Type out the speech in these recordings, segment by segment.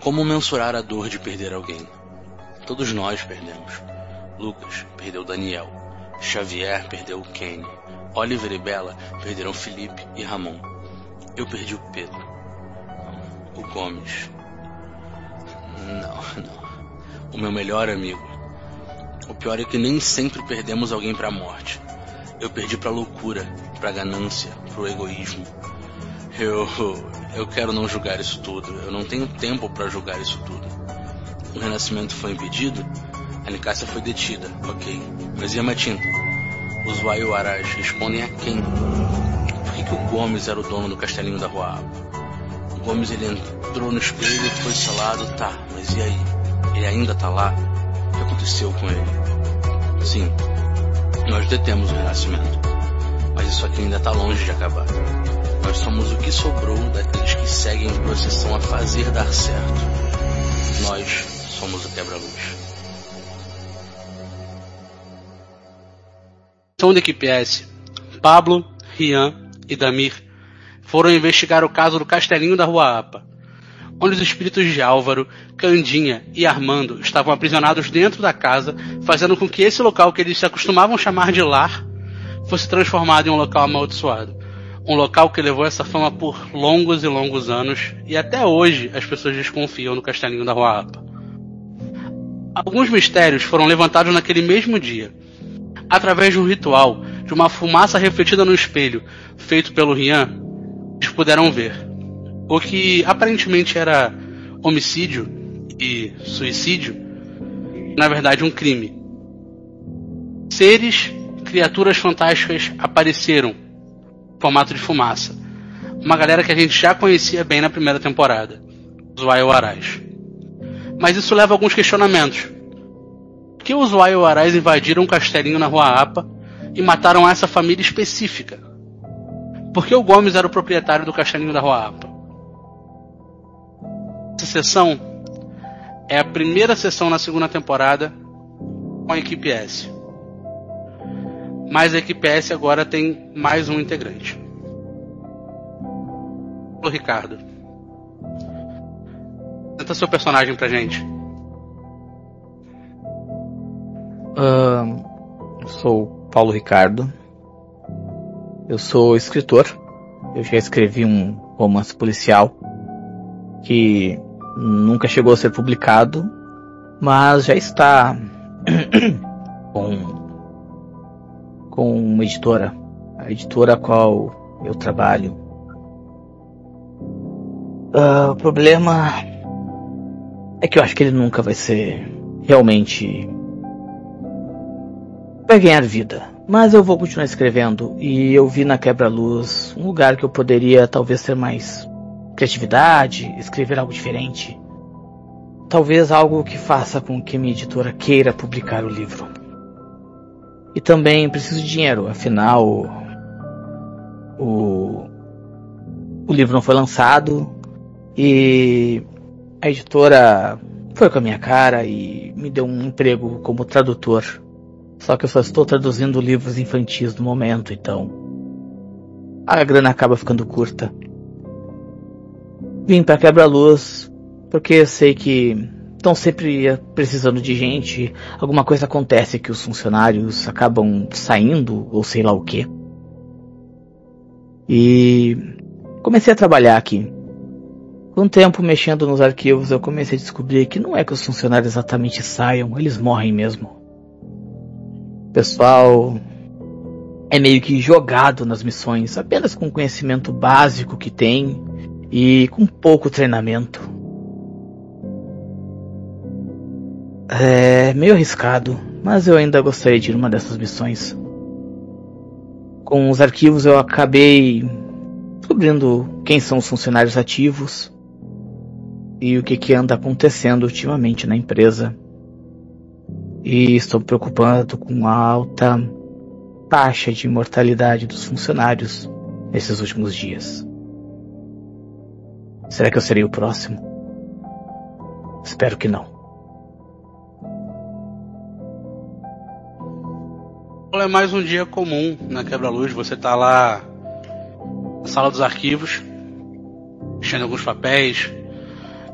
Como mensurar a dor de perder alguém? Todos nós perdemos. Lucas perdeu Daniel. Xavier perdeu Kenny. Oliver e Bella perderam Felipe e Ramon. Eu perdi o Pedro. O Gomes. Não, não. O meu melhor amigo. O pior é que nem sempre perdemos alguém para a morte. Eu perdi para loucura, para ganância, para o egoísmo. Eu eu quero não julgar isso tudo. Eu não tenho tempo para julgar isso tudo. O renascimento foi impedido, a Nicásia foi detida, ok. Mas e a Matinta? Os Waiuarás respondem a quem? Por que, que o Gomes era o dono do castelinho da Rua O Gomes ele entrou no espelho e foi selado, tá, mas e aí? Ele ainda tá lá? O que aconteceu com ele? Sim, nós detemos o renascimento. Mas isso aqui ainda tá longe de acabar. Nós somos o que sobrou daqueles que seguem em procissão a fazer dar certo. Nós somos o quebra-luz. São da equipe S. Pablo, Rian e Damir foram investigar o caso do Castelinho da Rua Apa, onde os espíritos de Álvaro, Candinha e Armando estavam aprisionados dentro da casa, fazendo com que esse local que eles se acostumavam chamar de lar fosse transformado em um local amaldiçoado. Um local que levou essa fama por longos e longos anos, e até hoje as pessoas desconfiam no Castelinho da Rua Apa. Alguns mistérios foram levantados naquele mesmo dia, através de um ritual, de uma fumaça refletida no espelho, feito pelo Rian, eles puderam ver. O que aparentemente era homicídio e suicídio, na verdade um crime. Seres, criaturas fantásticas apareceram formato de fumaça. Uma galera que a gente já conhecia bem na primeira temporada, os Waioarais. Mas isso leva a alguns questionamentos que os Waioarais invadiram um castelinho na Rua Apa e mataram essa família específica? Por que o Gomes era o proprietário do castelinho da Rua Apa? Essa sessão é a primeira sessão na segunda temporada com a equipe S. Mas a equipe S agora tem mais um integrante. O Ricardo. Tenta seu personagem pra gente. Uh, sou Paulo Ricardo. Eu sou escritor. Eu já escrevi um romance policial que nunca chegou a ser publicado, mas já está com, com uma editora, a editora a qual eu trabalho. Uh, o problema é que eu acho que ele nunca vai ser realmente vai ganhar vida. Mas eu vou continuar escrevendo e eu vi na Quebra-Luz um lugar que eu poderia talvez ter mais criatividade, escrever algo diferente. Talvez algo que faça com que minha editora queira publicar o livro. E também preciso de dinheiro, afinal o o livro não foi lançado e a editora foi com a minha cara e me deu um emprego como tradutor só que eu só estou traduzindo livros infantis no momento, então. A grana acaba ficando curta. Vim para quebra-luz porque sei que estão sempre precisando de gente. Alguma coisa acontece que os funcionários acabam saindo ou sei lá o que. E comecei a trabalhar aqui. Com o tempo mexendo nos arquivos, eu comecei a descobrir que não é que os funcionários exatamente saiam, eles morrem mesmo. O pessoal é meio que jogado nas missões, apenas com o conhecimento básico que tem e com pouco treinamento. É meio arriscado, mas eu ainda gostaria de ir numa dessas missões. Com os arquivos eu acabei descobrindo quem são os funcionários ativos e o que, que anda acontecendo ultimamente na empresa e estou preocupado com a alta taxa de mortalidade dos funcionários nesses últimos dias. Será que eu serei o próximo? Espero que não. É mais um dia comum na quebra-luz. Você está lá na sala dos arquivos, mexendo alguns papéis,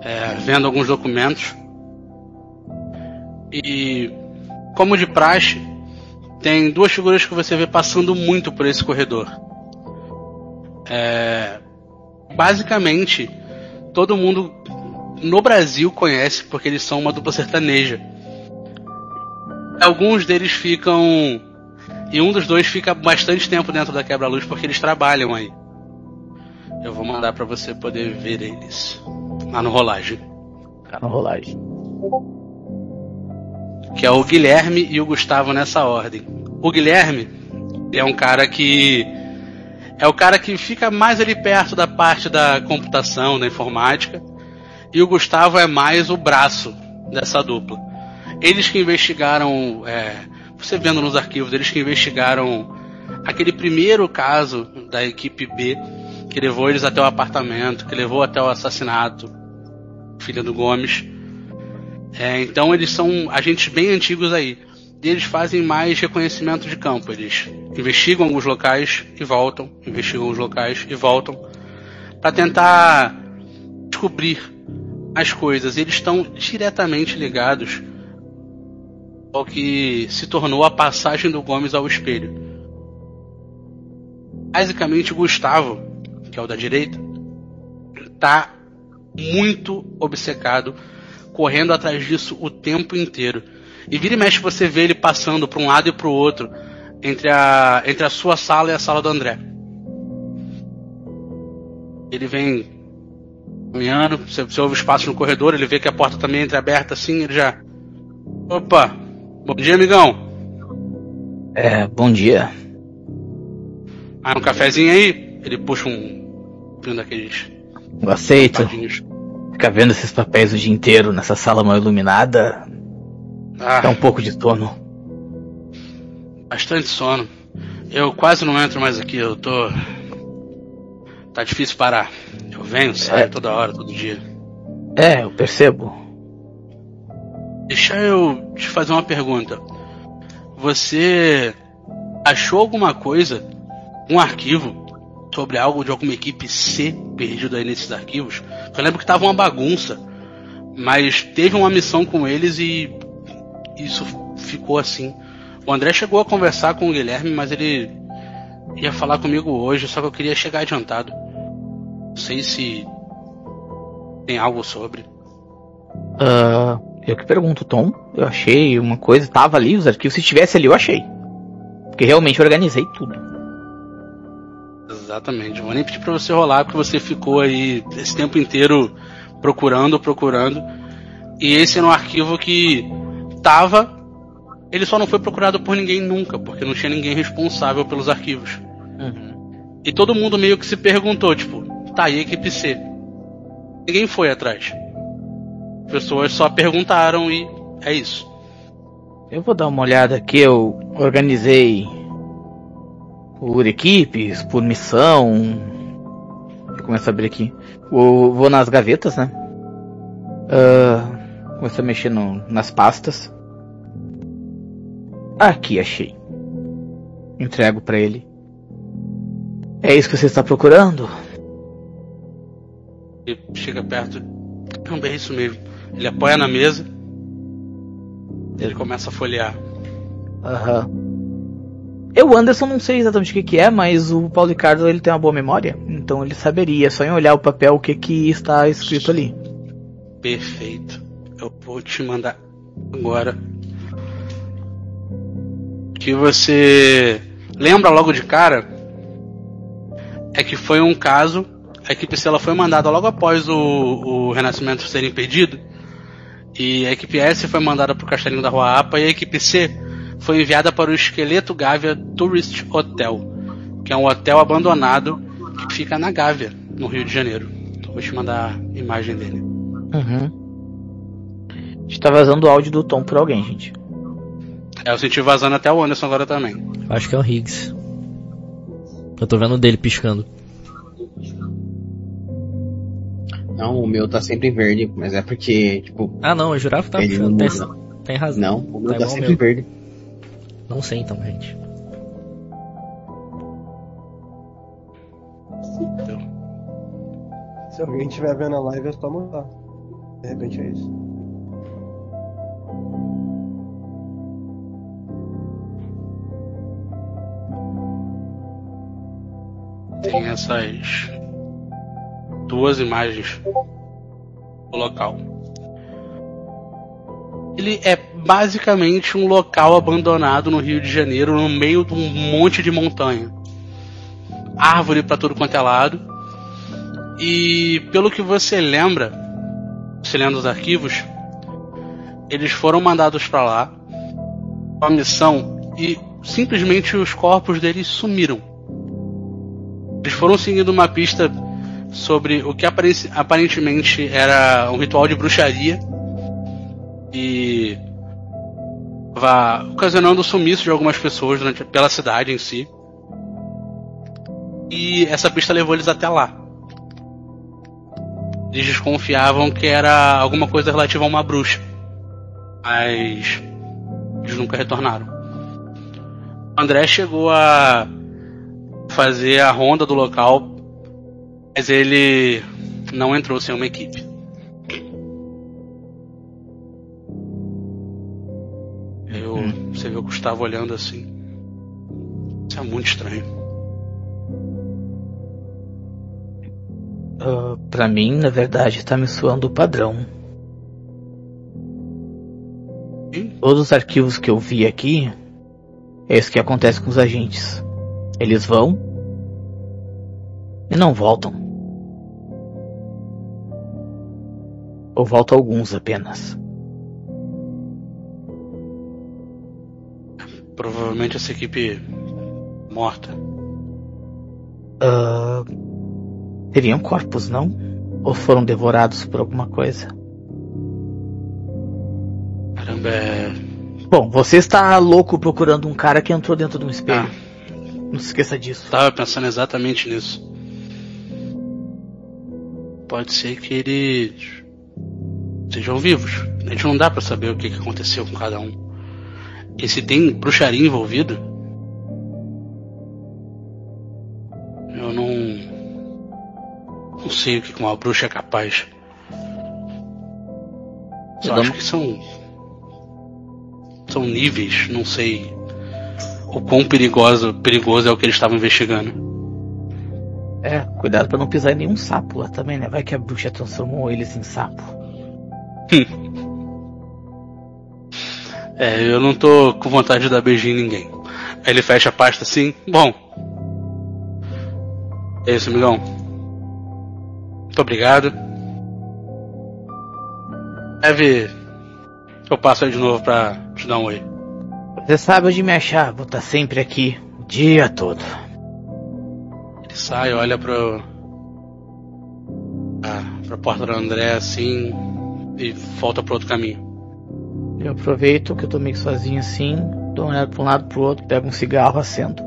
é, vendo alguns documentos. E, como de praxe, tem duas figuras que você vê passando muito por esse corredor. É, basicamente, todo mundo no Brasil conhece porque eles são uma dupla sertaneja. Alguns deles ficam. E um dos dois fica bastante tempo dentro da quebra-luz porque eles trabalham aí. Eu vou mandar para você poder ver eles. Lá no rolagem. Tá no rolagem. Que é o Guilherme e o Gustavo nessa ordem. O Guilherme é um cara que. É o cara que fica mais ali perto da parte da computação, da informática. E o Gustavo é mais o braço dessa dupla. Eles que investigaram. É, você vendo nos arquivos, eles que investigaram aquele primeiro caso da equipe B que levou eles até o apartamento, que levou até o assassinato, filha do Gomes. É, então eles são agentes bem antigos aí. E eles fazem mais reconhecimento de campo. Eles investigam alguns locais e voltam, investigam os locais e voltam, para tentar descobrir as coisas. Eles estão diretamente ligados ao que se tornou a passagem do Gomes ao espelho. Basicamente, Gustavo que é o da direita, tá muito obcecado, correndo atrás disso o tempo inteiro. E vira e mexe você vê ele passando para um lado e para o outro entre a, entre a sua sala e a sala do André. Ele vem caminhando, você, você ouve espaço no corredor, ele vê que a porta também entra aberta assim, ele já. Opa! Bom dia, amigão! É, bom dia. Ah, um cafezinho aí? Ele puxa um um daqueles. Eu aceito. Ficar vendo esses papéis o dia inteiro nessa sala mal iluminada. Ah, dá um pouco de sono. Bastante sono. Eu quase não entro mais aqui, eu tô. Tá difícil parar. Eu venho, saio é. toda hora, todo dia. É, eu percebo. Deixa eu te fazer uma pergunta. Você achou alguma coisa, um arquivo sobre algo de alguma equipe C perdido aí nesses arquivos. Eu lembro que tava uma bagunça, mas teve uma missão com eles e isso ficou assim. O André chegou a conversar com o Guilherme, mas ele ia falar comigo hoje, só que eu queria chegar adiantado. Não sei se tem algo sobre. Uh, eu que pergunto, Tom. Eu achei uma coisa, tava ali os arquivos. Se estivesse ali, eu achei. Porque realmente organizei tudo. Exatamente. Vou nem pedir pra você rolar, porque você ficou aí esse tempo inteiro procurando, procurando. E esse era um arquivo que tava. Ele só não foi procurado por ninguém nunca, porque não tinha ninguém responsável pelos arquivos. Uhum. E todo mundo meio que se perguntou, tipo, tá, e a equipe C? Ninguém foi atrás. Pessoas só perguntaram e é isso. Eu vou dar uma olhada aqui, eu organizei por equipes, por missão. Eu começo a abrir aqui. Vou, vou nas gavetas, né? Uh, começo a mexer no, nas pastas. Aqui, achei. Entrego para ele. É isso que você está procurando? Chega perto. Também é isso mesmo. Ele apoia na mesa. Ele começa a folhear. Aham. Uhum. Eu, Anderson, não sei exatamente o que, que é, mas o Paulo Ricardo ele tem uma boa memória, então ele saberia, só em olhar o papel o que, que está escrito ali. Perfeito. Eu vou te mandar agora. Que você lembra logo de cara é que foi um caso. A equipe C ela foi mandada logo após o, o Renascimento ser impedido. E a equipe S foi mandada para o Castelinho da Rua Apa e a equipe C foi enviada para o Esqueleto Gávea Tourist Hotel, que é um hotel abandonado que fica na Gávea, no Rio de Janeiro. Então, vou te mandar a imagem dele. Uhum. A gente tá vazando o áudio do Tom por alguém, gente. É, eu senti vazando até o Anderson agora também. Acho que é o Higgs. Eu tô vendo o dele piscando. Não, o meu tá sempre verde, mas é porque, tipo. Ah não, eu jurava que tava piscando. Tem, tem razão. Não, o meu tá, tá sempre meu. verde. Não sei então, gente. Se alguém estiver vendo a live, é só mandar. De repente é isso. Tem essas duas imagens do local. Ele é basicamente um local abandonado no Rio de Janeiro, no meio de um monte de montanha. Árvore para tudo quanto é lado. E pelo que você lembra, você lendo os arquivos, eles foram mandados para lá com a missão e simplesmente os corpos deles sumiram. Eles foram seguindo uma pista sobre o que aparentemente era um ritual de bruxaria e vá ocasionando o sumiço de algumas pessoas durante, pela cidade em si. E essa pista levou eles até lá. Eles desconfiavam que era alguma coisa relativa a uma bruxa. Mas eles nunca retornaram. André chegou a fazer a ronda do local, mas ele não entrou sem uma equipe. Eu, hum. Você vê o Gustavo olhando assim. Isso é muito estranho. Uh, pra mim, na verdade, tá me soando o padrão. Hum? Todos os arquivos que eu vi aqui, é isso que acontece com os agentes. Eles vão e não voltam. Ou voltam alguns apenas. Provavelmente essa equipe morta. Uh, teriam corpos, não? Ou foram devorados por alguma coisa? Caramba, é. Bom, você está louco procurando um cara que entrou dentro de um espelho. Ah. Não se esqueça disso. Tava pensando exatamente nisso. Pode ser que eles sejam vivos. A gente não dá para saber o que, que aconteceu com cada um. E se tem bruxaria envolvido, eu não. Não sei o que uma bruxa é capaz. Eu acho que são. São níveis, não sei o quão perigoso, perigoso é o que eles estavam investigando. É, cuidado para não pisar em nenhum sapo lá também, né? Vai que a bruxa transformou eles em sapo. É, eu não tô com vontade de dar beijinho em ninguém. Aí ele fecha a pasta assim, bom. É isso, amigão. Muito obrigado. Deve. Eu passo aí de novo pra te dar um oi. Você sabe onde me achar, vou estar sempre aqui, o dia todo. Ele sai, olha pro. Ah, pra porta do André assim e volta pro outro caminho. Eu aproveito que eu tô meio sozinho assim, dou uma olhada pra um lado pro outro, pego um cigarro, acendo.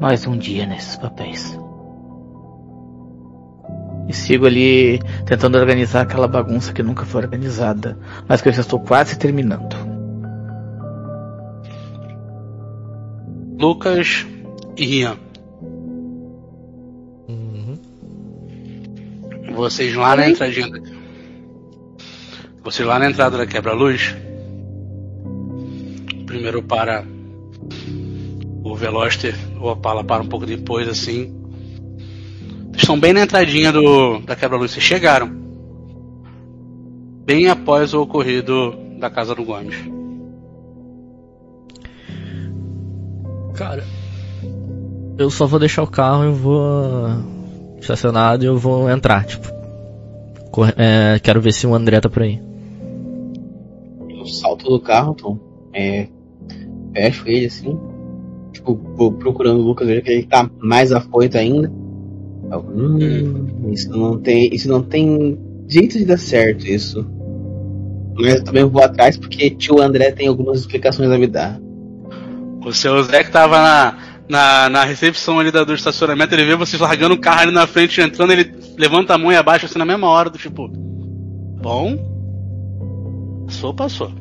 Mais um dia nesses papéis. E sigo ali tentando organizar aquela bagunça que nunca foi organizada, mas que eu já estou quase terminando. Lucas e Rian. Vocês lá na entradinha. Vocês lá na entrada da quebra-luz. Primeiro para o Veloster, o Opala para um pouco depois assim estão bem na entradinha do, da quebra-luz. Vocês chegaram. Bem após o ocorrido da casa do Gomes. Cara, eu só vou deixar o carro, eu vou estacionado e eu vou entrar, tipo. É, quero ver se o André tá por aí. Eu salto do carro, Tom. É, fecho ele assim. Tipo, procurando o Lucas, vejo que ele tá mais afoito ainda. Hum, isso não tem. Isso não tem jeito de dar certo isso. Mas eu também vou atrás porque tio André tem algumas explicações a me dar. O seu Zé que tava na, na, na recepção ali da, do estacionamento, ele vê vocês largando o carro ali na frente, entrando, ele levanta a mão e abaixa assim na mesma hora, do tipo. Bom. Passou, passou.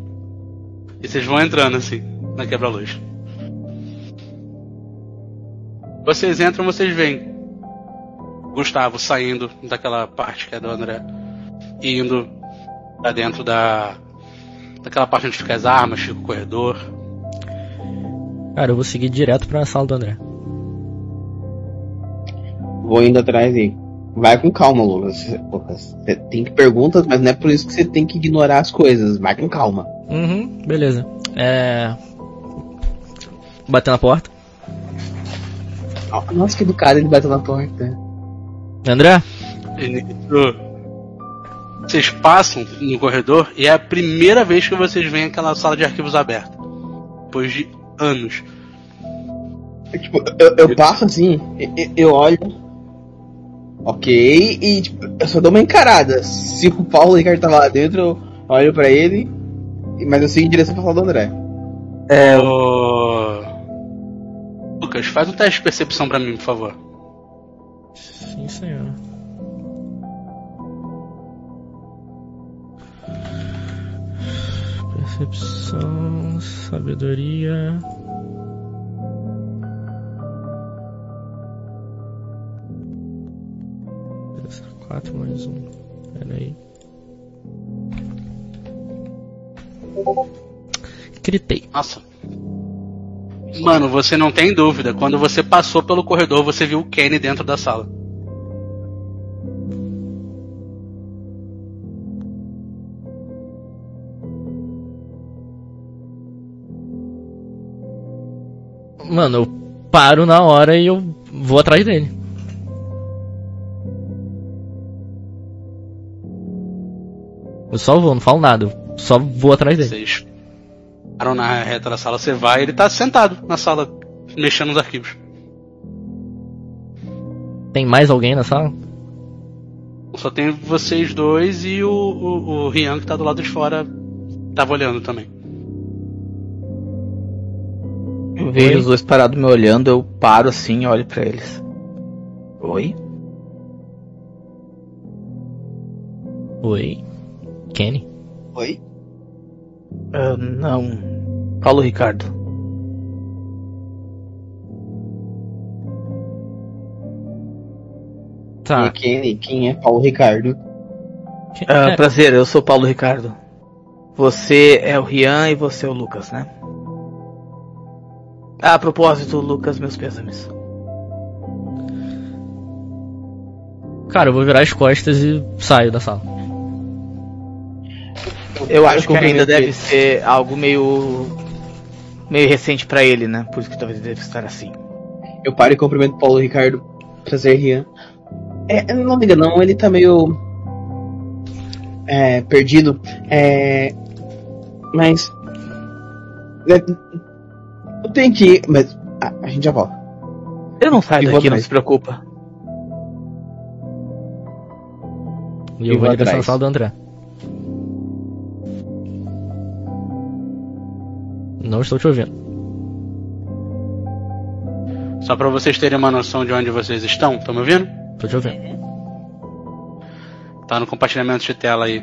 E vocês vão entrando assim, na quebra-luz. Vocês entram, vocês veem Gustavo saindo daquela parte que é do André e indo pra dentro da. daquela parte onde fica as armas, fica o corredor. Cara, eu vou seguir direto pra sala do André. Vou indo atrás e. Vai com calma, Lucas. Você tem que perguntas, mas não é por isso que você tem que ignorar as coisas. Vai com calma. Uhum, beleza. É. Bater na porta. Nossa, que educado ele bateu na porta. André? Vocês passam no corredor e é a primeira vez que vocês veem aquela sala de arquivos aberta. Depois de anos. É, tipo, eu, eu passo assim, eu, eu olho. Ok, e tipo, eu só dou uma encarada. Se o Paulo Ricardo tava lá dentro, eu olho pra ele, mas eu sigo em direção pra sala do André. É, Ô, Lucas, faz um teste de percepção pra mim, por favor. Sim, senhor. Percepção, sabedoria. Quatro mais um. Pera aí. Gritei. Nossa. Mano, você não tem dúvida. Quando você passou pelo corredor, você viu o Kenny dentro da sala. Mano, eu paro na hora e eu vou atrás dele. Eu só vou, não falo nada. Eu só vou atrás dele. Vocês param na reta da sala, você vai, ele tá sentado na sala, mexendo nos arquivos. Tem mais alguém na sala? Só tem vocês dois e o, o, o Rian que tá do lado de fora, tava olhando também. Eu vejo os dois parados me olhando, eu paro assim e olho pra eles. Oi? Oi. Kenny? Oi? Ah, não. Paulo Ricardo. Tá. Quem, quem é Paulo Ricardo? É, prazer, eu sou Paulo Ricardo. Você é o Rian e você é o Lucas, né? A propósito, Lucas, meus pêsames. Cara, eu vou virar as costas e saio da sala. Eu acho que ainda cumprimento deve ele. ser algo meio. meio recente pra ele, né? Por isso que talvez deve estar assim. Eu paro e cumprimento Paulo Ricardo. Prazer, Rian. É, não me engano, não, ele tá meio. É, perdido. É. Mas. é, eu tenho que ir, mas. A, a gente já volta. Eu não saio daqui, não se preocupa. E E eu vou à atrás. sala do André. Não estou te ouvindo. Só pra vocês terem uma noção de onde vocês estão, estão me ouvindo? Tô te ouvindo. Tá no compartilhamento de tela aí.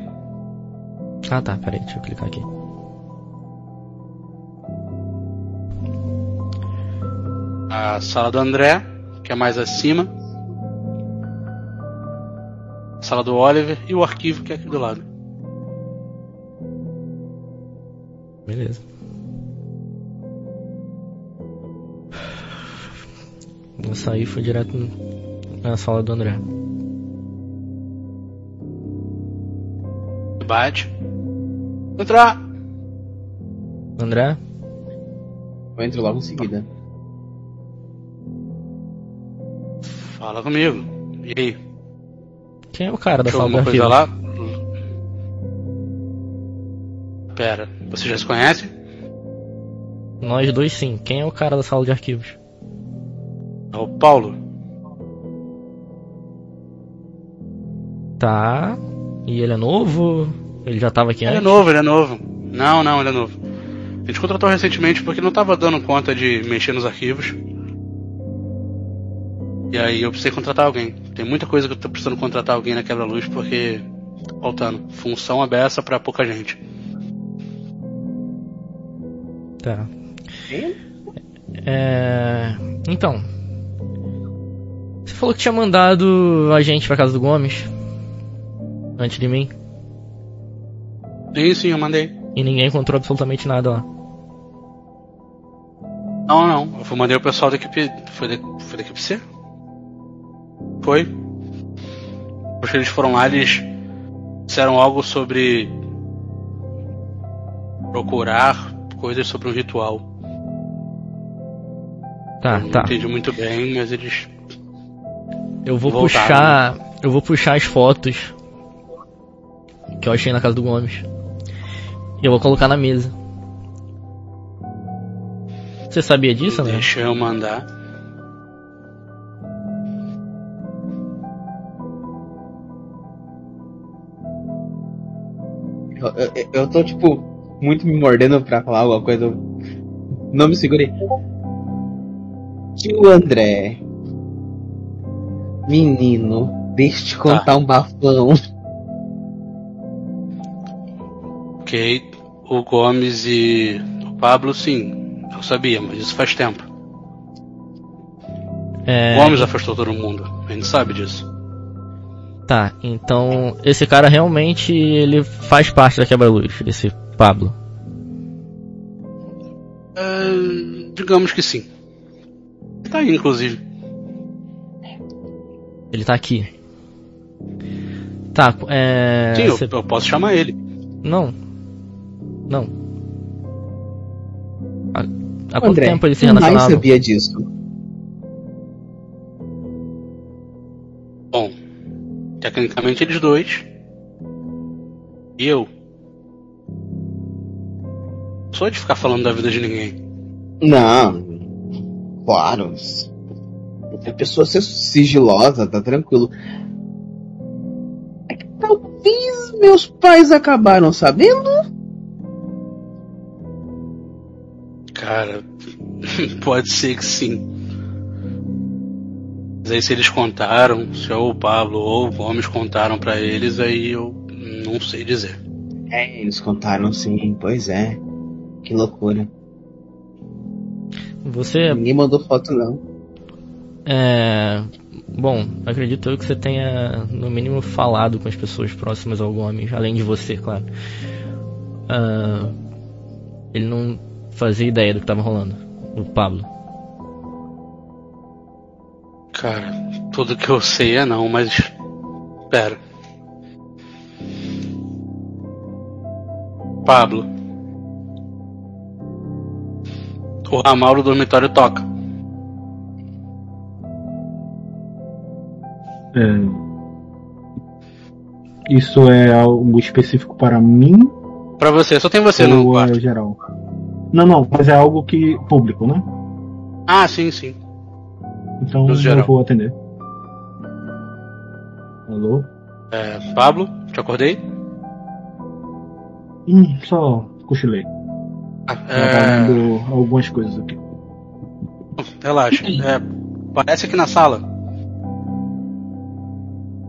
Ah tá, peraí, deixa eu clicar aqui. A sala do André, que é mais acima. A sala do Oliver e o arquivo que é aqui do lado. Beleza. Eu saí e fui direto na sala do André. Bate. Entrar! André? Eu entro logo em seguida. Fala comigo. E aí? Quem é o cara da alguma arquivo? coisa lá? Pera, você já se conhece? Nós dois sim. Quem é o cara da sala de arquivos? É o Paulo. Tá. E ele é novo? Ele já tava aqui Ele é antes? novo, ele é novo. Não, não, ele é novo. A gente contratou recentemente porque não tava dando conta de mexer nos arquivos. E aí eu precisei contratar alguém. Tem muita coisa que eu tô precisando contratar alguém na quebra-luz porque faltando. Função aberta pra pouca gente. Tá. É... Então. Você falou que tinha mandado a gente pra casa do Gomes. Antes de mim. Sim, sim, eu mandei. E ninguém encontrou absolutamente nada lá. Não, não. Eu mandei o pessoal da equipe. Foi da, foi da equipe C? Foi. Depois que eles foram lá, eles disseram algo sobre procurar coisas sobre um ritual. Tá, tá. Entendi muito bem, mas eles. Eu vou Voltaram. puxar. Eu vou puxar as fotos que eu achei na casa do Gomes. E eu vou colocar na mesa. Você sabia disso, né? Deixa eu mandar. Eu, eu, tô, tipo, muito me mordendo pra falar alguma coisa. Não me segurei. Tio André. Menino, deixa eu te contar um bafão. Ok. O Gomes e o Pablo, sim. Eu sabia, mas isso faz tempo. É, O Gomes afastou todo mundo. A gente sabe disso. Tá, então esse cara realmente ele faz parte da quebra-luz, esse Pablo. É, digamos que sim. Tá aí, inclusive. Ele tá aqui. Tá, é. Sim, eu, cê- eu posso chamar ele. Não. Não. Há, há quanto André, tempo ele se relacionava? sabia disso? Tecnicamente eles dois. E eu. Sou de ficar falando da vida de ninguém. Não, claro. A pessoa ser sigilosa, tá tranquilo. É que talvez meus pais acabaram sabendo. Cara, pode ser que sim. Mas aí se eles contaram, se ou o Pablo ou o Gomes contaram pra eles, aí eu não sei dizer. É, eles contaram sim, pois é. Que loucura. Você Ninguém mandou foto não. é. Bom, acredito eu que você tenha, no mínimo, falado com as pessoas próximas ao Gomes, além de você, claro. Ah, ele não fazia ideia do que tava rolando, o Pablo. Cara, tudo que eu sei é não, mas. Pera. Pablo. O ramal do dormitório toca. É, Isso é algo específico para mim Pra você, só tem você no ou quarto. é geral? Não, não, mas é algo que público, né? Ah, sim, sim. Então geral. eu vou atender. Alô? É, Pablo, te acordei? Hum, só cochilei. É, Trabalhando algumas coisas aqui. relaxa. É, parece aqui na sala.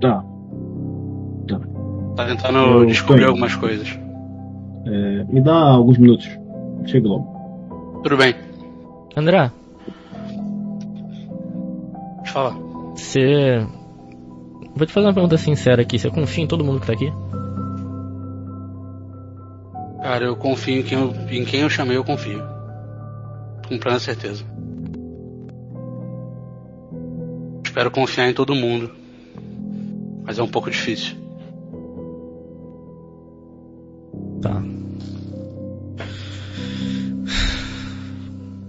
Tá. Tá tentando Eu descobrir tô. algumas coisas. É, me dá alguns minutos. Chego logo. Tudo bem, André, eu falar. você. Vou te fazer uma pergunta sincera aqui. Você confia em todo mundo que tá aqui? Cara, eu confio em quem eu, em quem eu chamei, eu confio. Com plena certeza. Espero confiar em todo mundo. Mas é um pouco difícil. Tá.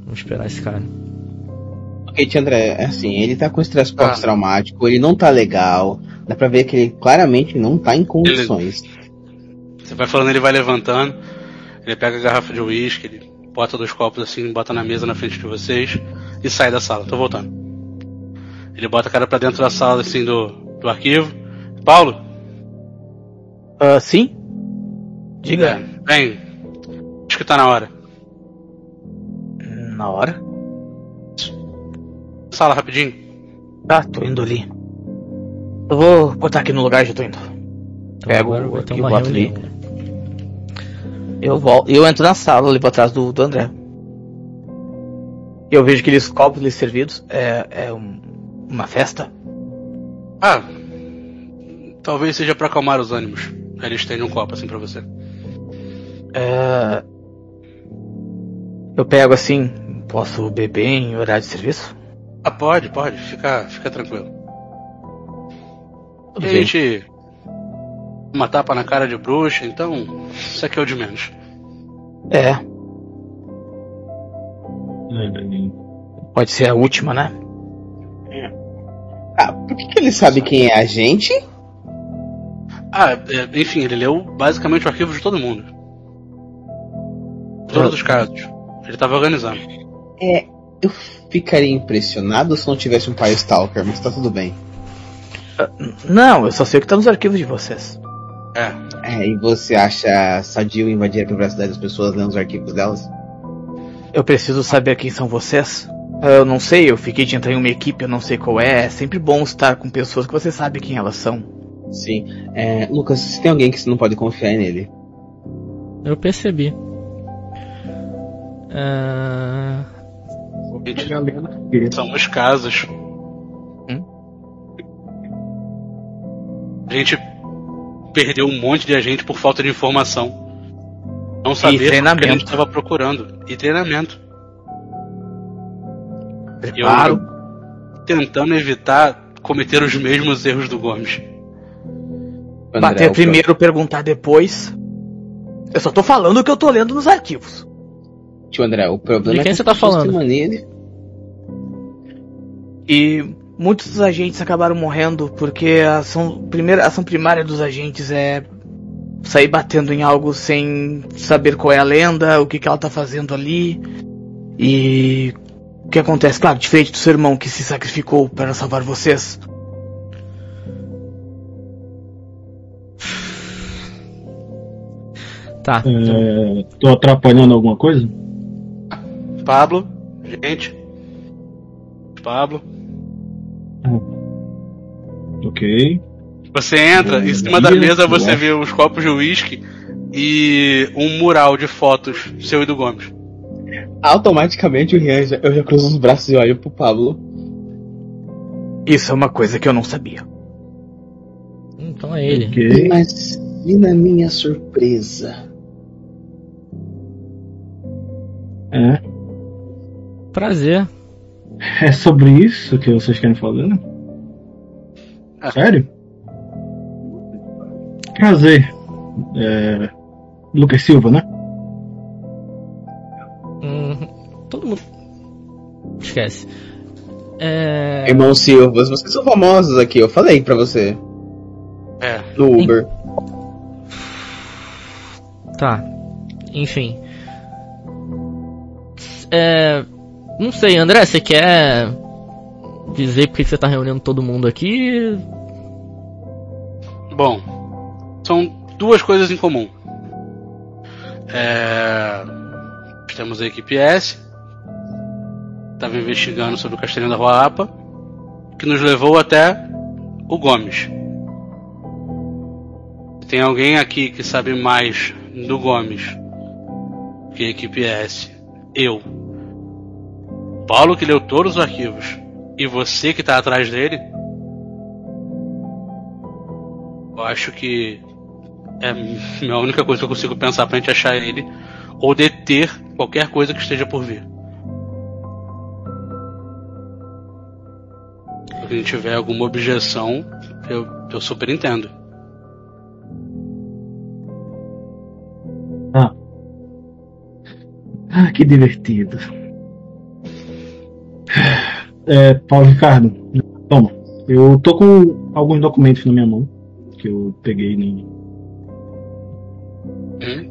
Vamos esperar esse cara. Ok, tia André, é assim, ele tá com estresse Ah. pós-traumático, ele não tá legal. Dá pra ver que ele claramente não tá em condições. Você vai falando, ele vai levantando. Ele pega a garrafa de uísque, ele bota dois copos assim, bota na mesa na frente de vocês e sai da sala. Tô voltando. Ele bota a cara pra dentro da sala assim do, do arquivo. Paulo, Ah, sim? Diga. vem. Acho que tá na hora. Na hora? Sala rapidinho. Tá, tô indo ali. Eu vou botar aqui no lugar, já tô indo. Então Pego aqui, uma boto ali. reunião. Eu volto, eu entro na sala ali pra trás do, do André. E eu vejo aqueles copos ali servidos. É, é um- uma festa? Ah, talvez seja para acalmar os ânimos. Ele estende um copo assim para você. É... Eu pego assim, posso beber em horário de serviço? Ah, pode, pode, fica, fica tranquilo. Tudo e a bem. gente. Uma tapa na cara de bruxa, então. Isso aqui é o de menos. É, É, pode ser a última, né? Ah, por que, que ele sabe quem é a gente? Ah, é, enfim, ele leu basicamente o arquivo de todo mundo. Todos os casos. Ele tava organizando. É, eu ficaria impressionado se não tivesse um pai Stalker, mas tá tudo bem. Não, eu só sei o que tá nos arquivos de vocês. É. É, e você acha sadio invadir a privacidade das pessoas lendo os arquivos delas? Eu preciso saber quem são vocês. Eu não sei, eu fiquei de entrar em uma equipe, eu não sei qual é. É sempre bom estar com pessoas que você sabe quem elas são. Sim. É, Lucas, se tem alguém que você não pode confiar nele. Eu percebi. Ah, galera. São os casos. A gente perdeu um monte de agente por falta de informação. Não saber o que a treinamento. gente estava procurando. E treinamento. Preparo. Tentando evitar cometer os mesmos erros do Gomes. André, Bater primeiro, perguntar depois. Eu só tô falando o que eu tô lendo nos arquivos. Tio André, o problema De é quem que você tá falando? mania E muitos dos agentes acabaram morrendo porque a ação, primeira, a ação primária dos agentes é sair batendo em algo sem saber qual é a lenda, o que, que ela tá fazendo ali. E o que acontece? Claro, diferente do seu irmão que se sacrificou para salvar vocês. tá. É, tô atrapalhando alguma coisa? Pablo, gente. Pablo. Ok. Você entra, em cima da mesa você vê os copos de uísque e um mural de fotos seu e do Gomes. Automaticamente o Rian, já- eu já cruzo os braços e olho pro Pablo. Isso é uma coisa que eu não sabia. Então é ele. Ok. Mas e na minha surpresa? É. Prazer. É sobre isso que vocês querem fazer, né? Ah. Sério? Prazer. É... Lucas Silva, né? Hum, todo mundo. Esquece. É. Irmão Silvas, vocês são famosos aqui, eu falei pra você. É. No Uber. Tá. Enfim. É. Não sei, André, você quer dizer por que você tá reunindo todo mundo aqui? Bom, são duas coisas em comum. É, Temos a equipe S, estava investigando sobre o Castelinho da Rua Apa, que nos levou até o Gomes. Tem alguém aqui que sabe mais do Gomes que a equipe S? Eu. Paulo que leu todos os arquivos. E você que tá atrás dele? Eu acho que é a única coisa que eu consigo pensar pra gente achar ele ou deter qualquer coisa que esteja por vir. Se a gente tiver alguma objeção, eu, eu super entendo. Ah, que divertido. É, Paulo Ricardo, toma. Eu tô com alguns documentos na minha mão que eu peguei em- Hum?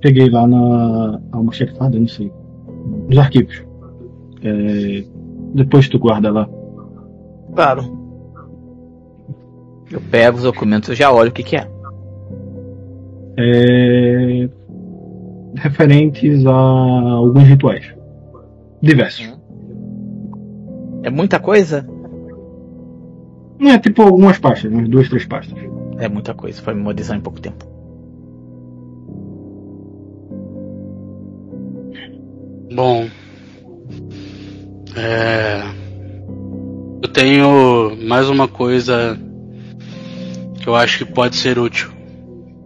peguei lá na almoxerifada, não sei, nos arquivos. É, depois tu guarda lá. Claro. Eu pego os documentos e já olho o que, que é. É, referentes a alguns rituais diversos. É muita coisa? Não é tipo algumas pastas, umas duas, três pastas. É muita coisa para memorizar em pouco tempo. Bom. É. Eu tenho mais uma coisa que eu acho que pode ser útil.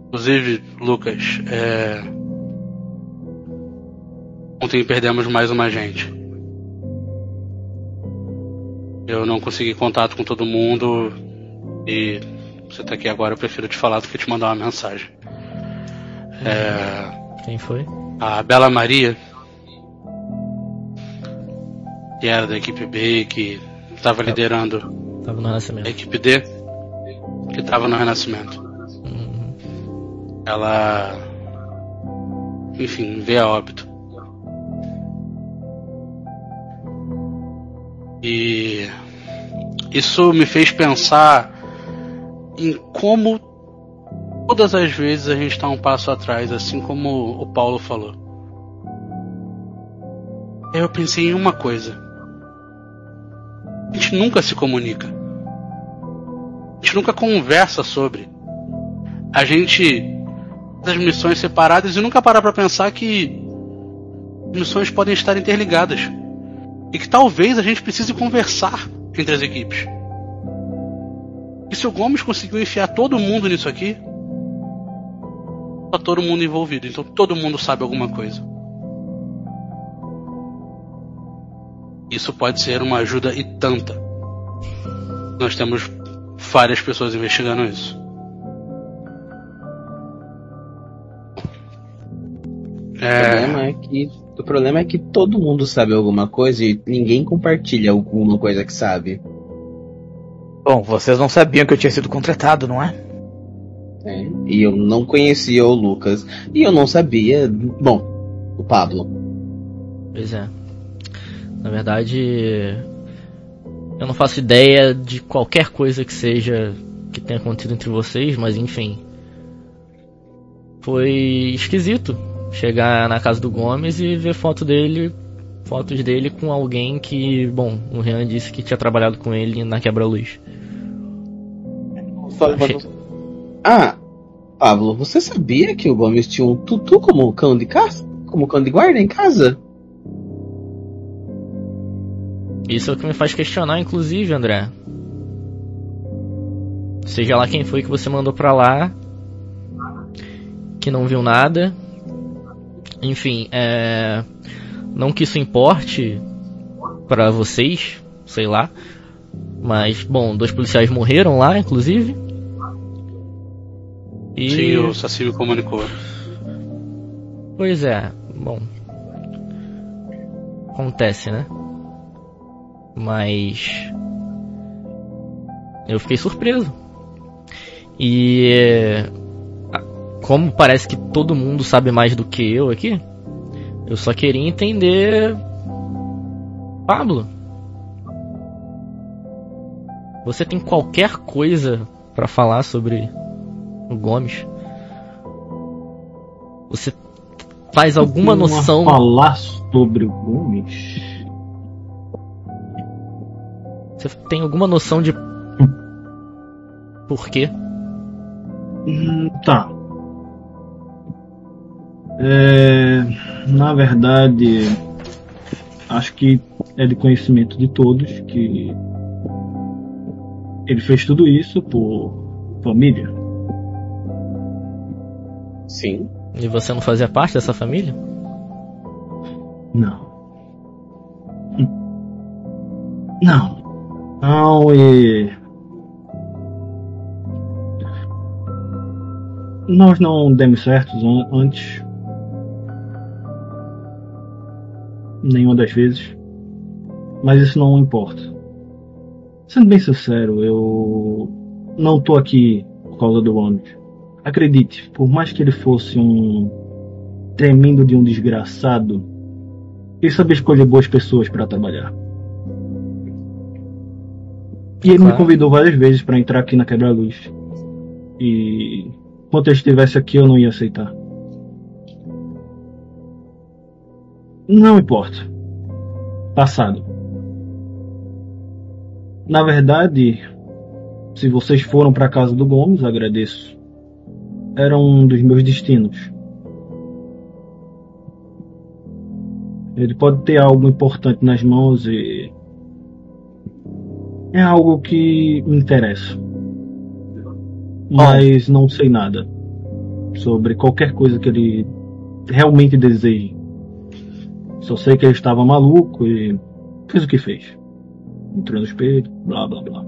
Inclusive, Lucas, é... ontem perdemos mais uma gente. Eu não consegui contato com todo mundo e você tá aqui agora, eu prefiro te falar do que te mandar uma mensagem. É... Quem foi? A Bela Maria, que era da equipe B, que estava liderando Tava no a renascimento. equipe D, que estava no Renascimento. Uhum. Ela, enfim, veio a óbito. E isso me fez pensar em como todas as vezes a gente está um passo atrás, assim como o Paulo falou. Eu pensei em uma coisa. A gente nunca se comunica. A gente nunca conversa sobre. A gente faz as missões separadas e nunca parar para pensar que missões podem estar interligadas. E que talvez a gente precise conversar entre as equipes. E se o Gomes conseguiu enfiar todo mundo nisso aqui, tá todo mundo envolvido. Então todo mundo sabe alguma coisa. Isso pode ser uma ajuda e tanta. Nós temos várias pessoas investigando isso. O É, problema é que o problema é que todo mundo sabe alguma coisa e ninguém compartilha alguma coisa que sabe. Bom, vocês não sabiam que eu tinha sido contratado, não é? né? E eu não conhecia o Lucas e eu não sabia, bom, o Pablo. Pois é. Na verdade, eu não faço ideia de qualquer coisa que seja que tenha acontecido entre vocês, mas enfim. Foi esquisito chegar na casa do Gomes e ver foto dele, fotos dele com alguém que, bom, o Rian disse que tinha trabalhado com ele na quebra-luz. Achei- Ah, Pablo, você sabia que o Gomes tinha um tutu como cão de caça? Como cão de guarda em casa? Isso é o que me faz questionar, inclusive, André. Seja lá quem foi que você mandou pra lá, que não viu nada. Enfim, é... não que isso importe pra vocês, sei lá. Mas, bom, dois policiais morreram lá, inclusive. E... sim, o Saci me comunicou. Pois é, bom. Acontece, né? Mas. Eu fiquei surpreso. E. Como parece que todo mundo sabe mais do que eu aqui, eu só queria entender. Pablo. Você tem qualquer coisa pra falar sobre o Gomes? Você faz alguma Uma noção falar sobre o Gomes? Você tem alguma noção de por quê? Hum, tá. É, na verdade, acho que é de conhecimento de todos que ele fez tudo isso por família. Sim. E você não fazia parte dessa família? Não. Não. Não, e. Nós não demos certos an- antes. Nenhuma das vezes. Mas isso não importa. Sendo bem sincero, eu não tô aqui por causa do ônibus. Acredite, por mais que ele fosse um tremendo de um desgraçado, ele sabia escolher boas pessoas para trabalhar. E ele me Claro. convidou várias vezes para entrar aqui na Quebra-Luz. E enquanto eu estivesse aqui, eu não ia aceitar. Não importa. Passado. Na verdade, se vocês foram para casa do Gomes, agradeço. Era um dos meus destinos. Ele pode ter algo importante nas mãos e é algo que me interessa. Mas não sei nada sobre qualquer coisa que ele realmente deseje. Só sei que ele estava maluco e fez o que fez. Entrou no espelho, blá blá blá.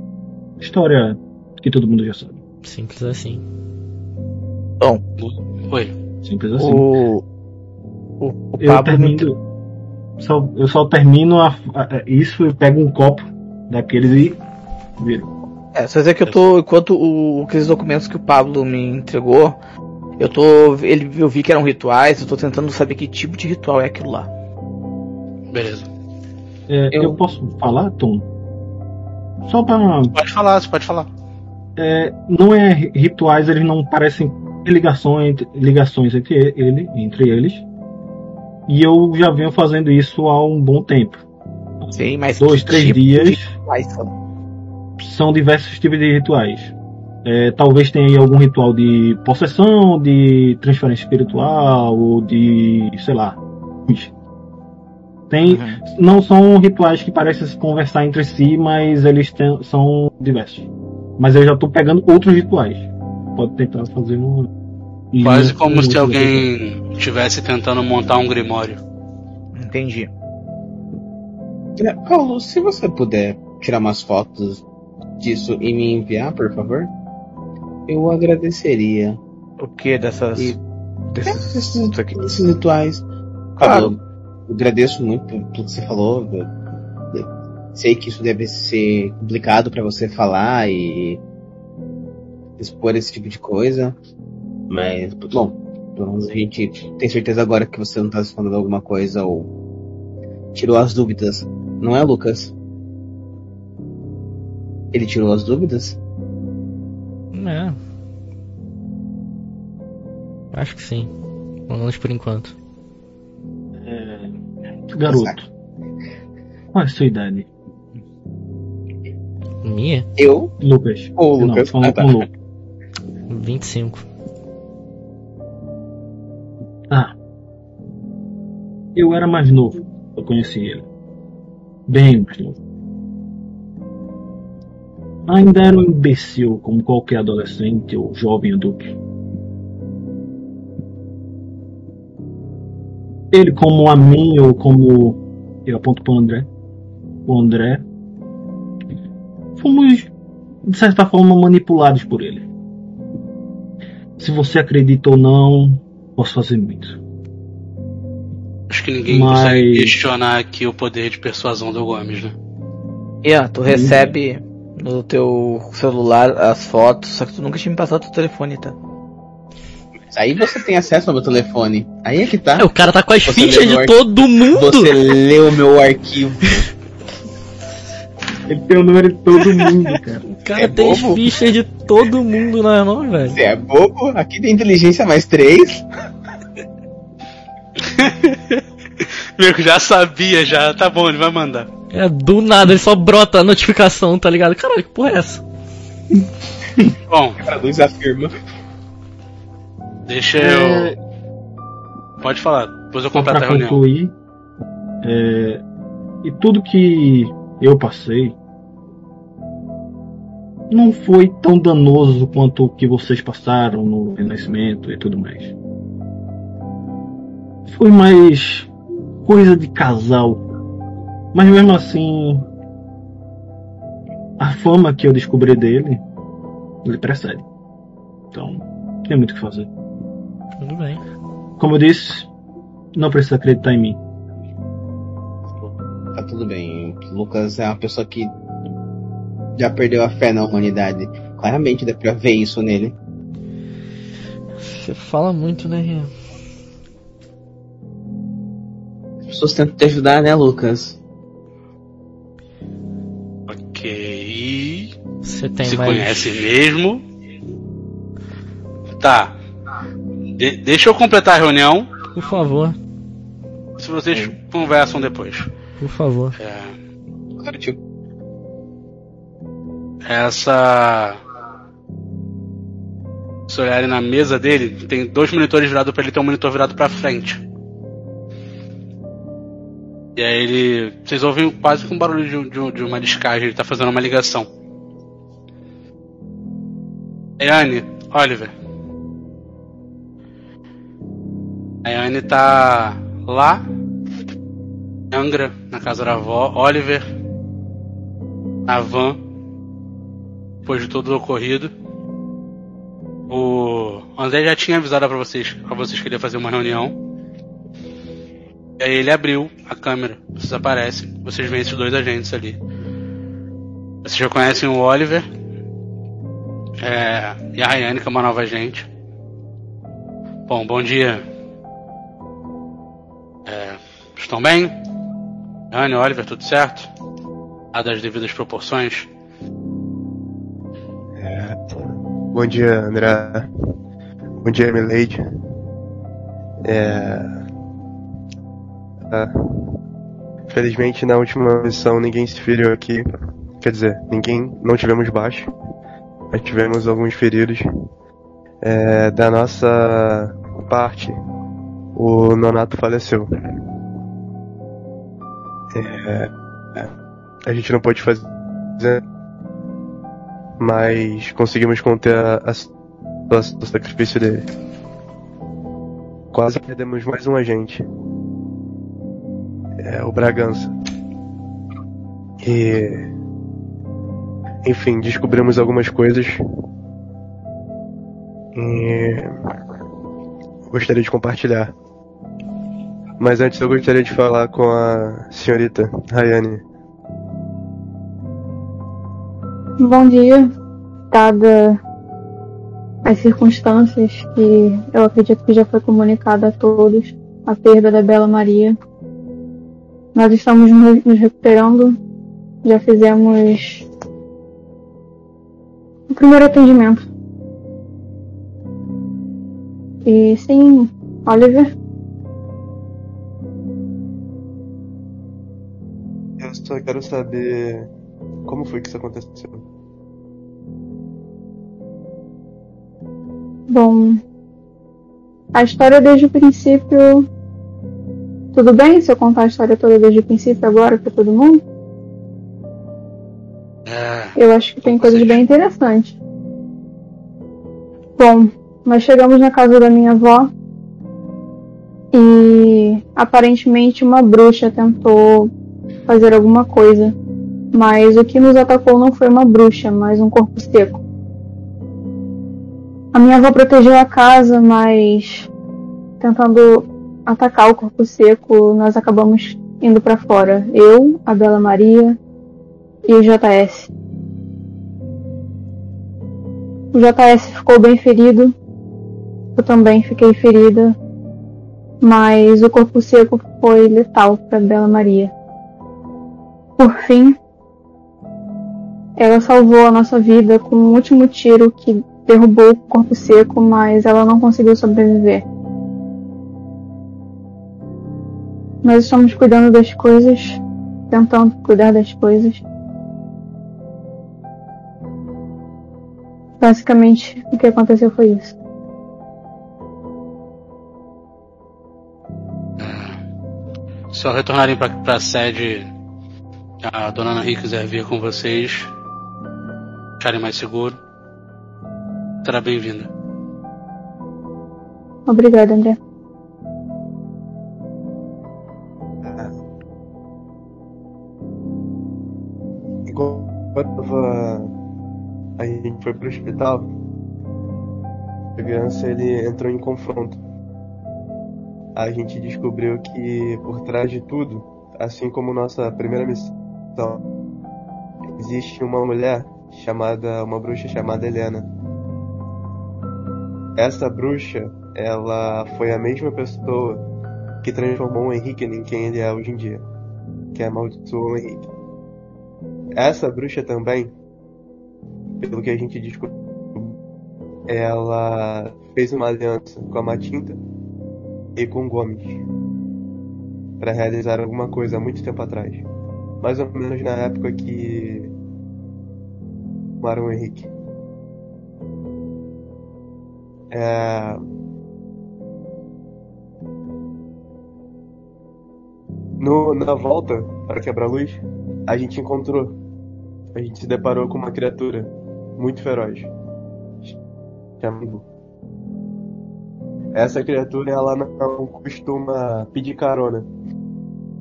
História que todo mundo já sabe. Simples assim. Bom, Oi. Simples assim. o. O, o eu Pablo me termino. Só, eu só termino a- a- isso e pego um copo daqueles e viro. É, só dizer que eu tô. Enquanto o, aqueles documentos que o Pablo me entregou, eu tô. Ele, eu vi que eram rituais, eu tô tentando saber que tipo de ritual é aquilo lá. Beleza. É, eu... Eu- posso falar, Tom? Só pra. Pode falar, você pode falar. é, não é ri- rituais, eles não parecem ligações, ligações entre ele, entre eles. E eu já venho fazendo isso há um bom tempo. Sim, mas. Dois, três tipo dias. rituais são? diversos tipos de rituais. É, talvez tenha algum ritual de possessão, de transferência espiritual, ou de. sei lá. Tem, Uhum. não são rituais que parecem se conversar entre si, mas eles são diversos. Mas eu já estou pegando outros rituais. Pode tentar fazer no. Quase no- como no- se alguém estivesse tentando montar um grimório. Entendi. É, Paulo, se você puder tirar umas fotos disso e me enviar, por favor, eu agradeceria. O que dessas. E- desses, Esses, isso aqui? esses rituais. Claro. Eu agradeço muito por tudo que você falou. Eu- eu sei que isso deve ser complicado para você falar e expor esse tipo de coisa. Mas, bom, pelo menos a gente tem certeza agora que você não tá escondendo alguma coisa ou tirou as dúvidas. Não é, Lucas? Ele tirou as dúvidas? É. Acho que sim. Pelo menos por enquanto. Garoto. Qual é a sua idade? Minha? Eu Lucas. ou Não, Lucas? falando Ah, tá. com o Lucas. 25. Ah. Eu era mais novo. Eu conheci ele. Bem mais novo. Ainda era um imbecil como qualquer adolescente ou jovem adulto. Ele como a mim ou como eu aponto para o André. O André. Fomos de certa forma manipulados por ele. Se você acredita ou não, posso fazer muito. Acho que ninguém Mas- consegue questionar aqui o poder de persuasão do Gomes, né? Ian, tu recebe no teu celular as fotos, só que tu nunca tinha me passado teu telefone, tá? Aí você tem acesso ao meu telefone. Aí é que tá. É, o cara tá com as Você fichas de todo mundo! Você leu meu arquivo. Ele tem o número de todo mundo, cara. O cara É tem as bobo? fichas de todo mundo, não é não, velho? Você é bobo? Aqui tem inteligência mais três. Meu, já sabia, já. Tá bom, ele vai mandar. É do nada, ele só brota a notificação, tá ligado? Caralho, que porra é essa? Bom, Para luz afirma. Deixa É, eu. Pode falar, depois eu completo a reunião. concluir, é, e tudo que eu passei não foi tão danoso quanto o que vocês passaram no Renascimento e tudo mais. Foi mais coisa de casal. Mas mesmo assim, a fama que eu descobri dele, ele precede. Então, tem muito o que fazer. Tudo bem. Como eu disse, não precisa acreditar em mim. Tá tudo bem. Lucas é uma pessoa que já perdeu a fé na humanidade. Claramente dá pra ver isso nele. Você fala muito, né, Rian? As pessoas tentam te ajudar, né, Lucas? Ok. Você tem Se mais. conhece mesmo. Tá. De- deixa eu completar a reunião. Por favor, Se vocês conversam depois. por favor. É, Claro, tio. essa. Se olharem na mesa dele, tem dois monitores virados pra ele, tem um monitor virado pra frente. E aí ele. Vocês ouvem quase que um barulho de, de, de uma descagem, ele tá fazendo uma ligação. Ei, Anne, Oliver. A Anne tá lá, Angra, na casa da avó. Oliver, na van, depois de tudo ocorrido. O André já tinha avisado para vocês, vocês que ele ia fazer uma reunião. E aí ele abriu a câmera, vocês aparecem, vocês veem esses dois agentes ali. Vocês já conhecem o Oliver é, e a Rayane, que é uma nova agente. Bom, bom dia. É, estão bem? Rayane, Oliver, tudo certo? Dadas as devidas proporções? É, bom dia, André. Bom dia, Milady. É, ah, felizmente na última missão ninguém se feriu aqui. Quer dizer, ninguém. não tivemos baixo. Mas tivemos alguns feridos. É, da nossa parte, o Nonato faleceu. É, a gente não pôde fazer. Mas conseguimos conter a, a do sacrifício dele. Quase perdemos mais um agente é, o Bragança. E. Enfim, descobrimos algumas coisas. E. Gostaria de compartilhar. Mas antes eu gostaria de falar com a senhorita Rayane. Bom dia. Dada as circunstâncias que eu acredito que já foi comunicada a todos, a perda da Bela Maria, nós estamos nos recuperando. Já fizemos o primeiro atendimento. E sim, Oliver. Só quero saber como foi que isso aconteceu. Bom, a história desde o princípio tudo bem se eu contar a história toda desde o princípio agora para todo mundo? É, eu acho que tem coisas bem interessantes. Bom, nós chegamos na casa da minha avó e aparentemente uma bruxa tentou fazer alguma coisa. Mas o que nos atacou não foi uma bruxa, mas um corpo seco. A minha avó protegeu a casa, mas tentando atacar o corpo seco, nós acabamos indo para fora. Eu, a Bela Maria e o JS. O JS ficou bem ferido. Eu também fiquei ferida. Mas o corpo seco foi letal para Bela Maria. Por fim, ela salvou a nossa vida com um último tiro que derrubou o corpo seco, mas ela não conseguiu sobreviver. Nós estamos cuidando das coisas, tentando cuidar das coisas. Basicamente, o que aconteceu foi isso. Ao retornarem para a sede, a dona Ana quiser vir com vocês, acharem mais seguro, será bem-vinda. Obrigada, André. quando a gente foi pro hospital, a criança ele entrou em confronto. A gente descobriu que por trás de tudo, assim como nossa primeira missão, existe uma mulher chamada, uma bruxa chamada Helena. Essa bruxa, ela foi a mesma pessoa que transformou o Henrique em quem ele é hoje em dia, que amaldiçoou o Henrique. Essa bruxa também, pelo que a gente descobriu, ela fez uma aliança com a Matinta e com Gomes para realizar alguma coisa há muito tempo atrás. Mais ou menos na época que Marão Henrique. É... No, na volta para quebrar-luz, a gente encontrou. A gente se deparou com uma criatura muito feroz. Chamado. Essa criatura, ela não costuma pedir carona.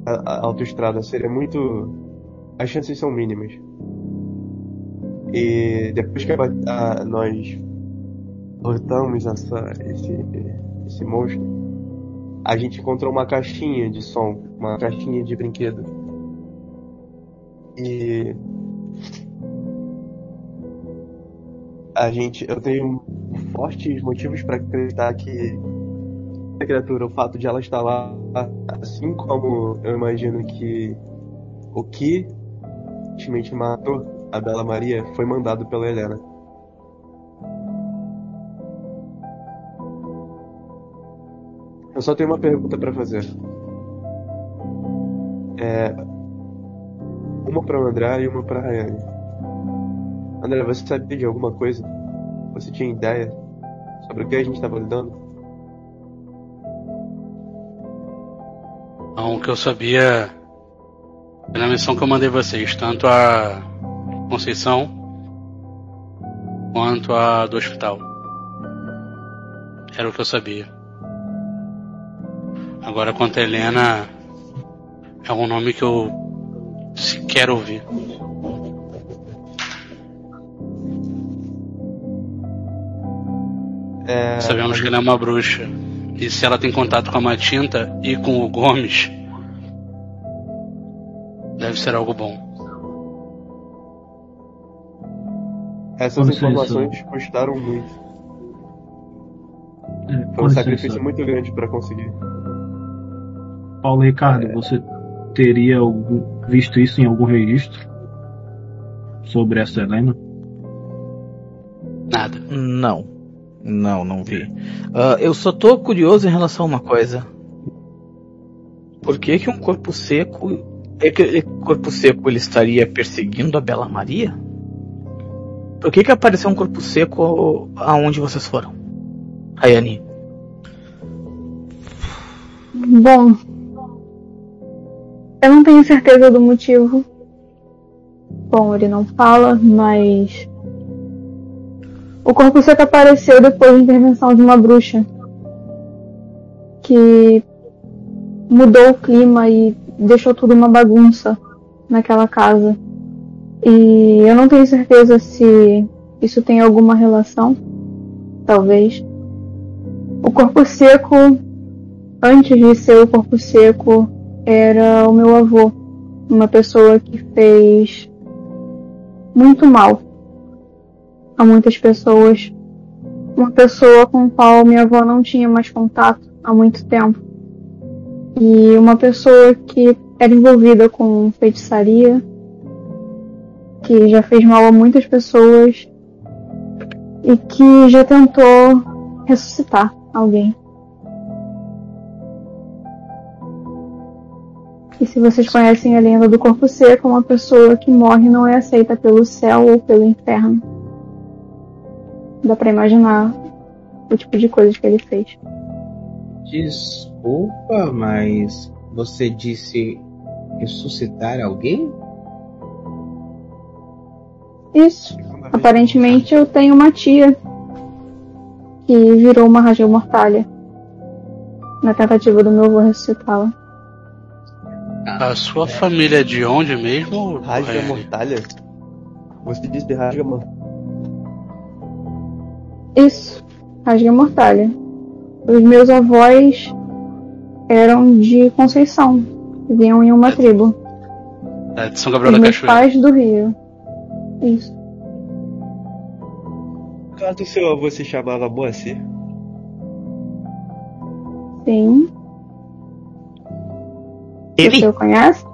A, a autoestrada seria muito. As chances são mínimas. E depois que a, nós derrotamos essa, esse, esse monstro, a gente encontrou uma caixinha de som, uma caixinha de brinquedo. E a gente, eu tenho fortes motivos para acreditar que a criatura, o fato de ela estar lá, assim como eu imagino que o que ultimamente matou a Bela Maria foi mandado pela Helena. Eu só tenho uma pergunta para fazer. É, uma para o André e uma para Rayane. André, você sabia de alguma coisa? Você tinha ideia sobre o que a gente estava lidando? Não, o que eu sabia na missão que eu mandei vocês, tanto a Conceição quanto a do hospital. Era o que eu sabia. Agora quanto a Helena é um nome que eu sequer ouvi. É... Sabemos que ela é uma bruxa. E se ela tem contato com a Matinta e com o Gomes, deve ser algo bom. Essas informações custaram muito. É, Foi um sacrifício muito grande para conseguir. Paulo Ricardo, você teria algum- visto isso em algum registro sobre essa Helena? Nada. Não. Não, não vi. Ah, eu só tô curioso em relação a uma coisa. Por que que um corpo seco... É que é corpo seco ele estaria perseguindo a Bela Maria? Por que que apareceu um corpo seco aonde vocês foram? Rayane. Bom, eu não tenho certeza do motivo. Bom, ele não fala, mas o corpo seco apareceu depois da intervenção de uma bruxa que mudou o clima e deixou tudo uma bagunça naquela casa. E eu não tenho certeza se isso tem alguma relação, talvez. O corpo seco antes de ser o corpo seco, era o meu avô. Uma pessoa que fez muito mal a muitas pessoas. Uma pessoa com a qual minha avó não tinha mais contato há muito tempo. E uma pessoa que era envolvida com feitiçaria, que já fez mal a muitas pessoas e que já tentou ressuscitar alguém. E se vocês conhecem a lenda do corpo seco, uma pessoa que morre não é aceita pelo céu ou pelo inferno. Dá pra imaginar o tipo de coisas que ele fez. Desculpa, mas você disse ressuscitar alguém? Isso. Aparentemente eu tenho uma tia que virou uma Raja Mortalha na tentativa do meu avô ressuscitá-la. A sua família é de onde mesmo? Rasga Rayane? mortalha? Você disse de rasga mortalha? Isso, Rasga Mortalha. Os meus avós eram de Conceição, viviam em uma tribo. É, de São Gabriel Os da meus Cachoeira. pais do Rio. Isso. Caso seu avô se chamava Moacir, Sim. Ele? Você o conhece?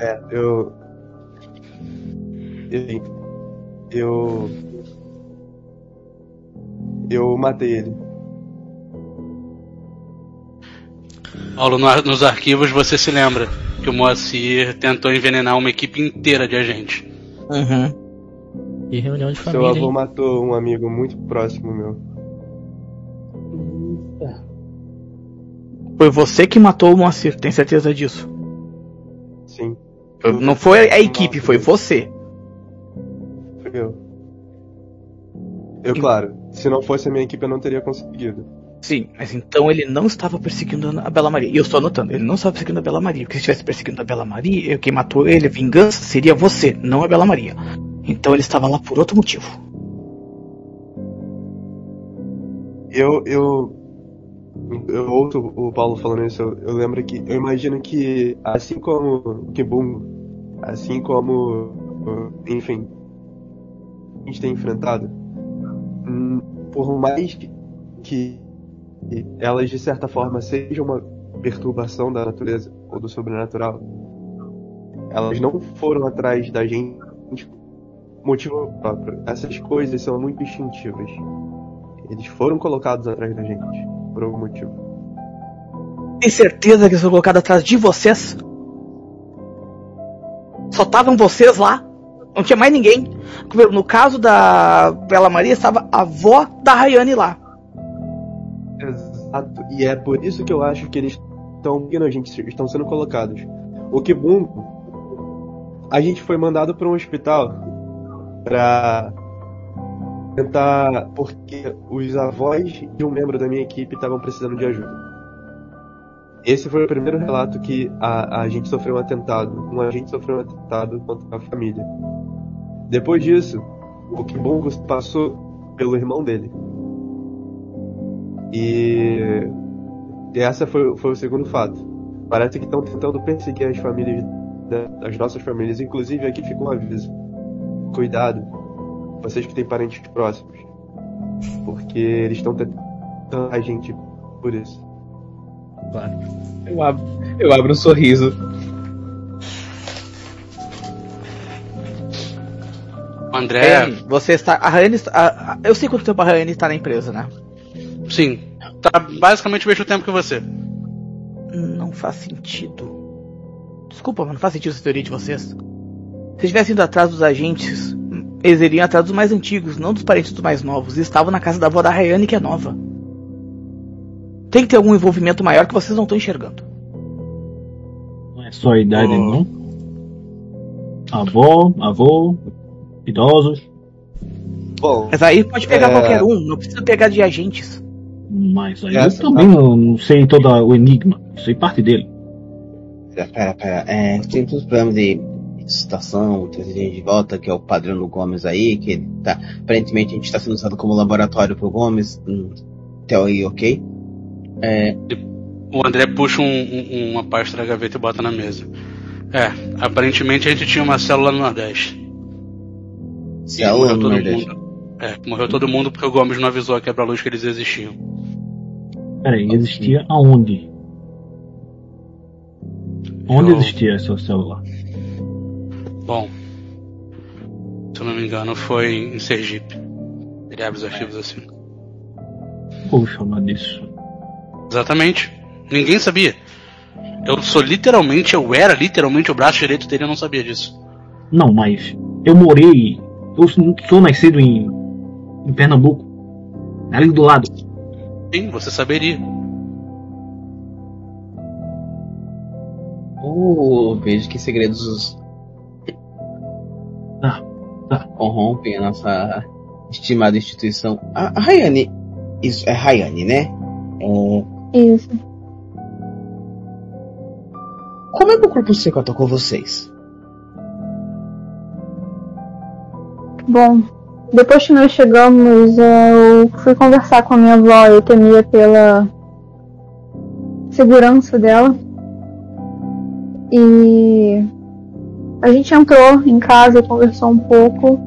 é, eu. Eu. Eu. Eu matei ele. Paulo, no- nos arquivos você se lembra que o Moacir tentou envenenar uma equipe inteira de agentes. Uhum. E reunião de Seu família, avô hein? matou um amigo muito próximo meu. Foi você que matou o Moacir, tem certeza disso? Sim, Não foi a equipe, foi você. Eu. Eu, claro, se não fosse a minha equipe eu não teria conseguido. Sim, mas então ele não estava perseguindo a Bela Maria. E eu estou anotando, ele não estava perseguindo a Bela Maria. Porque se estivesse perseguindo a Bela Maria, quem matou ele, a vingança, seria você, não a Bela Maria. Então ele estava lá por outro motivo. Eu, eu, eu ouço o Paulo falando isso, eu, eu lembro que, eu imagino que, assim como o Kibum, assim como, enfim, a gente tem enfrentado, hum, por mais que, elas de certa forma sejam uma perturbação da natureza ou do sobrenatural, elas não foram atrás da gente motivo próprio. Essas coisas são muito instintivas. Eles foram colocados atrás da gente por algum motivo. Tem certeza que eles foram colocados atrás de vocês? Só estavam vocês lá? Não tinha mais ninguém. No caso da Bela Maria, estava a avó da Rayane lá. Exato. E é por isso que eu acho que eles estão gente, estão sendo colocados. O Kibum, a gente foi mandado para um hospital pra tentar. porque os avós de um membro da minha equipe estavam precisando de ajuda. Esse foi o primeiro relato que a, a gente sofreu um atentado. Um agente sofreu um atentado contra a família. Depois disso, o Kibum passou pelo irmão dele. E, e essa foi, foi o segundo fato. Parece que estão tentando perseguir as famílias, né, as nossas famílias. Inclusive, aqui fica um aviso. Cuidado, vocês que têm parentes próximos. Porque eles estão tentando a gente por isso. Claro. Eu abro, eu abro um sorriso. André, Rayane, você está. A Rayane está. a- a- eu sei quanto tempo a Rayane está na empresa, né? sim, tá basicamente o mesmo tempo que você. Não faz sentido. Desculpa, mas não faz sentido essa teoria de vocês. Se eles tivessem ido atrás dos agentes, eles iriam atrás dos mais antigos, não dos parentes dos mais novos. E estavam na casa da avó da Rayane, que é nova. Tem que ter algum envolvimento maior que vocês não estão enxergando. Não é só a idade, Oh. não? Avó, avô, idosos, Bom, Mas aí pode pegar É. qualquer um, não precisa pegar de agentes. mas aí Essa- eu também não, não sei todo o enigma, sei parte dele. Pera, pera, pera. É, tem todos os problemas de situação, trazer gente de volta, que é o padrão do Gomes aí, que tá. Aparentemente a gente está sendo usado como laboratório pro Gomes. Hum, até aí, ok? É, O André puxa um- um- uma pasta da gaveta e bota na mesa. É, aparentemente a gente tinha uma célula no Nordeste. se E a morreu no todo Nordeste. mundo. É, morreu todo mundo porque o Gomes não avisou a quebra-luz que eles existiam. Peraí, existia aonde? Onde Eu- existia essa célula? Bom, se eu não me engano, foi em Sergipe. Ele abre os arquivos assim. Vou chamar disso. Exatamente. Ninguém sabia. Eu sou literalmente, eu era literalmente o braço direito dele, eu não sabia disso. Não, mas eu morei. Eu sou nascido em, em Pernambuco. Ali do lado. Sim, você saberia. Oh, vejo que segredos Tá, tá. corrompem a nossa estimada instituição. A, a Rayane, isso é Rayane, né? É, Isso. como é que o corpo seco atacou vocês? Bom, depois que nós chegamos, eu fui conversar com a minha avó. Eu temia pela segurança dela. E a gente entrou em casa e conversou um pouco.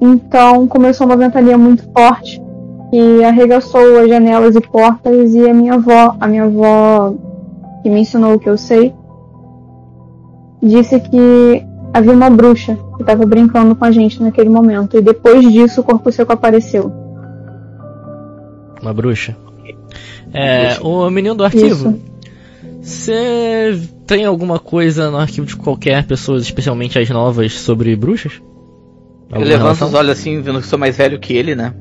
Então começou uma ventania muito forte que arregaçou as janelas e portas e a minha avó, a minha avó que me ensinou o que eu sei, disse que havia uma bruxa que estava brincando com a gente naquele momento. E depois disso o corpo seco apareceu. Uma bruxa. É, o menino do arquivo. Você tem alguma coisa no arquivo de qualquer pessoa, especialmente as novas, sobre bruxas? Ele Alguma levanta relação? os olhos assim, vendo que sou mais velho que ele, né?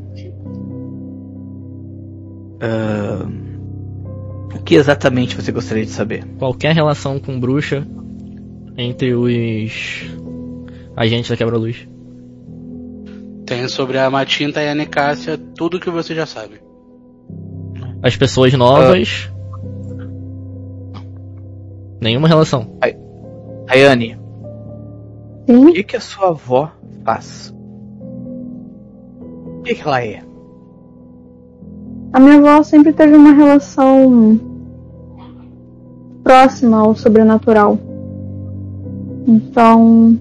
Ah, O que exatamente você gostaria de saber? Qualquer relação com bruxa entre os agentes da quebra-luz. Tem sobre a Matinta e a Nicásia tudo que você já sabe. As pessoas novas. Nenhuma relação. Rayane, o Sim, que, que a sua avó faz? O que, que ela é? A minha avó sempre teve uma relação próxima ao sobrenatural. Então,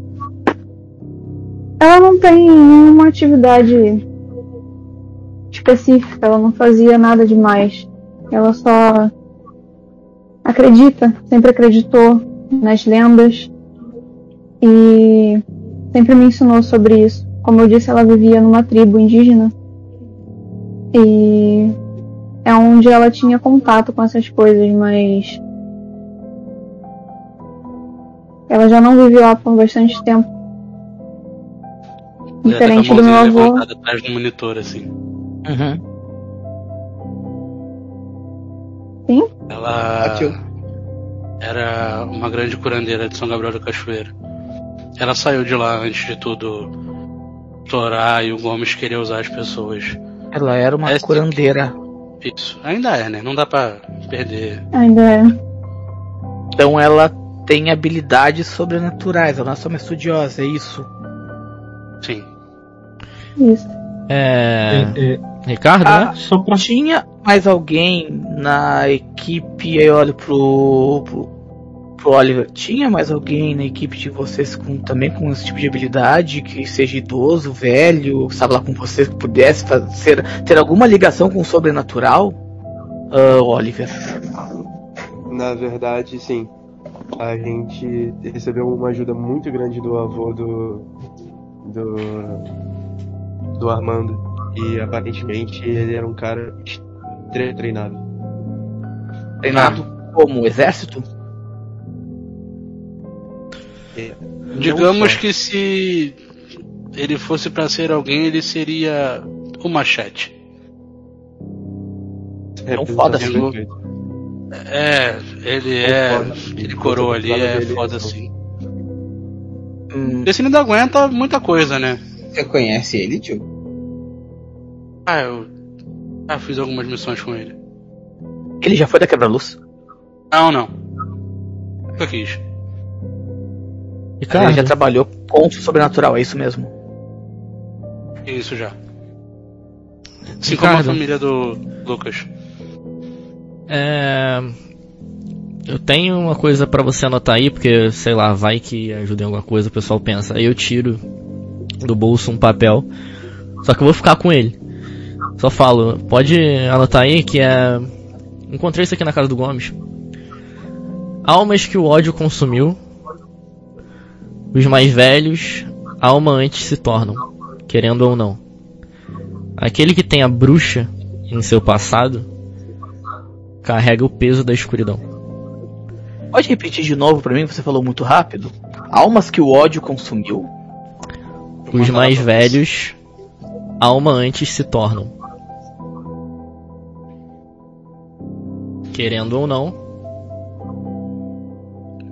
ela não tem nenhuma atividade específica, ela não fazia nada demais. Ela só acredita, sempre acreditou nas lendas e sempre me ensinou sobre isso. Como eu disse, ela vivia numa tribo indígena e é onde ela tinha contato com essas coisas, mas ela já não vive lá por bastante tempo. Diferente Ela do meu tá mãozinha avô. atrás do monitor, assim. Uhum. Ela Tio. era uma grande curandeira de São Gabriel da Cachoeira. Ela saiu de lá antes de tudo estourar e o Gomes querer usar as pessoas. Ela era uma Essa- curandeira. Isso. Ainda é, né? Não dá pra perder. Ainda é. Então ela tem habilidades sobrenaturais. Ela não é só uma estudiosa, é isso. Sim. Isso. É. É, é, Ricardo, Ah, né? só pra. Tinha mais alguém na equipe, aí eu olho pro, pro, pro Oliver, tinha mais alguém na equipe de vocês com, também com esse tipo de habilidade, que seja idoso, velho, sabe lá com vocês, que pudesse fazer, ter alguma ligação com o sobrenatural? Ah, Oliver. Na verdade, sim. A gente recebeu uma ajuda muito grande do avô do. do. do Armando. E aparentemente ele era um cara treinado. Treinado como exército? Digamos que se ele fosse pra ser alguém, ele seria o Machete. É um foda assim. É, ele É. Ele coroa ali, é foda assim. Hum, Esse ainda aguenta muita coisa, né? Você conhece ele, tio? Ah, eu. Ah, fiz algumas missões com ele. ele já foi da quebra-luz? Não, não. Eu quis. Ele Ricardo, já trabalhou com o sobrenatural, é isso mesmo? Isso já. Assim como a família do Lucas. é. Eu tenho uma coisa pra você anotar aí, porque, sei lá, vai que ajuda em alguma coisa, o pessoal pensa. Aí eu tiro do bolso um papel, só que eu vou ficar com ele. Só falo, pode anotar aí que é. Encontrei isso aqui na casa do Gomes. Almas que o ódio consumiu. Os mais velhos, alma antes se tornam, querendo ou não. Aquele que tem a bruxa em seu passado carrega o peso da escuridão. Pode repetir de novo pra mim, você falou muito rápido? Almas que o ódio consumiu? Os mais velhos, alma antes se tornam. Querendo ou não,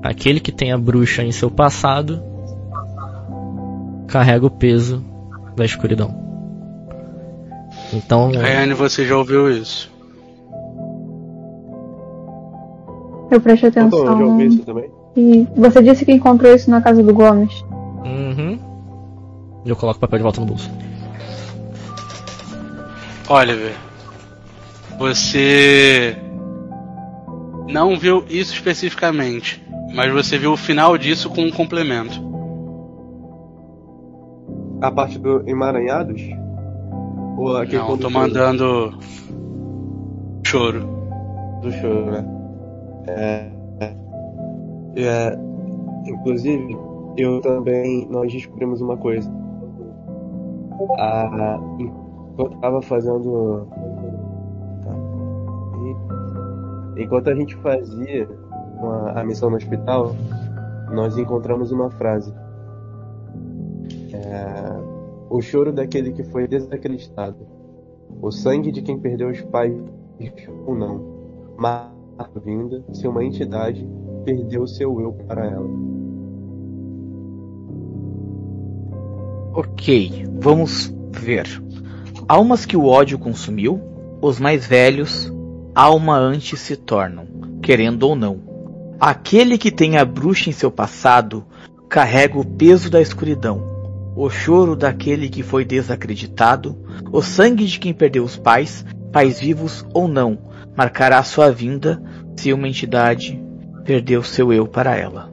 aquele que tem a bruxa em seu passado carrega o peso da escuridão. Então, Rayane, você já ouviu isso? Eu prestei Então, eu já ouvi atenção. isso também. E você disse que encontrou isso na casa do Gomes. uhum, eu coloco o papel de volta no bolso. Oliver, você não viu isso especificamente, mas você viu o final disso com um complemento. A parte do emaranhados? Ou aquele Não, tô choro- mandando choro. do choro, né? É, é, é, inclusive, eu também, nós descobrimos uma coisa. A, enquanto eu tava fazendo. tá, e- enquanto a gente fazia uma- a missão no hospital, nós encontramos uma frase. É, o choro daquele que foi desacreditado. O sangue de quem perdeu os pais ou não. Mas a vinda se uma entidade perdeu seu eu para ela. Ok, vamos ver. Almas que o ódio consumiu, os mais velhos, alma antes se tornam, querendo ou não. Aquele que tem a bruxa em seu passado carrega o peso da escuridão, o choro daquele que foi desacreditado, o sangue de quem perdeu os pais, pais vivos ou não, marcará sua vinda se uma entidade perdeu seu eu para ela.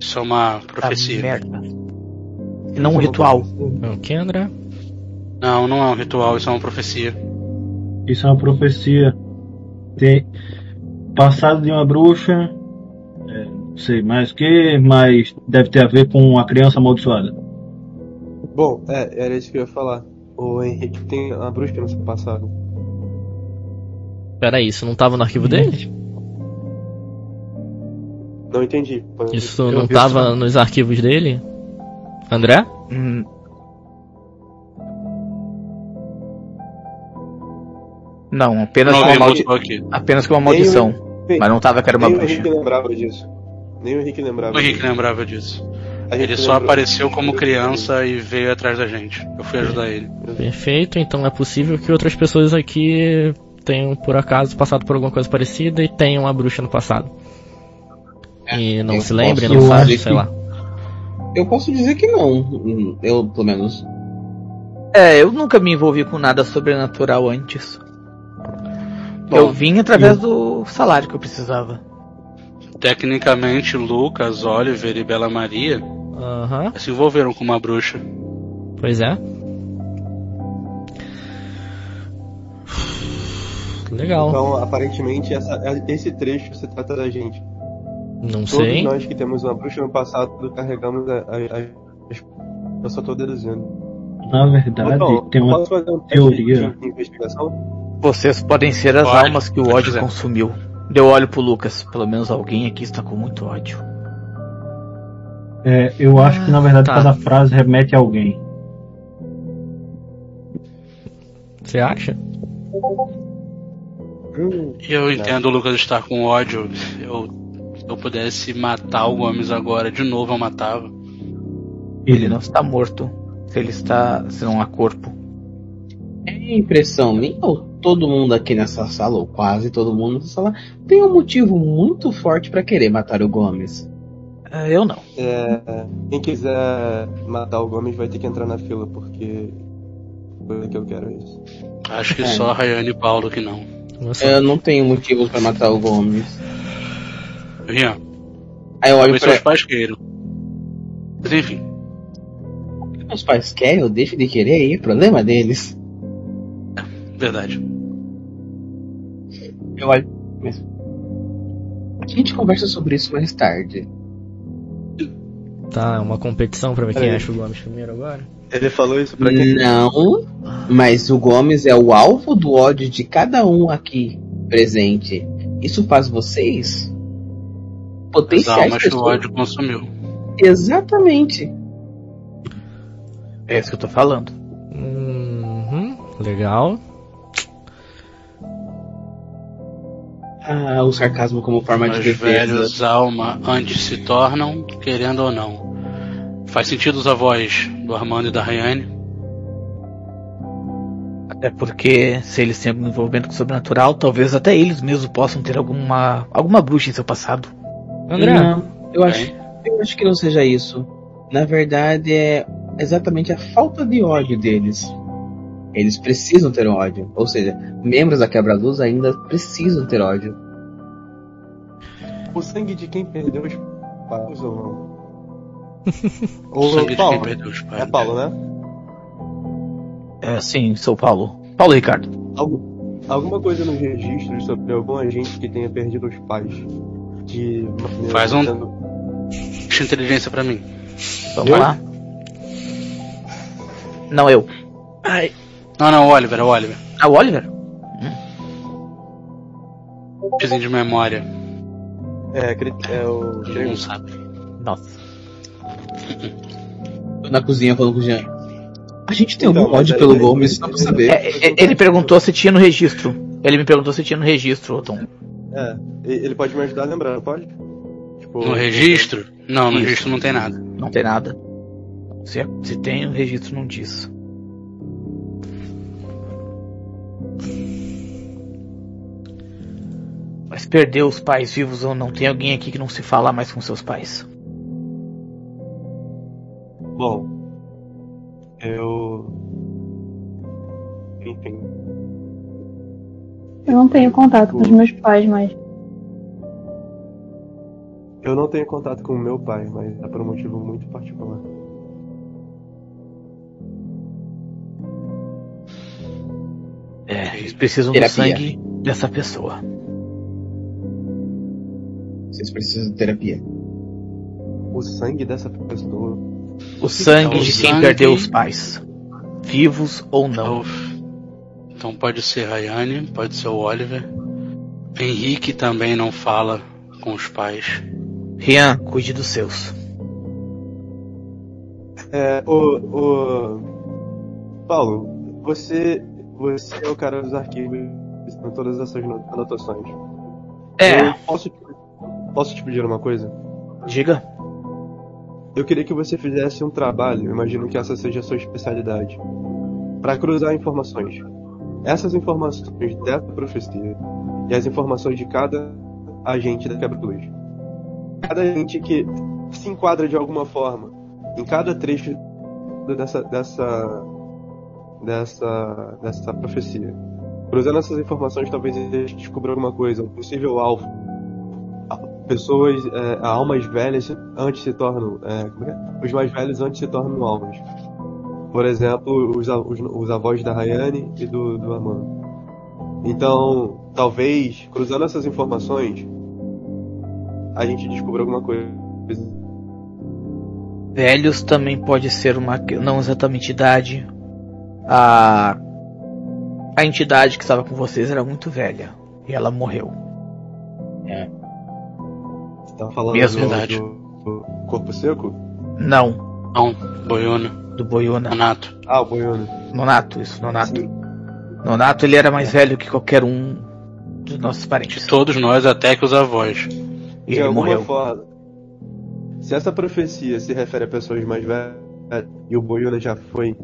Isso é uma Tá profecia. merda. E não um ritual. O que, André? Não, não é um ritual, isso é uma profecia. Isso é uma profecia. Tem passado de uma bruxa, sei mais o que, mas deve ter a ver com a criança amaldiçoada. Bom, é, era isso que eu ia falar. O Henrique tem a bruxa no seu passado. Peraí, isso não tava no arquivo dele? Não entendi. Isso Eu não tava isso. nos arquivos dele? André? Hum. Não, apenas Não, com uma, maldi... apenas com uma maldição. Mas não tava que era uma bruxa. Henrique lembrava disso. Nem o Henrique lembrava O Henrique disso. lembrava disso. A Ele só lembrou- apareceu como criança e veio atrás da gente. Eu fui ajudar ele. Perfeito, então é possível que outras pessoas aqui tenham, por acaso, passado por alguma coisa parecida e tenham uma bruxa no passado. E não eu se lembre, não sabe, sei que- lá. Eu posso dizer que não. Eu, pelo menos. É, eu nunca me envolvi com nada sobrenatural antes. eu Bom, vim através do salário que eu precisava. Tecnicamente, Lucas, Oliver e Bela Maria Aham, se envolveram com uma bruxa. pois é. Legal, Então, aparentemente, essa- esse trecho se trata da gente. não Todos sei. nós que temos uma bruxa no passado carregamos a. a, a- as- eu só tô deduzindo. Na verdade, Então, tem uma posso fazer um teste teoria. de investigação? Vocês podem ser as Pode, almas que o ódio consumiu. Deu olho pro Lucas. Pelo menos alguém aqui está com muito ódio. É, eu acho que na verdade tá. cada frase remete a alguém. Você acha? Eu entendo o Lucas estar com ódio. Eu, se eu pudesse matar o Gomes agora, de novo eu matava. Ele não está morto. Se ele está. se não há corpo. É impressão minha ou todo mundo aqui nessa sala, ou quase todo mundo nessa sala, tem um motivo muito forte pra querer matar o Gomes. É, eu não. é, quem quiser matar o Gomes vai ter que entrar na fila, porque. Coisa que eu quero é isso. Acho que É. só a Rayane e Paulo que não. Eu não tenho motivos pra matar o Gomes. Rian, Aí eu olho pra. seus pais queiram. Mas enfim, Meus pais querem, eu deixo de querer aí, problema deles. Verdade. Eu olho. Mas... A gente conversa sobre isso mais tarde. Tá, uma competição pra ver quem acha o Gomes primeiro agora? Ele falou isso pra quem? Não, mas o Gomes é o alvo do ódio de cada um aqui presente. Isso faz vocês As potenciais almas que o pessoas. ódio consumiu. Exatamente. É isso que eu tô falando. Uhum, legal. Ah, o sarcasmo como forma de Os defesa. velhos alma antes se tornam, querendo ou não. Faz sentido usar a voz do Armando e da Rayane? Até porque se eles têm algum envolvimento com o sobrenatural, talvez até eles mesmos possam ter alguma. alguma bruxa em seu passado. André, Não, eu acho, eu acho que não seja isso. Na verdade, é exatamente a falta de ódio deles. Eles precisam ter um ódio. Ou seja, membros da Quebra-Luz ainda precisam ter ódio. O sangue de quem perdeu os pais ou não? o sangue de quem Paulo. perdeu os pais. É Paulo, né? É, sim, sou Paulo. Paulo Ricardo. Algu- alguma coisa nos registros sobre algum agente que tenha perdido os pais. De maneira Faz um- Deixa inteligência pra mim. Vamos Eu? lá. Não, eu. Não, não, o Oliver, é o Oliver. Ah, o Oliver? Pezinho de memória. É, é o. Ele não sabe. Nossa. Na cozinha falando com o Jean. A gente tem Então, algum ódio pelo Gomes, só pra saber. É, é, ele perguntou se tinha no registro. Ele me perguntou se tinha no registro, Tom. É, ele pode me ajudar a lembrar, não pode? Tipo, No registro? Não, no Isso. registro não tem nada. Não tem nada. Se, é- se tem, o registro não diz. Perdeu os pais vivos ou não? Tem alguém aqui que não se fala mais com seus pais? Bom, eu. Enfim, Eu não tenho contato com os meus pais, mas eu não tenho contato com o meu pai, mas é por um motivo muito particular. É, eles precisam Terapia. do sangue dessa pessoa. Vocês precisam de terapia. O sangue dessa pessoa. O sangue de quem sangue- perdeu os pais. Vivos ou não. Então, pode ser Rayane, pode ser o Oliver. Henrique também não fala com os pais. Rian, cuide dos seus. É, o, o. Paulo, você. Você é o cara dos arquivos com todas essas no- anotações. É, Eu posso, posso te pedir uma coisa? diga. Eu queria que você fizesse um trabalho, imagino que essa seja a sua especialidade, para cruzar informações. Essas informações dessa profecia e as informações de cada agente da quebra-luz. Cada agente que se enquadra de alguma forma em cada trecho dessa dessa dessa dessa profecia. Cruzando essas informações, talvez a gente descubra alguma coisa, um possível alvo. Pessoas, é, almas velhas antes se tornam, é, como é? é? os mais velhos antes se tornam alvos. Por exemplo, os, os, os avós da Rayane e do, do Aman. Então, talvez, cruzando essas informações, a gente descubra alguma coisa. Velhos também pode ser uma. não exatamente idade. A. A entidade que estava com vocês era muito velha. E ela morreu. Você tá falando Mesmo, do, verdade. do- corpo seco? Não, Não, Boiona, do Boiona. Renato. Ah, o Boiano. Nonato, isso, Nonato. Sim. Nonato ele era mais velho que qualquer um dos nossos parentes. De todos nós, até que os avós. E de ele alguma morreu. forma, se essa profecia se refere a pessoas mais velhas e o Boiuna já foi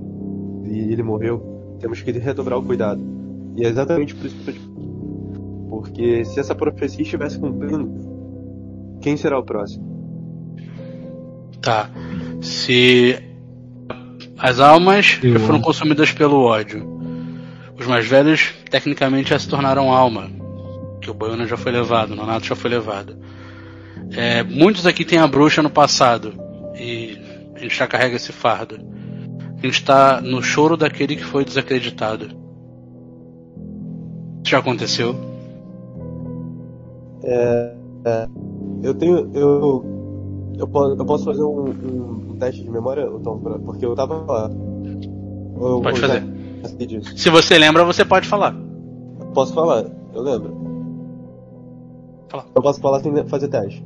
e ele morreu, temos que redobrar o cuidado. E é exatamente por isso que eu tô. Porque se essa profecia estivesse cumprindo, quem será o próximo? Tá. Se as almas Eu já foram consumidas pelo ódio, os mais velhos tecnicamente já se tornaram alma. Que o Boiona já foi levado, o Nonato já foi levado. É, muitos aqui têm a bruxa no passado. E a gente já carrega esse fardo. A gente está no choro daquele que foi desacreditado. Isso já aconteceu? Eu tenho. Eu. Eu posso, eu posso fazer um, um- teste de memória, Tom, pra- porque eu tava lá. Eu- Pode eu fazer. Se você lembra, você pode falar. Posso falar, eu lembro. Fala. Eu posso falar sem fazer teste.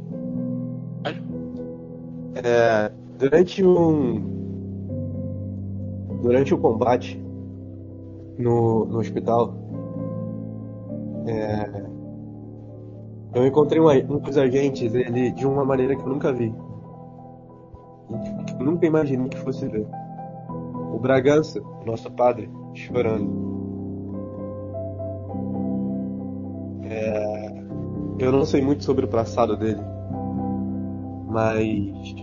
Pode. É, durante um. Durante o combate no, no hospital, é, eu encontrei um, um dos agentes ele de uma maneira que eu nunca vi. Eu nunca imaginei que fosse ver. O Bragança, nosso padre, chorando. Eu não sei muito sobre o passado dele, mas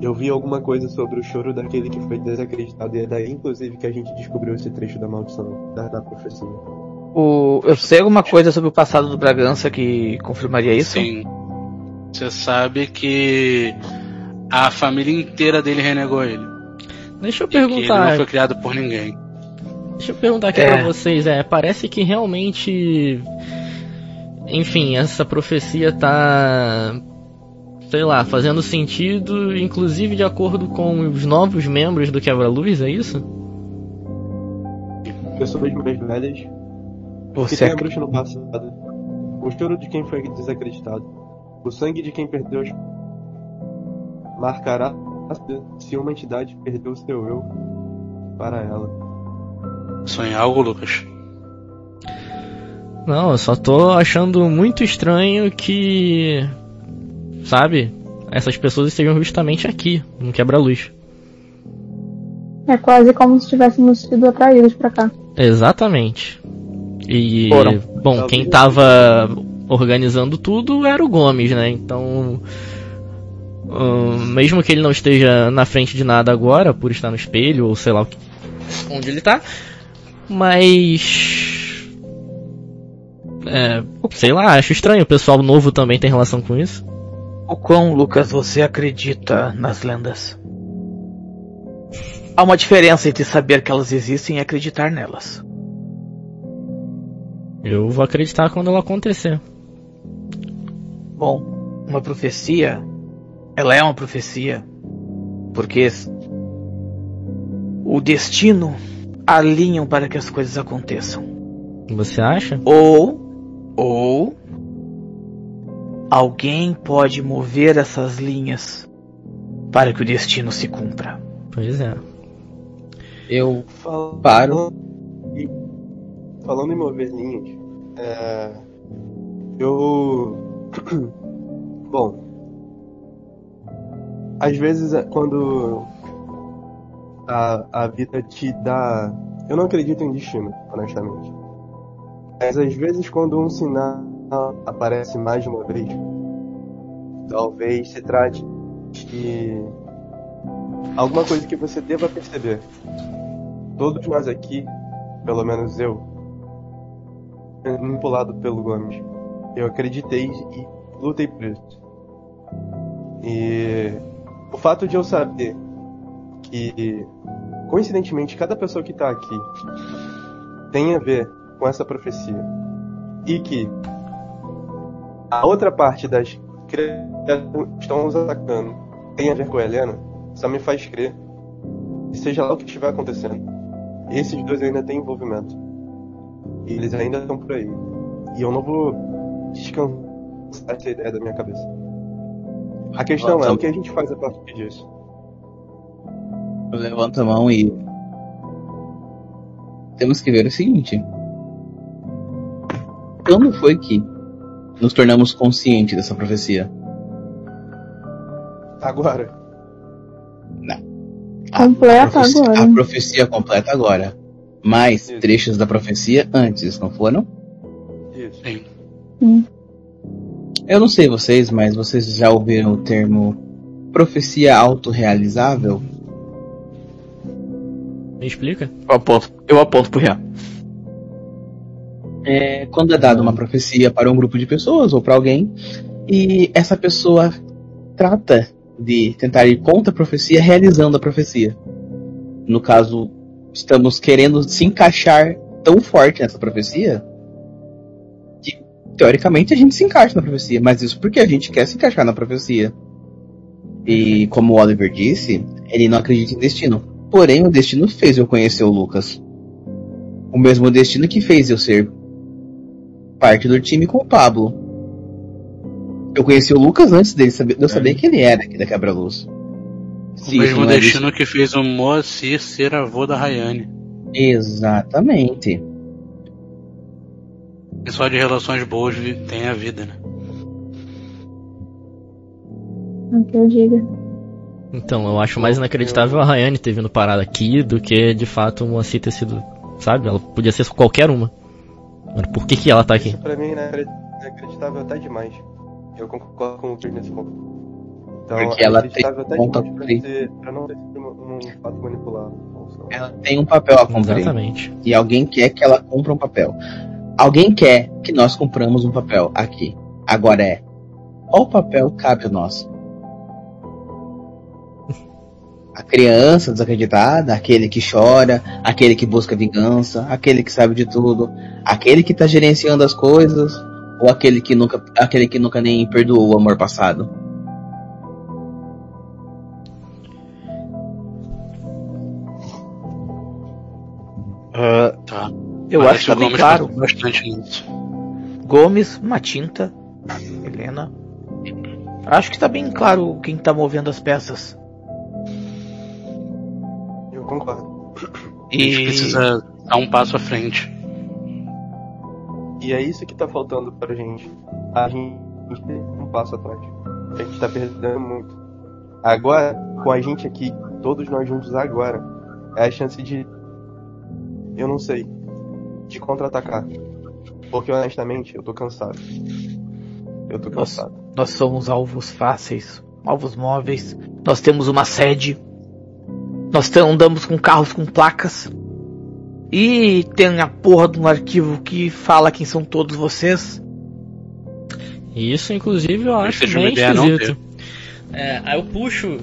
eu vi alguma coisa sobre o choro daquele que foi desacreditado e é daí inclusive que a gente descobriu esse trecho da maldição, da, da profecia. O, eu sei alguma coisa sobre o passado do Bragança que confirmaria isso? Sim. Você sabe que a família inteira dele renegou ele. Deixa eu E que ele não perguntar, foi criado por ninguém. deixa eu perguntar aqui É. pra vocês, é, parece que realmente, enfim, essa profecia tá, sei lá, fazendo sentido, inclusive de acordo com os novos membros do Quebra-Luz, é isso? Pessoas mais velhas que Você têm a ac- bruxa no passado, o choro de quem foi desacreditado, o sangue de quem perdeu os- marcará se uma entidade perdeu o seu eu para ela. Sonhar algo, Lucas? Não, eu só tô achando muito estranho que. Sabe? Essas pessoas estejam justamente aqui, no quebra-luz. É quase como se tivéssemos sido atraídos pra cá. Exatamente. E, Foram. bom, quem tava organizando tudo era o Gomes, né? Então, hum, mesmo que ele não esteja na frente de nada agora, por estar no espelho, ou sei lá o que- onde ele tá, mas. É, sei lá, acho estranho. O pessoal novo também tem relação com isso. O quão, Lucas, você acredita nas lendas? Há uma diferença entre saber que elas existem e acreditar nelas. Eu vou acreditar quando ela acontecer. Bom, uma profecia, ela é uma profecia, porque o destino alinham para que as coisas aconteçam. Você acha? Ou, ou, alguém pode mover essas linhas para que o destino se cumpra. Pois é. Eu paro. Falando em mover linhas, é, eu. Bom. Às vezes, é, quando a, a vida te dá. Eu não acredito em destino, honestamente. Mas às vezes, quando um sinal aparece mais de uma vez, talvez se trate de alguma coisa que você deva perceber todos nós aqui, pelo menos eu, manipulado pelo Gomes, eu acreditei e lutei por isso. E o fato de eu saber que, coincidentemente, cada pessoa que tá aqui tem a ver com essa profecia e que a outra parte das criaturas que estão nos atacando tem a ver com a Helena, só me faz crer seja lá o que estiver acontecendo, esses dois ainda têm envolvimento. E eles ainda estão por aí. E eu não vou descansar essa ideia da minha cabeça. A questão é o que a gente faz a partir disso. Eu levanto a mão e. Temos que ver o seguinte. Quando foi que nos tornamos conscientes dessa profecia? Agora, Completa profecia, agora. A profecia completa agora. Mais Isso. trechos da profecia antes, não foram? isso. Sim. Hum. Eu não sei vocês, mas vocês já ouviram o termo profecia autorrealizável? Me explica? Eu aponto, eu aponto pro Rian. É quando é dada uma profecia para um grupo de pessoas ou para alguém e essa pessoa trata de tentar ir contra a profecia realizando a profecia. No caso, estamos querendo se encaixar tão forte nessa profecia que teoricamente a gente se encaixa na profecia, mas isso porque a gente quer se encaixar na profecia. E como o Oliver disse, ele não acredita em destino. Porém, o destino fez eu conhecer o Lucas. O mesmo destino que fez eu ser parte do time com o Pablo. Eu conheci o Lucas antes dele saber, de eu saber que ele era aqui da Quebra-Luz. O Se isso mesmo não é destino que fez o Moacir ser avô da Rayane. Exatamente. E só de relações boas tem a vida, né? O que eu diga. Então, eu acho mais inacreditável a Rayane ter vindo parar aqui do que de fato uma Moacir ter sido. Sabe? Ela podia ser qualquer uma. Mas por que, que ela tá aqui? Isso pra mim é inacreditável até demais. Eu concordo com o Chris nesse ponto. Então, Porque ela tem ser, pra não ter um, um fato manipulado. Ela tem um papel a cumprir. Exatamente. E alguém quer que ela cumpra um papel. Alguém quer que nós cumpramos um papel aqui. Agora é. Qual papel cabe a nós? A criança desacreditada, aquele que chora, aquele que busca vingança, aquele que sabe de tudo, aquele que tá gerenciando as coisas, ou aquele que nunca, aquele que nunca nem perdoou o amor passado. Tá. Eu Parece acho que tá bem Gomes claro. bastante nisso. Gomes, Matinta, Helena. Acho que tá bem claro quem tá movendo as peças. Eu concordo. A gente E Precisa dar um passo à frente. E é isso que tá faltando pra gente. A gente tem um passo atrás. A gente tá perdendo muito. Agora, com a gente aqui, todos nós juntos agora, é a chance de. Eu não sei. De contra-atacar. Porque honestamente, eu tô cansado. Eu tô cansado. nós somos alvos fáceis, alvos móveis. Nós temos uma sede. Nós andamos com carros com placas. E tem a porra de um arquivo que fala quem são todos vocês. Isso, inclusive, eu acho bem esquisito. É, aí eu puxo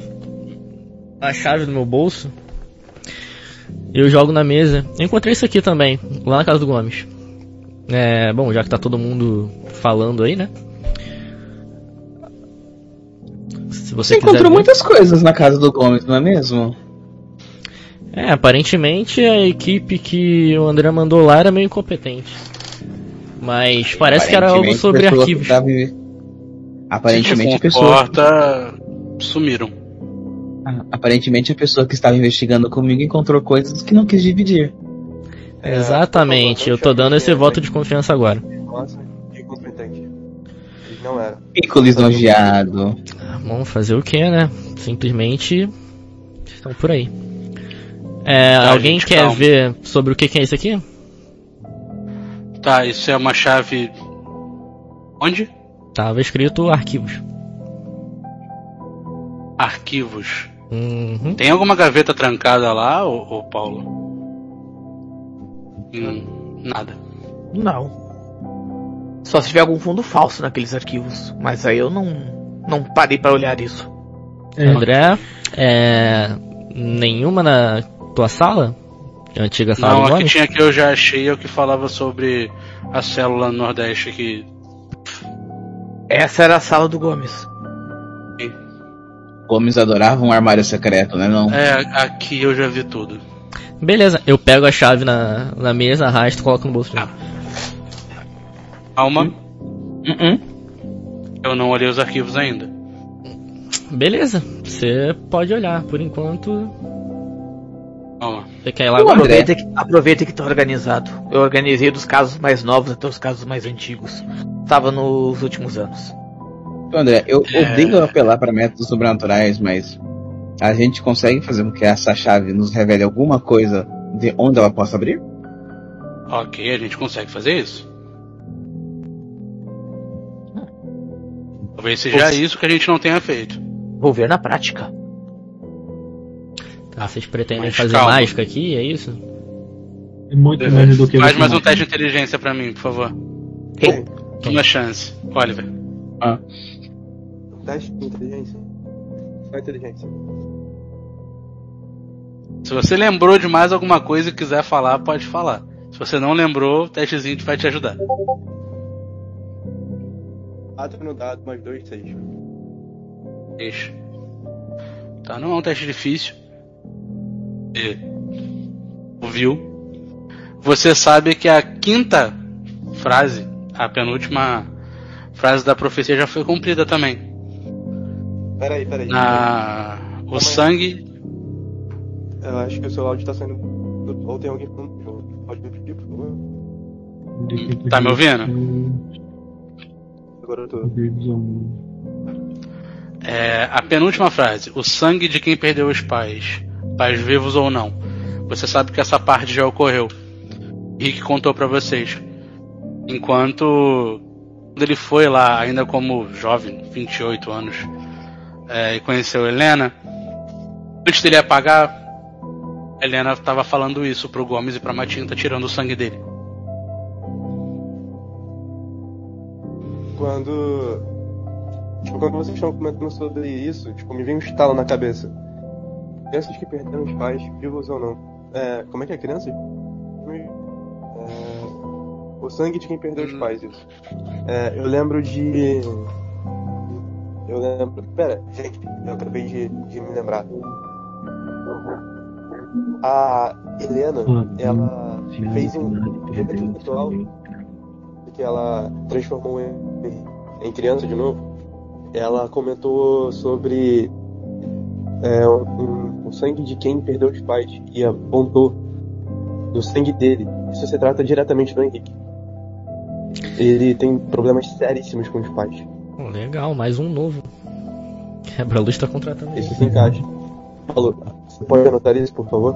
a chave do meu bolso eu jogo na mesa. Eu encontrei isso aqui também, lá na casa do Gomes. É, bom, já que tá todo mundo falando aí, né? Se você, Você encontrou ver. muitas coisas na casa do Gomes, não é mesmo? É, aparentemente a equipe que o André mandou lá era meio incompetente. Mas parece que era algo sobre arquivos. tava Aparentemente a Se pessoa. comporta, sumiram. Aparentemente a pessoa que estava investigando comigo encontrou coisas que não quis dividir. É, Exatamente, eu tô dando esse voto de confiança agora. Nossa, não eram. Fico lisonjeado. Vamos fazer o que, né? Simplesmente estão por aí. É, Tá, alguém gente, quer calma. ver sobre o que, que é isso aqui? Tá, isso é uma chave. Onde? Tava escrito arquivos. Arquivos. Uhum. Tem alguma gaveta trancada lá, ô, ô Paulo? Hum, nada. Não. Só se tiver algum fundo falso naqueles arquivos. Mas aí eu não, não parei pra olhar isso. É, André, é, nenhuma na tua sala? A antiga sala Não, do a que tinha que eu já achei é o que falava sobre a célula no Nordeste que. Essa era a sala do Gomes. Gomes adorava um armário secreto, né? Não. É, aqui eu já vi tudo. Beleza, eu pego a chave na, na mesa, arrasto e coloco no bolso. de novo. Calma, Uh-uh. eu não olhei os arquivos ainda. Beleza, você pode olhar. Por enquanto, Calma. você quer ir lá. Aproveita que, aproveita que tá organizado. Eu organizei dos casos mais novos até os casos mais antigos. Tava nos últimos anos. André, eu É. odeio apelar para métodos sobrenaturais, mas a gente consegue fazer com que essa chave nos revele alguma coisa de onde ela possa abrir? Ok, a gente consegue fazer isso? Talvez seja isso que a gente não tenha feito. Vou ver na prática. Tá, vocês pretendem Mas fazer calma. mágica aqui, é isso? é muito mais do que Faz mais um teste de inteligência pra mim, por favor. Quem? Uma chance. Oliver. Teste de inteligência. Só inteligência. Se você lembrou de mais alguma coisa e quiser falar, pode falar. Se você não lembrou, o testezinho vai te ajudar. 4 no dado, mais 2, 6. Deixa. Tá, não é um teste difícil. E ouviu? Você sabe que a quinta frase, a penúltima frase da profecia já foi cumprida também. Peraí, peraí. Na o sangue Eu acho que o seu áudio tá saindo. do- Ou tem alguém falando junto. Pode repetir, por favor? Tá me ouvindo? Agora eu tô. É, a penúltima frase: O sangue de quem perdeu os pais, pais vivos ou não. Você sabe que essa parte já ocorreu. Rick contou pra vocês. Enquanto quando ele foi lá, ainda como jovem, 28 anos, é, e conheceu Helena, antes dele apagar, Helena estava falando isso pro Gomes e pra Matinta, tirando o sangue dele. Quando. Tipo, quando vocês estão comentando sobre isso, tipo, me vem um estalo na cabeça. Crianças que perderam os pais, vivos ou não. É, como é que é crianças? É, o sangue de quem perdeu os pais, isso. É, eu lembro de. Eu lembro. Pera, gente, eu acabei de, de me lembrar. A Helena, ela fez um ritual que ela transformou em, em criança de novo. Ela comentou sobre é, um, o sangue de quem perdeu os pais e apontou do sangue dele. Isso se trata diretamente do Henrique. Ele tem problemas seríssimos com os pais. Legal, mais um novo. Quebra-luz tá contratando ele. Isso se encaixa. Falou. Você pode anotar isso, por favor?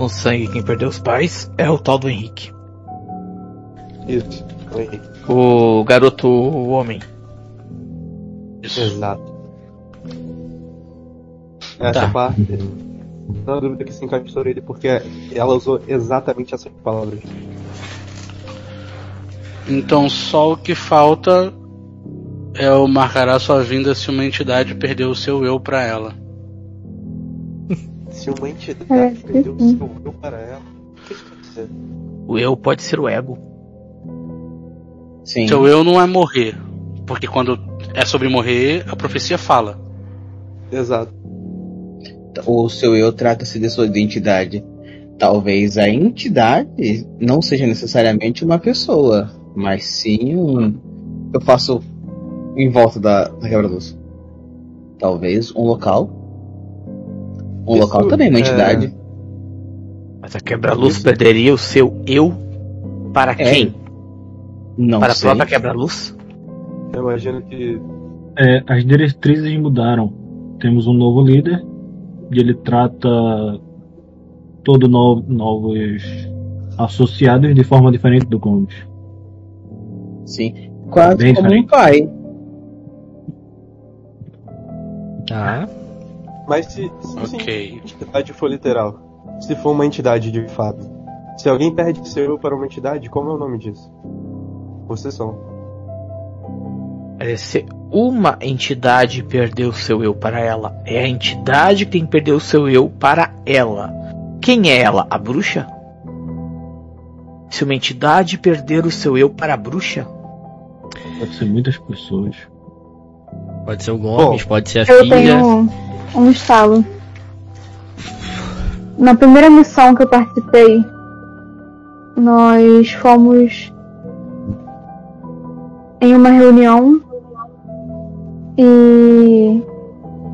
Um sangue quem perdeu os pais é o tal do Henrique. Isso, o Henrique. O garoto o homem. Isso. Exato. Essa Tá. parte, não há dúvida que se encaixa sobre ele, porque ela usou exatamente essas palavras. Então só o que falta é o marcará sua vinda se uma entidade perdeu o seu eu pra ela. Se uma entidade É, perdeu o sim. seu eu para ela, o que isso quer dizer? O eu pode ser o ego. Sim. Seu eu não é morrer. Porque quando é sobre morrer, a profecia fala. Exato. O seu eu trata-se de sua identidade. Talvez a entidade não seja necessariamente uma pessoa, mas sim um. Eu faço em volta da, da quebra-luz. Talvez um local. Um Isso, local também, uma é, entidade. Mas a quebra-luz perderia o seu eu para É, quem? Não para a sei. própria quebra-luz? Eu imagino que É, as diretrizes mudaram. Temos um novo líder e ele trata todos no, novos associados de forma diferente do Gomes. Sim. Quase Bem como um diferente. pai. Ah, Mas se, se sim, Ok. a entidade for literal, se for uma entidade de fato, se alguém perde seu eu para uma entidade, como é o nome disso? Possessão. Parece ser uma entidade perdeu o seu eu para ela. É a entidade quem perdeu o seu eu para ela. Quem é ela? A bruxa? Se uma entidade perder o seu eu para a bruxa, Pode ser muitas pessoas. Pode ser o Gomes, pode ser a Eu filha. tenho um estalo. Na primeira missão que eu participei, nós fomos em uma reunião e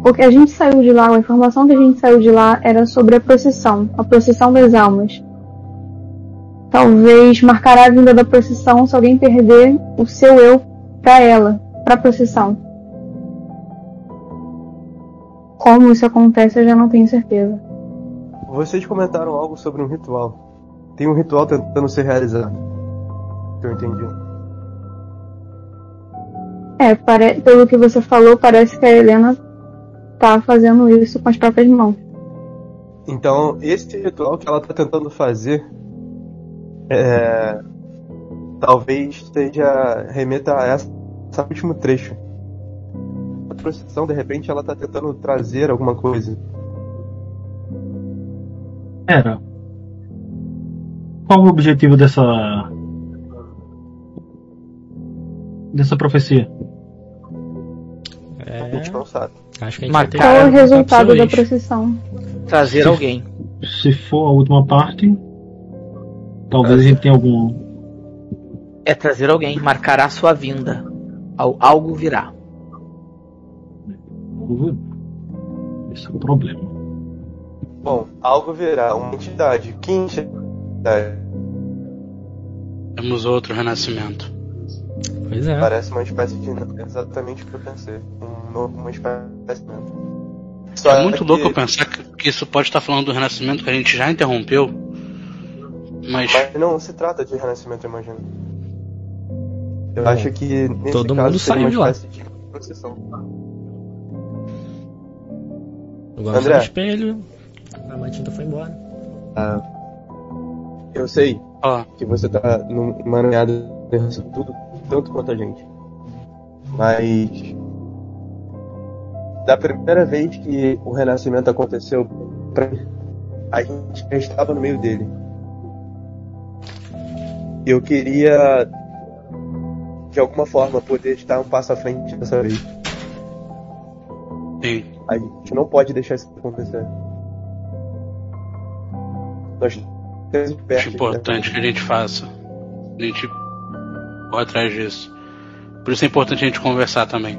o que a gente saiu de lá, a informação que a gente saiu de lá era sobre a procissão, a procissão das almas. Talvez marcará a vinda da procissão se alguém perder o seu eu para ela, para a procissão. Como isso acontece, eu já não tenho certeza. Vocês comentaram algo sobre um ritual. Tem um ritual tentando ser realizado. Que eu entendi. É, pare... pelo que você falou, parece que a Helena tá fazendo isso com as próprias mãos. Então, esse ritual que ela tá tentando fazer é, talvez seja remeta a essa, esse último trecho. A procissão, de repente, ela tá tentando trazer alguma coisa. Era. Qual o objetivo dessa. dessa profecia? A É, gente não sabe. acho que a gente Marcar. vai ter Qual é o resultado da procissão? trazer Sim. alguém. Se for a última parte, talvez a gente tenha algum. É trazer alguém, marcará sua vinda. Al- Algo virá. Esse é o problema. Bom, algo virá, uma entidade. Que entidade? Temos outro renascimento. Pois é. Parece uma espécie de. Exatamente o que eu pensei. Um novo, uma espécie de. Só É muito que- louco eu pensar que, que isso pode estar falando do renascimento que a gente já interrompeu. Mas Mas não se trata de renascimento, eu imagino. Eu acho que nesse Todo caso mundo saiu uma de lá. espécie de Gomes André. no espelho. A Matilda foi embora. Eu sei ó, que você tá nisso tudo, tanto quanto a gente. Mas da primeira vez que o renascimento aconteceu, pra- a gente já estava no meio dele. Eu queria de alguma forma poder estar um passo à frente dessa vez. sim. A gente não pode deixar isso acontecer. Nós temos Acho perto. importante que a gente faça. A gente corre atrás disso. Por isso é importante a gente conversar também.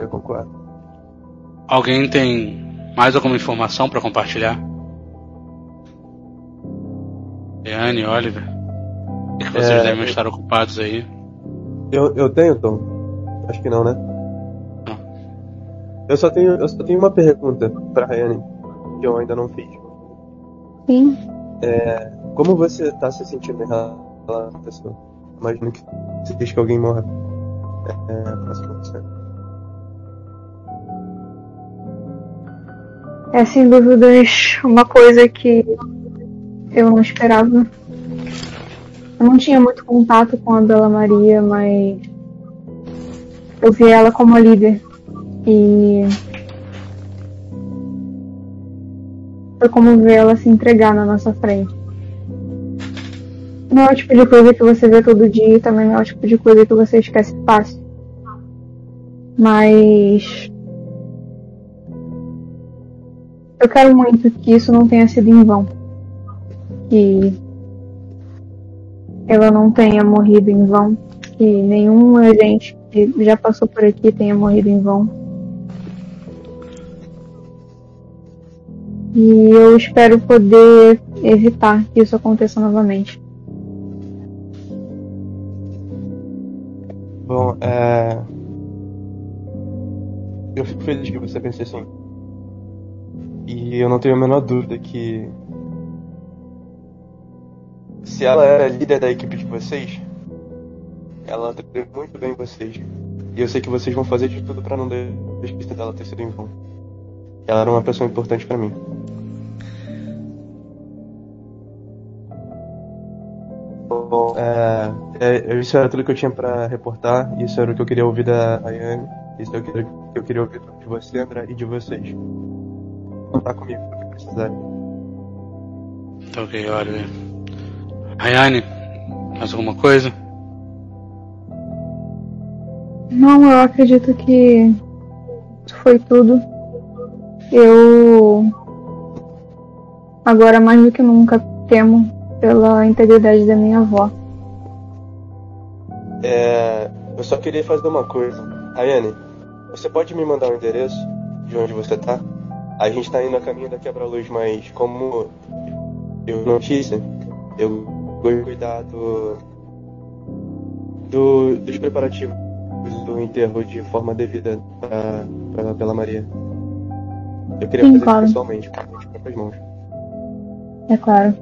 Eu concordo. Alguém tem mais alguma informação para compartilhar? Anne, Oliver? É que vocês É, devem estar ocupados aí. Eu, eu tenho, Tom? Acho que não, né? Eu só tenho, eu só tenho uma pergunta pra Rayane, que eu ainda não fiz. Sim. Como você tá se sentindo em relação essa pessoa? Imagino que você diz que alguém morra. É, é, próximo você. É sem dúvidas uma coisa que eu não esperava. Eu não tinha muito contato com a Bela Maria, mas eu vi ela como a líder. E foi como ver ela se entregar na nossa frente. Não é o tipo de coisa que você vê todo dia e também não é o tipo de coisa que você esquece fácil. Mas eu quero muito que isso não tenha sido em vão. Que ela não tenha morrido em vão. Que nenhum agente que já passou por aqui tenha morrido em vão. E eu espero poder evitar que isso aconteça novamente. Bom, é. Eu fico feliz que você pense assim. E eu não tenho a menor dúvida que. Se ela era líder da equipe de vocês, ela treinou muito bem vocês. E eu sei que vocês vão fazer de tudo pra não deixar dela ter sido em vão. Ela era uma pessoa importante pra mim. Bom, é, é, isso era tudo que eu tinha pra reportar. Isso era o que eu queria ouvir da Ayane. Isso é o que eu, que queria ouvir de você, André, e de vocês. Contar comigo, se precisarem. Tá ok, Oliver. Rayane, mais alguma coisa? Não, eu acredito que isso foi tudo. Eu agora mais do que nunca temo pela integridade da minha avó. É, eu só queria fazer uma coisa. Ayane, você pode me mandar o endereço de onde você tá? A gente tá indo a caminho da quebra-luz, mas como eu notícia, eu vou cuidar do, do- dos preparativos do enterro de forma devida pra, pra Bela Maria. Eu queria Sim, fazer claro. isso pessoalmente, com as próprias mãos. É claro.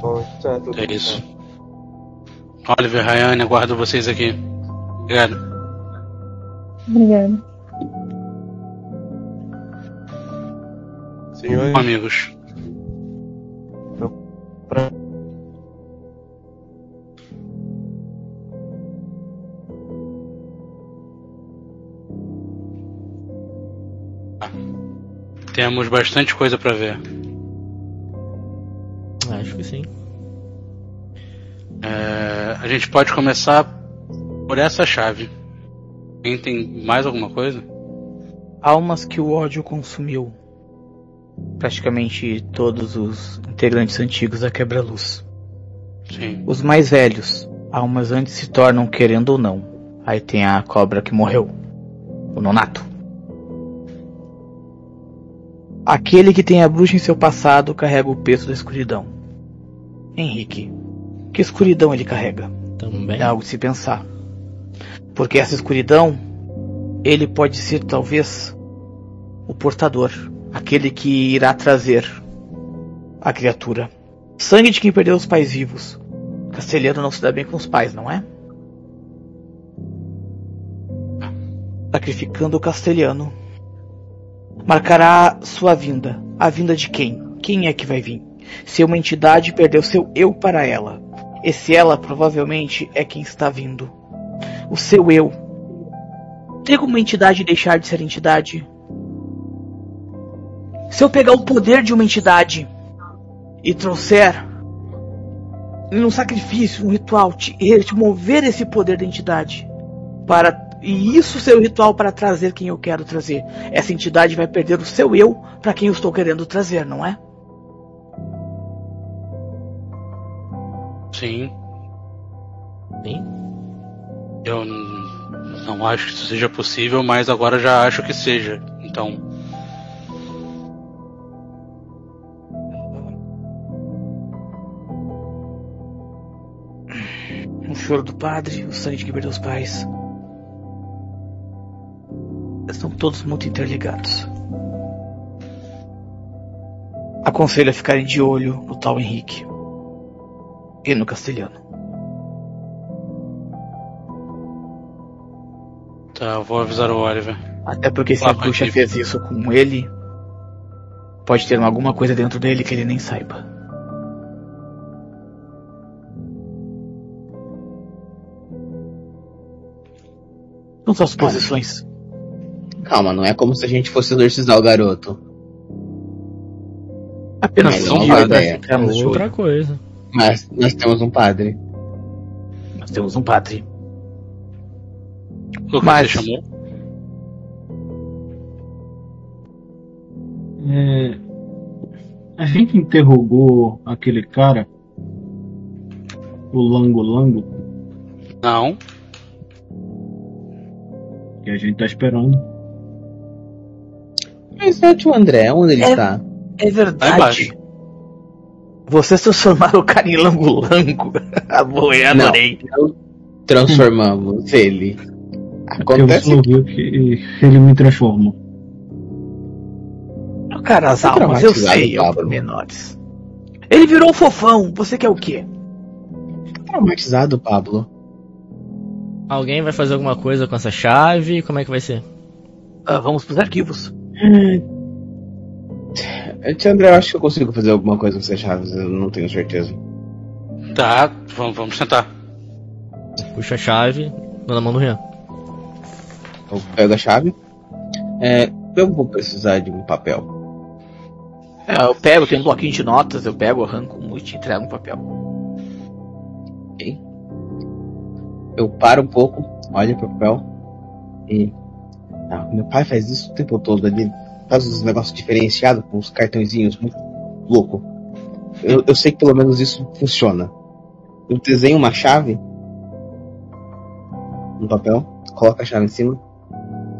Bom, isso é tudo. É isso. Oliver, Rayane, aguardo vocês aqui. Obrigado. Obrigada. Senhores, Amigos. Temos bastante coisa pra ver. Acho que sim. É, a gente pode começar por essa chave. Quem tem mais alguma coisa? Almas que o ódio consumiu. Praticamente todos os integrantes antigos da Quebra-Luz. Sim. Os mais velhos, almas antes se tornam querendo ou não. Aí tem a cobra que morreu. O nonato. Aquele que tem a bruxa em seu passado carrega o peso da escuridão. Henrique, que escuridão ele carrega? Também. É algo de se pensar. Porque essa escuridão, ele pode ser talvez o portador, aquele que irá trazer a criatura. Sangue de quem perdeu os pais vivos. Castelhano não se dá bem com os pais, não é? Sacrificando o castelhano. Marcará sua vinda. A vinda de quem? Quem é que vai vir? Se uma entidade perdeu seu eu para ela. Esse ela provavelmente é quem está vindo. O seu eu. Tem como uma entidade deixar de ser entidade? Se eu pegar o poder de uma entidade e trouxer em um sacrifício, um ritual, te, te mover esse poder da entidade para e isso ser o ritual para trazer quem eu quero trazer. Essa entidade vai perder o seu eu para quem eu estou querendo trazer, não é? Sim. Sim. Eu não acho que isso seja possível, mas agora já acho que seja. Então, O choro do padre, o sangue que perdeu os pais. Estão todos muito interligados. Aconselho a ficarem de olho no tal Henrique. E no castelhano. tá, vou avisar o Oliver. Até porque se Lá a bruxa fez isso com ele, pode ter alguma coisa dentro dele que ele nem saiba. São posições. Calma, não é como se a gente fosse exorcizar o garoto. Apenas Mas são não é Outra olho. coisa. Mas nós temos um padre. Nós temos um padre. Lucas, Mas- você chamou? É, a gente interrogou aquele cara, o Lango Lango, Não. que a gente tá esperando. Mas é o André, onde ele É. está? É Lá verdade. embaixo. Vocês transformaram o cara em lango-lango. Ah, boa, eu Não. adorei. Transformamos ele. Acontece não viu que ele me transforma. O cara, as Tá almas, eu sei, Pablo. por menores. Ele virou um fofão. Você quer o quê? traumatizado, Pablo. Alguém vai fazer alguma coisa com essa chave? Como é que vai ser? Ah, vamos pros arquivos. Tio André, eu acho que eu consigo fazer alguma coisa com essas chaves, eu não tenho certeza. Tá, vamos, vamos tentar. Puxa a chave, dou na mão do Rian. Eu pego a chave. É, eu vou precisar de um papel. É, eu pego, tem um bloquinho de notas, eu pego, arranco um e te entrego um papel. Eu paro um pouco, olho pro papel e. Ah, meu pai faz isso o tempo todo, ele faz uns negócios diferenciados com uns cartõezinhos muito louco. Eu, eu sei que pelo menos isso funciona. Eu desenho uma chave no papel, coloco a chave em cima.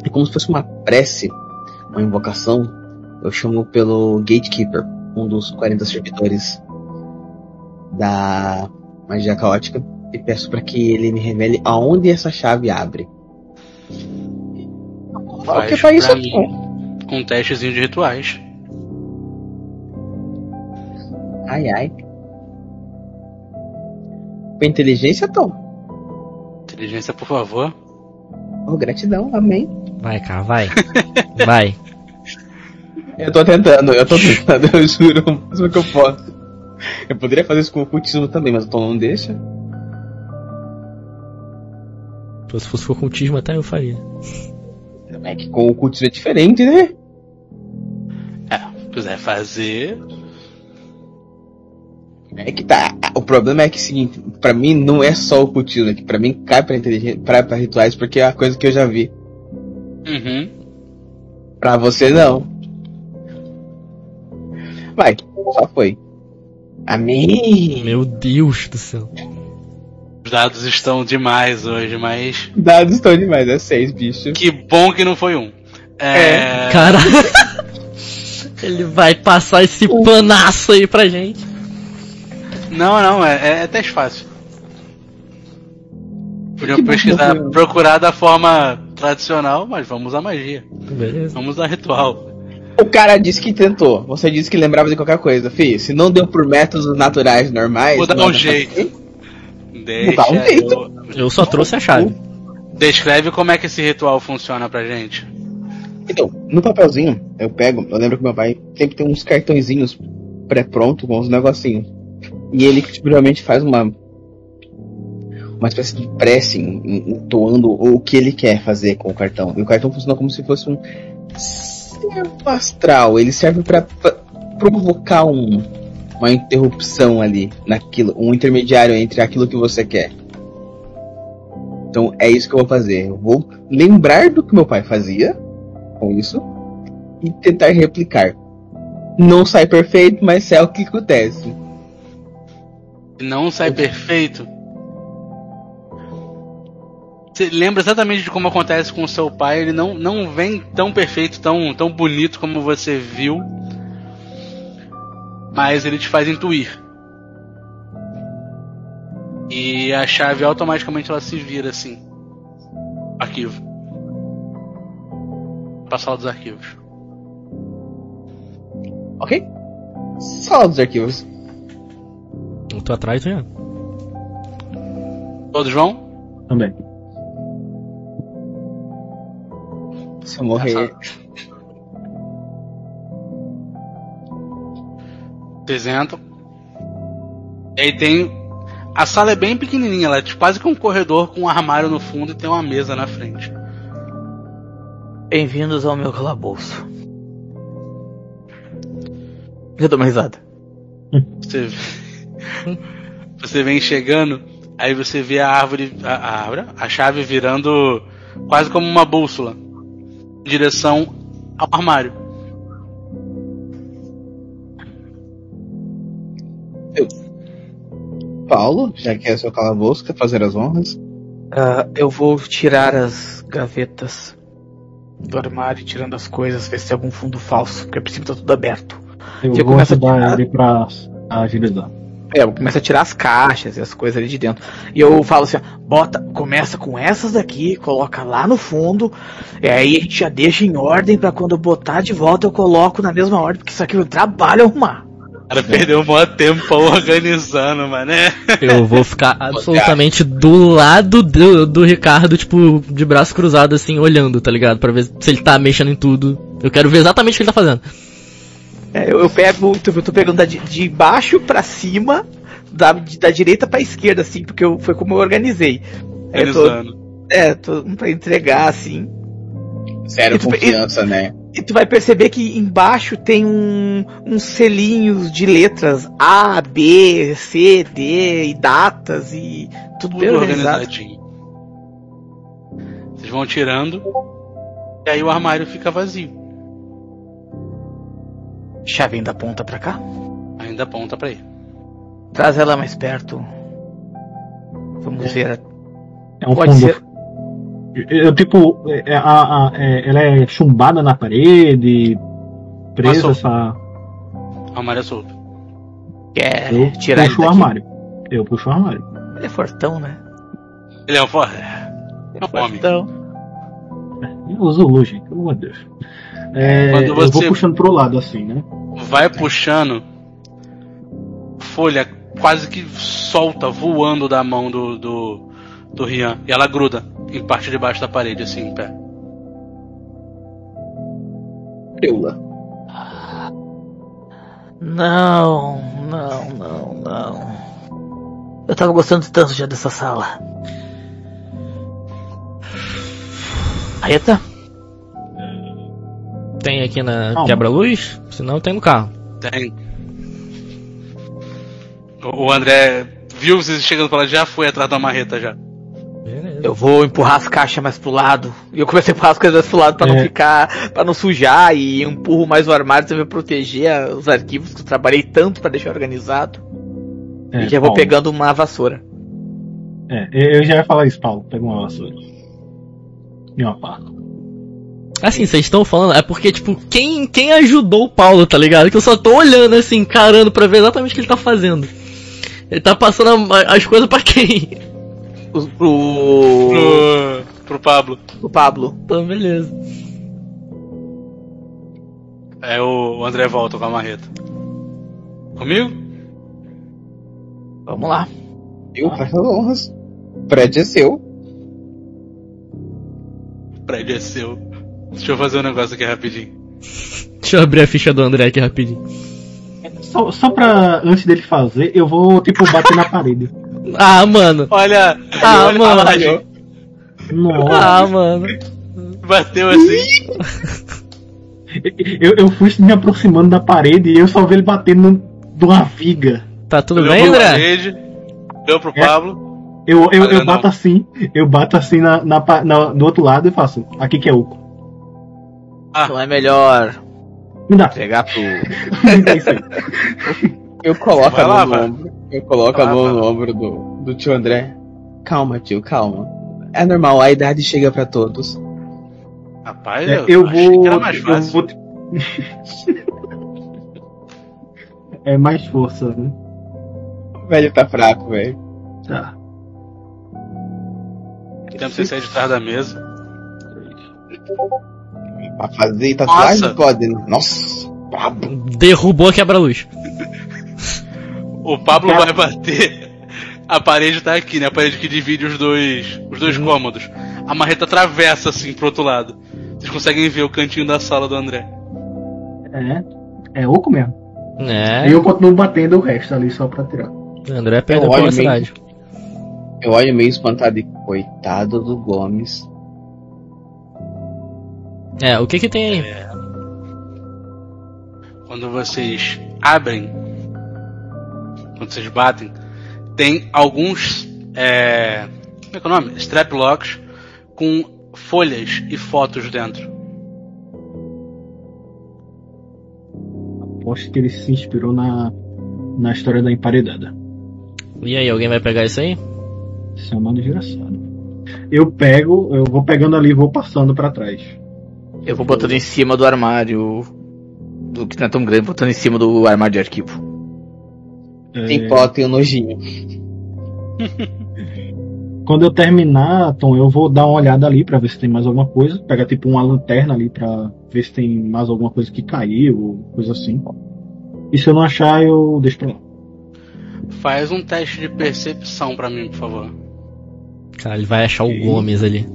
É como se fosse uma prece, uma invocação. Eu chamo pelo Gatekeeper, um dos 40 servidores da magia caótica e peço para que ele me revele aonde essa chave abre. Fala que é pra isso aqui. mim, com um testezinho de rituais. Ai ai. Com inteligência, Tom. Inteligência, por favor. Oh, gratidão, amém. Vai, cara, vai. vai. Eu tô tentando, eu tô tentando, eu juro, o máximo que eu posso. Eu poderia fazer isso com o ocultismo também, mas o Tom não deixa. Se fosse ocultismo até eu faria. É que com o ocultismo é diferente, né? É, se quiser fazer. É que tá. O problema é que é o seguinte, pra mim não é só o ocultismo, é que pra mim cai pra inteligência, pra, pra rituais, porque é a coisa que eu já vi. Uhum. Pra você não. Vai, só foi. Amém. Meu Deus do céu. Os dados estão demais hoje, mas. Dados estão demais, é seis, bicho. Que bom que não foi um. É. Cara. Ele vai passar esse panaço aí pra gente. Não, não, é, é teste fácil. Podiam bom pesquisar, procurar da forma tradicional, mas vamos usar magia. Beleza. Vamos usar ritual. O cara disse que tentou. Você disse que lembrava de qualquer coisa. Fih, se não deu por métodos naturais normais. Vou dar um jeito. Deixa um eu- Eu só trouxe a chave. Descreve como é que esse ritual funciona pra gente. Então, no papelzinho, eu pego. Eu lembro que meu pai sempre tem uns cartõezinhos pré-pronto com uns negocinhos. E ele tipo, geralmente faz uma. Uma espécie de prece entoando o que ele quer fazer com o cartão. E o cartão funciona como se fosse um servo astral. Ele serve pra provocar um, uma interrupção ali naquilo, um intermediário entre aquilo que você quer. Então é isso que eu vou fazer. Eu vou lembrar do que meu pai fazia com isso e tentar replicar. Não sai perfeito, mas é o que acontece. Não sai perfeito, você lembra exatamente de como acontece com o seu pai. Ele não, não vem tão perfeito, tão, tão bonito como você viu. Mas ele te faz intuir. E a chave automaticamente ela se vira assim. Arquivo. Pra sala dos arquivos. Ok? Sala dos arquivos. Eu tô atrás já. Todos vão? Também. Se eu morrer. Vocês entram. E aí tem. A sala é bem pequenininha, ela é tipo quase que um corredor com um armário no fundo e tem uma mesa na frente. Bem-vindos ao meu calabouço. Eu dou uma risada. Você, você vem chegando, aí você vê a árvore, a, a árvore, a chave virando quase como uma bússola em direção ao armário. Paulo, já que é seu calabouço, quer fazer as honras? Ah, eu vou tirar as gavetas do armário, tirando as coisas, ver se tem algum fundo falso, porque a princípio tá tudo aberto. Eu Você vou começa a tirar- ele pra agilizar. É, eu começo a tirar as caixas e as coisas ali de dentro. E eu falo assim, ó, bota, começa com essas daqui, coloca lá no fundo, e aí a gente já deixa em ordem pra quando eu botar de volta eu coloco na mesma ordem, porque isso aqui é um trabalho arrumar. O cara perdeu um maior tempo organizando, mané. Eu vou ficar absolutamente do lado do, do Ricardo, tipo, de braço cruzado, assim, olhando, tá ligado? Pra ver se ele tá mexendo em tudo. Eu quero ver exatamente o que ele tá fazendo. É, eu, eu pego, tu- eu tô pegando da de, de baixo pra cima, da, de- da direita pra esquerda, assim, porque eu, foi como eu organizei. Aí eu tô, Organizando. é, tô pra entregar, assim. Sério, E tu- confiança, né? E tu vai perceber que embaixo tem um, uns selinhos de letras A, B, C, D e datas e tudo, bem Tudo organizado. organizadinho. Vocês vão tirando. E aí o armário fica vazio. Chave ainda aponta pra cá. Ainda aponta pra ele. Traz ela mais perto. Vamos ver. É um Pode fundo. ser. Eu, tipo, é, a, a- é, ela é chumbada na parede, presa Passou. essa. O armário é solto. Quer Eu tirar ele puxo o daqui? armário. Eu puxo o armário. Ele é fortão, né? Ele é um for... Ele É um homem. fortão. Eu uso luz, gente, pelo amor de Deus. É, Quando Eu vou puxando pro lado assim, né? Vai puxando. Folha quase que solta, voando da mão do, do, do Rian. E ela gruda em parte de baixo da parede, assim, em pé. Preula. Não, não, não, não. Eu tava gostando tanto já dessa sala. Aeta? Tem aqui na quebra-luz? Senão tem no carro. Tem. O o André viu vocês chegando pra lá, já foi atrás da marreta já. Eu vou empurrar as caixas mais pro lado. E eu comecei a empurrar as coisas mais pro lado pra não É. ficar. pra não sujar. E empurro mais o armário pra proteger os arquivos que eu trabalhei tanto pra deixar organizado. É, e já vou Paulo. pegando uma vassoura. É, eu já ia falar isso, Paulo. Pega uma vassoura. E uma pá. Assim, vocês estão falando, é porque, tipo, quem, quem ajudou o Paulo, tá ligado? Que eu só tô olhando, assim, encarando pra ver exatamente o que ele tá fazendo. Ele tá passando a- as coisas pra quem? O, pro, Pro, pro Pablo. pro Pablo. Então, beleza. É o, André volta com a marreta. Comigo? Vamos lá. Eu faço as honras. O prédio é seu. O prédio é seu. Deixa eu fazer um negócio aqui rapidinho. Deixa eu abrir a ficha do André aqui rapidinho. Só, só pra, antes dele fazer, eu vou, tipo, bater na parede. Ah, mano. Olha, Ah, olha mano. Nossa. Ah, mano. Bateu assim. Eu, eu fui me aproximando da parede e eu só vi ele batendo de uma viga. Tá tudo olhou bem, André? parede, olhou pro É. Pablo. Eu, eu, eu não. bato assim, eu bato assim na, na, na- do outro lado e faço. Aqui que é oco. Ah. Não é melhor Me dá. pegar pro. É. Eu coloco a mão lá, no vai. Eu coloco a Vai lá, mão no ombro do, do tio André. Calma, tio, calma. É normal, a idade chega pra todos. Rapaz, É, eu, vou. que era mais eu vou é mais força, né? O velho tá fraco, velho. Tá. Tempo você sair de trás da mesa. Pra fazer Nossa. tatuagem pode. né? Nossa. Derrubou a quebra-luz. O Pablo vai bater. A parede tá aqui, né? A parede que divide os dois, os dois cômodos. A marreta atravessa assim pro outro lado. Vocês conseguem ver o cantinho da sala do André. É. É oco mesmo. É, Aí eu continuo batendo o resto ali só pra tirar. André perdeu Eu olho pela cidade. Eu olho meio espantado e coitado do Gomes. É, o que que tem aí? Quando vocês abrem, quando vocês batem, tem alguns, é, como é que é o nome? Strap locks com folhas e fotos dentro. Aposto que ele se inspirou na, na história da emparedada. E aí, alguém vai pegar isso aí? Isso é um nome desgraçado. Eu pego, eu vou pegando ali e vou passando pra trás. Eu vou botando em cima do armário. Do que não é tão grande, botando em cima do armário de arquivo. É, Tem pó, tem um nojinho. Quando eu terminar, Tom, eu vou dar uma olhada ali pra ver se tem mais alguma coisa. Pegar tipo uma lanterna ali pra ver se tem mais alguma coisa que caiu, coisa assim. E se eu não achar, eu deixo pra lá. Faz um teste de percepção pra mim, por favor. Cara, ele vai achar o Gomes ali.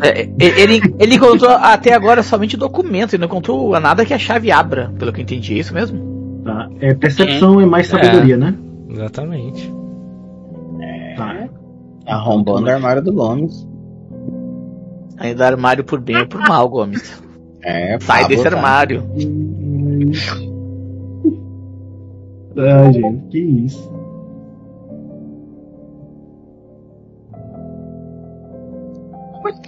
É, e- ele, ele encontrou até agora somente documentos, ele não encontrou nada que a chave abra, pelo que eu entendi, é isso mesmo? Tá? É percepção e mais sabedoria, né? Exatamente. Tá. Arrombando o armário do Gomes. Ainda armário por bem ou por mal, Gomes. É, Sai Pablo, desse armário. Ah, gente, que isso.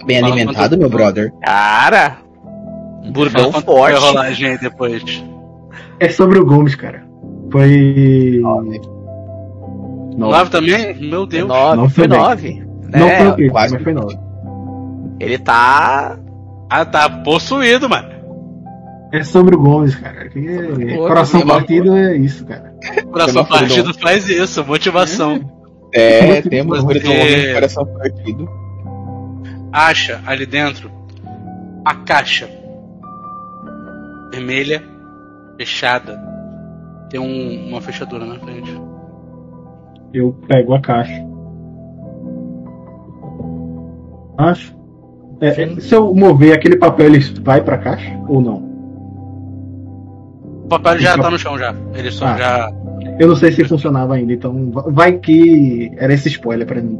Bem alimentado, meu brother. Cara! Foi a forte. rolagem aí depois. É sobre o Gomes, cara. Foi. Nove. Nove. Nove também? Meu Deus. Nove, Não foi bem. nove. Não É, foi o quê? quase. Mas foi nove. Ele tá. Ah, tá possuído, mano. É sobre o Gomes, cara. É- Coração partido é isso, cara. Coração partido faz isso, motivação. É, temos por Porque- um coração partido. Acha ali dentro a caixa vermelha, fechada. Tem um- uma fechadura na frente. Eu pego a caixa. Acho. É, é, se eu mover aquele papel, ele vai pra caixa ou não? O papel já Então- tá no chão já. Ele só Ah. já. Eu não sei se funcionava ainda, então va- vai que era esse spoiler pra mim.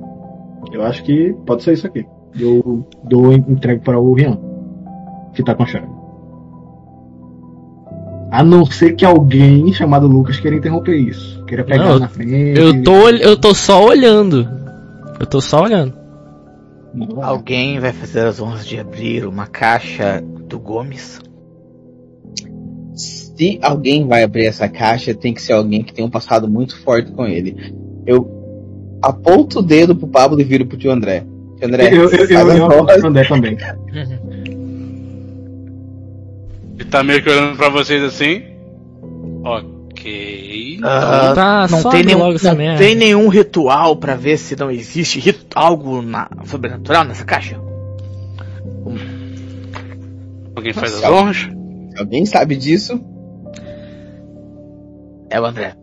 Eu acho que pode ser isso aqui. Eu dou entrego para o Rian, que tá com a chave. A não ser que alguém chamado Lucas queira interromper isso. Queira pegar Não, na frente. Eu tô, eu tô só olhando. Eu tô só olhando. Alguém vai fazer as honras de abrir uma caixa do Gomes? Se alguém vai abrir essa caixa, tem que ser alguém que tem um passado muito forte com ele. Eu aponto o dedo pro Pablo e viro pro tio André. Tio André, Eu, eu, eu, eu, eu pro André também. Ele tá meio que olhando pra vocês assim. Ok. Ah, tá, não tem nenhum, não tem nenhum ritual pra ver se não existe rit- algo na- sobrenatural nessa caixa? Alguém faz as Nossa. honras? Se alguém sabe disso, É o André.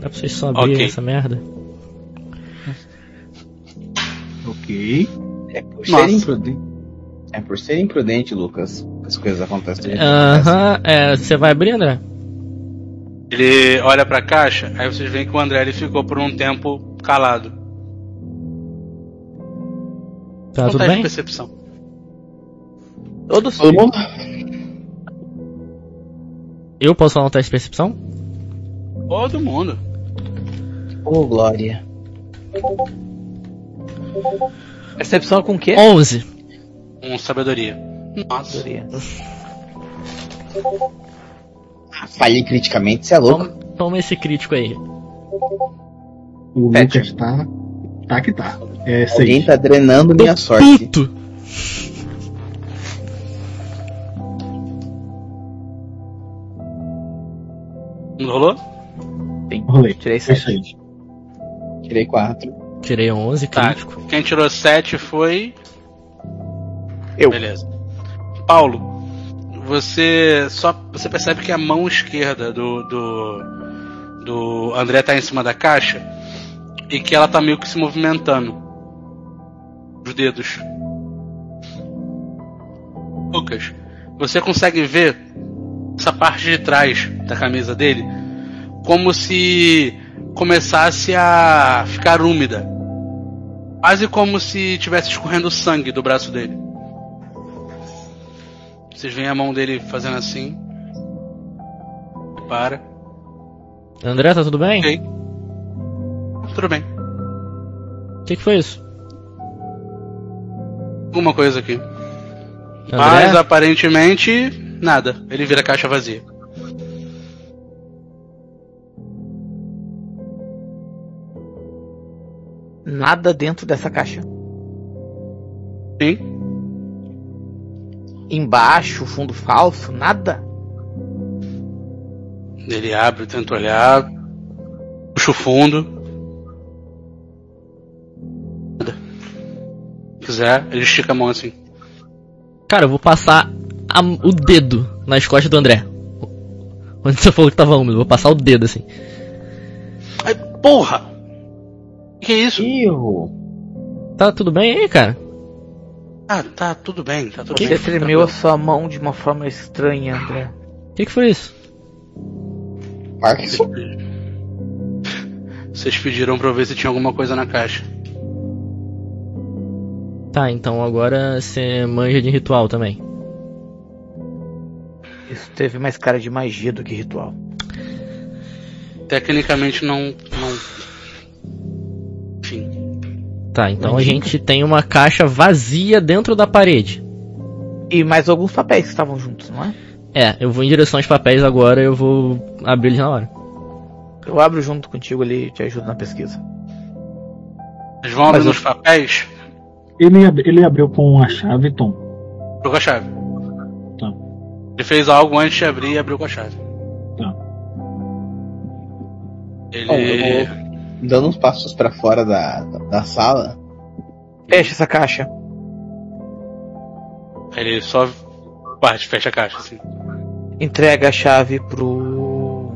Dá pra vocês só abrir Ok. essa merda? Ok. é por ser imprudente. É por ser imprudente, Lucas, as coisas acontecem. Aham, é, você vai abrir, André? Ele olha pra caixa, aí vocês veem que o André ele ficou por um tempo calado. Tá Não tudo tá de bem? percepção. Todos? Todo mundo? Eu posso falar um teste de percepção? Todo mundo. Ô, Glória. Percepção com o quê? 11. Um sabedoria. Nossa. Ah, Falhei criticamente, você é louco. Toma, toma esse crítico aí. O Sete. Lucas tá. Tá que tá. É Alguém seis. tá drenando minha sorte. Puto! Não rolou? Rolei. Tirei Foi sete. seis. Tirei quatro. Tirei 11, Tá. crítico. Quem tirou 7 foi. Eu. Beleza. Paulo, você só você percebe que a mão esquerda do do, do André tá em cima da caixa e que ela tá meio que se movimentando. Os dedos. Lucas, você consegue ver essa parte de trás da camisa dele como se começasse a ficar úmida. Quase como se tivesse escorrendo sangue do braço dele. Vocês veem a mão dele fazendo assim. Para. André, tá tudo bem? Ok. Tudo bem. O que, que foi isso? Alguma coisa aqui. André? Mas aparentemente, nada. Ele vira caixa vazia. Nada dentro dessa caixa. Sim. Embaixo, fundo falso, nada. Ele abre, tenta olhar. Puxa o fundo. Nada. Se quiser, ele estica a mão assim. Cara, eu vou passar a- o dedo nas costas do André. Onde você falou que tava úmido, eu vou passar o dedo assim. Ai, porra! Que é isso? Erro. Tá tudo bem aí, cara? Ah, tá tudo bem, tá tudo Você bem. tremeu a sua mão de uma forma estranha, André. O que, que foi isso? Marca isso. Vocês pediram pra eu ver se tinha alguma coisa na caixa. Tá, então agora você manja de ritual também. Isso teve mais cara de magia do que ritual. Tecnicamente não. não... Tá, então a gente tem uma caixa vazia dentro da parede. E mais alguns papéis que estavam juntos, não é? É, eu vou em direção aos papéis agora, eu vou abrir eles na hora. Eu abro junto contigo ali e te ajudo na pesquisa. Vocês vão abrir os papéis? Ele, ab- ele abriu com a chave, Tom. Abriu com a chave. Tá. Ele fez algo antes de abrir e abriu com a chave. Tá. Ele. Vou dando uns passos pra fora da, da, da sala. Fecha essa caixa. Ele só parte, fecha a caixa, assim. Entrega a chave pro.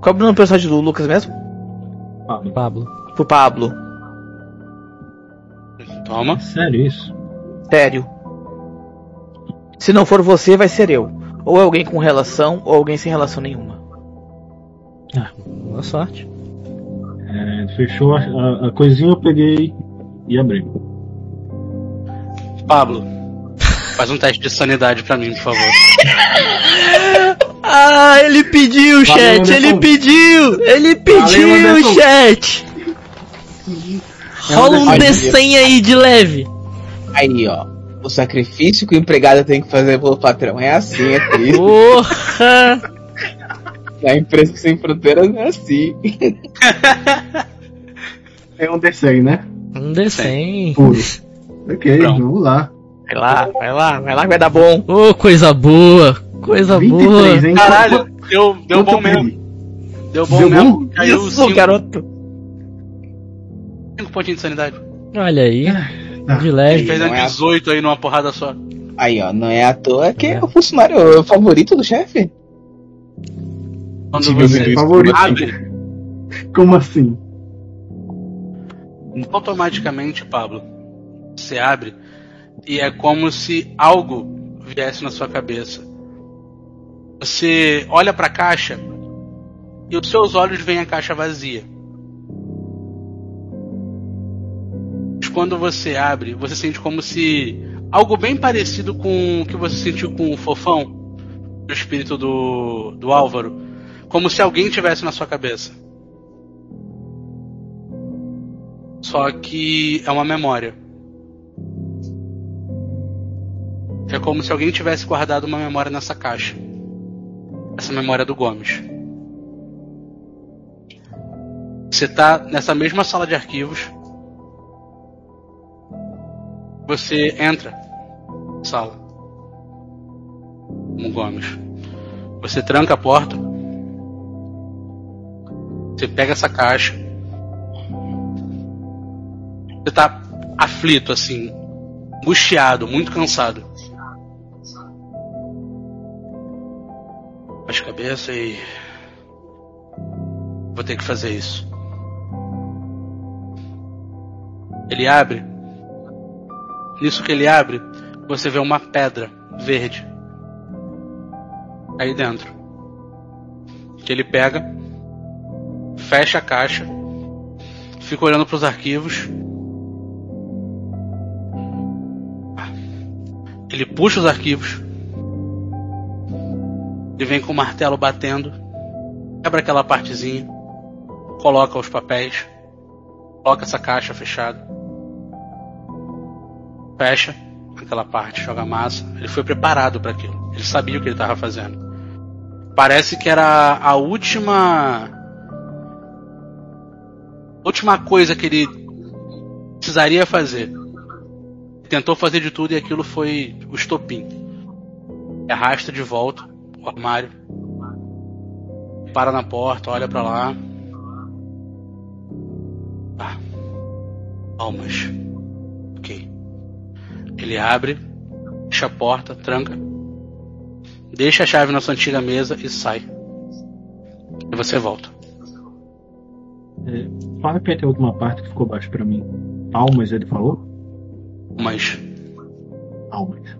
Qual é o nome do personagem do Lucas mesmo? Pablo. Pro Pablo. Toma. É sério isso? Sério. Se não for você, vai ser eu. Ou alguém com relação, ou alguém sem relação nenhuma. Boa sorte. É, fechou a, a- a coisinha, eu peguei e abri. Pablo, faz um teste de sanidade pra mim, por favor. Ah, ele pediu, Valeu, chat! Ele pediu! Ele pediu, Anderson. chat! Rola um Anderson. D100 aí de leve. Aí, ó. O sacrifício que o empregado tem que fazer pelo patrão é assim, é triste. Porra! Na empresa sem fronteiras é assim. É um D100, né? Um D100. Puro. Ok, Pronto. vamos lá. Vai lá, vai lá, vai lá que vai dar bom. Ô, coisa boa! Coisa 23, boa! hein? Caralho, deu, deu bom mesmo. Deu bom Deu mesmo. bom? Caiu Isso, cinco, garoto. cinco pontinhos de sanidade. Olha aí, tá. de Ele leve. fez não a é- 18 aí numa porrada só. Aí, ó. Não é à toa que é o funcionário favorito do chefe. Quando você meu favorito. abre, Como assim? automaticamente, Pablo, você abre e é como se algo viesse na sua cabeça. Você olha pra caixa e os seus olhos veem a caixa vazia. Mas Quando você abre, você sente como se algo bem parecido com o que você sentiu com o fofão, o espírito do, do Álvaro, como se alguém tivesse na sua cabeça. Só que é uma memória. É como se alguém tivesse guardado uma memória nessa caixa. Essa memória do Gomes. Você tá nessa mesma sala de arquivos. Você entra sala. Como Gomes. Você tranca a porta. Você pega essa caixa. Você tá aflito, assim. Angustiado, muito cansado. Baixa a cabeça e. Vou ter que fazer isso. Ele abre. Nisso que ele abre, você vê uma pedra verde aí dentro. Que ele pega, fecha a caixa, fica olhando para os arquivos. Ele puxa os arquivos. Ele vem com o martelo batendo, quebra aquela partezinha, coloca os papéis, coloca essa caixa fechada, fecha aquela parte, joga massa. Ele foi preparado para aquilo. Ele sabia o que ele estava fazendo. Parece que era a última última coisa que ele precisaria fazer. Tentou fazer de tudo e aquilo foi o estopim. Arrasta de volta o armário. Para na porta, olha para lá. Ah. Almas. Ok. Ele abre, fecha a porta, tranca. Deixa a chave na sua antiga mesa e sai. E você volta. É, fala que tem alguma parte que ficou baixo pra mim. Almas, ele falou? Mas Almas.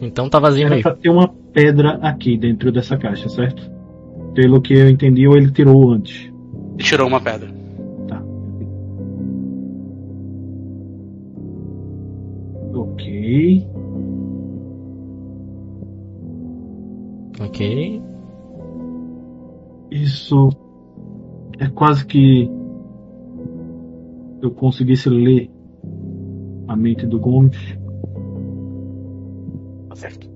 Então tá vazio Era aí. pra ter uma pedra aqui dentro dessa caixa, certo? Pelo que eu entendi, ou ele tirou antes. ele tirou uma pedra. Tá. Ok. Ok. Isso é quase que eu conseguisse ler a mente do Gomes. Tá certo.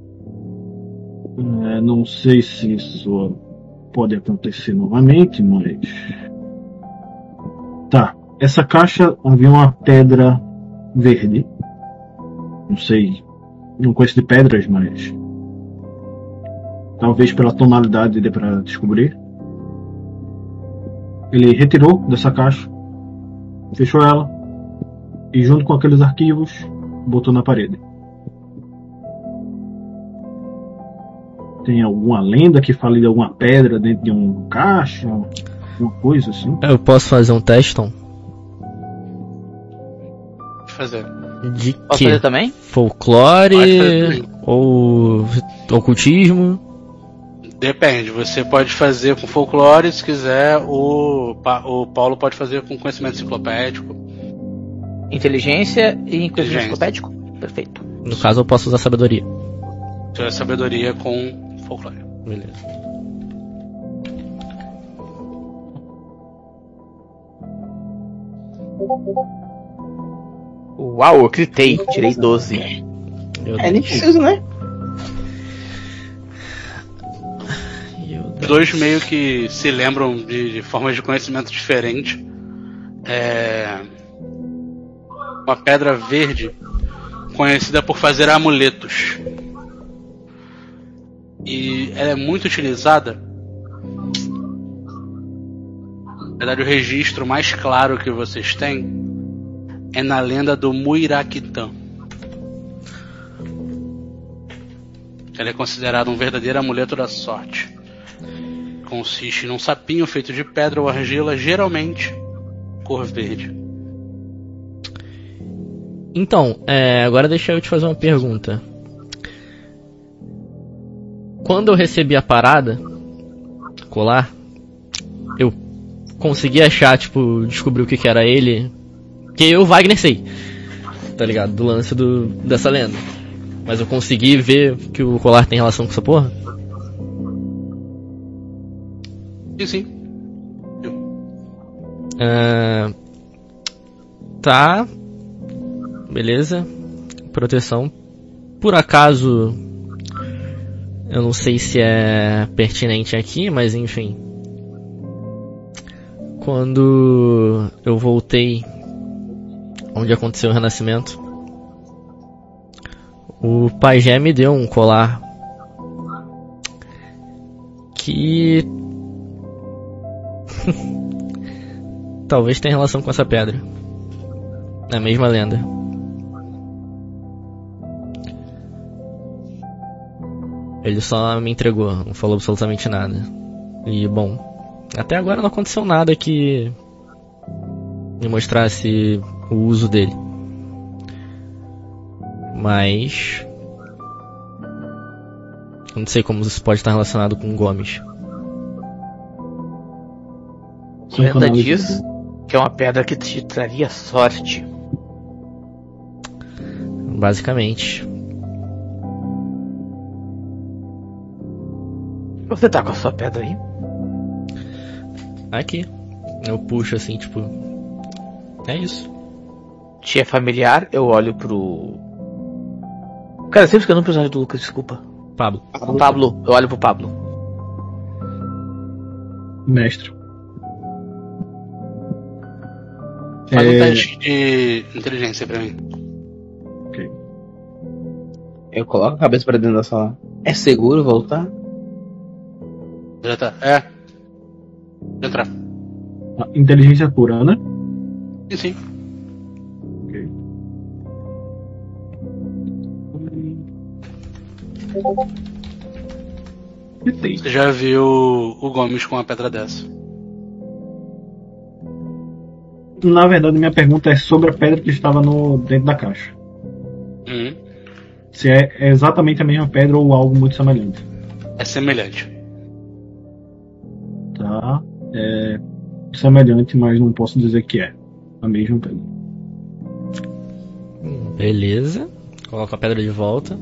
É, não sei se isso pode acontecer novamente, mas. Tá. Essa caixa havia uma pedra verde. Não sei. Não conheço de pedras, mas. Talvez pela tonalidade dê pra descobrir. Ele retirou dessa caixa, fechou ela e, junto com aqueles arquivos, botou na parede. Tem alguma lenda que fale de alguma pedra dentro de um caixa? Alguma coisa assim? Eu posso fazer um teste, Tom? Fazer. De Posso quê? fazer também? Folclore Pode fazer também. ou ocultismo? Depende, você pode fazer com folclore, se quiser, o, Pa- o Paulo pode fazer com conhecimento enciclopédico. Inteligência e conhecimento enciclopédico? Perfeito. No caso, eu posso usar sabedoria. Tiver sabedoria com folclore. Beleza. Uau, eu gritei. Tirei 12. Meu É, nem preciso, né? Dois meio que se lembram de, de formas de conhecimento diferentes. É uma pedra verde conhecida por fazer amuletos. E ela é muito utilizada. Na verdade, o registro mais claro que vocês têm é na lenda do Muiraquitã. Ela é considerada um verdadeiro amuleto da sorte consiste num sapinho feito de pedra ou argila, geralmente cor verde. Então, é, agora deixa eu te fazer uma pergunta. Quando eu recebi a parada, colar, eu consegui achar, tipo, descobrir o que, que era ele. Que eu, Wagner, sei. Tá ligado? Do lance do, dessa lenda. Mas eu consegui ver que o colar tem relação com essa porra? Sim, sim. É, Tá. Beleza. Proteção. Por acaso. Eu não sei se é pertinente aqui, mas enfim. quando eu voltei onde aconteceu o renascimento, o pai já me deu um colar que talvez tenha relação com essa pedra. Na mesma lenda. Ele só me entregou, não falou absolutamente nada. E bom, até agora não aconteceu nada que me mostrasse o uso dele. Mas não sei como isso pode estar relacionado com Gomes. A lenda diz que é uma pedra que te traria sorte. Basicamente. Você tá com a sua pedra aí? Aqui. Eu puxo assim, tipo. É isso. Te é familiar? Eu olho pro. Cara, sempre esquecendo o personagem do Lucas, desculpa. Pablo. Pablo, eu olho pro Pablo. Mestre. Faz um É, teste de inteligência pra mim. Eu coloco a cabeça pra dentro da sala. É seguro voltar? Já tá. É. Já entrar. inteligência pura, né? Sim, sim. Tentei. Você já viu o Gomes com uma pedra dessa. Na verdade, minha pergunta é sobre a pedra que estava no dentro da caixa. Hum, Se é exatamente a mesma pedra ou algo muito semelhante. é semelhante. Tá? É semelhante, mas não posso dizer que é a mesma pedra. Beleza. Coloco a pedra de volta.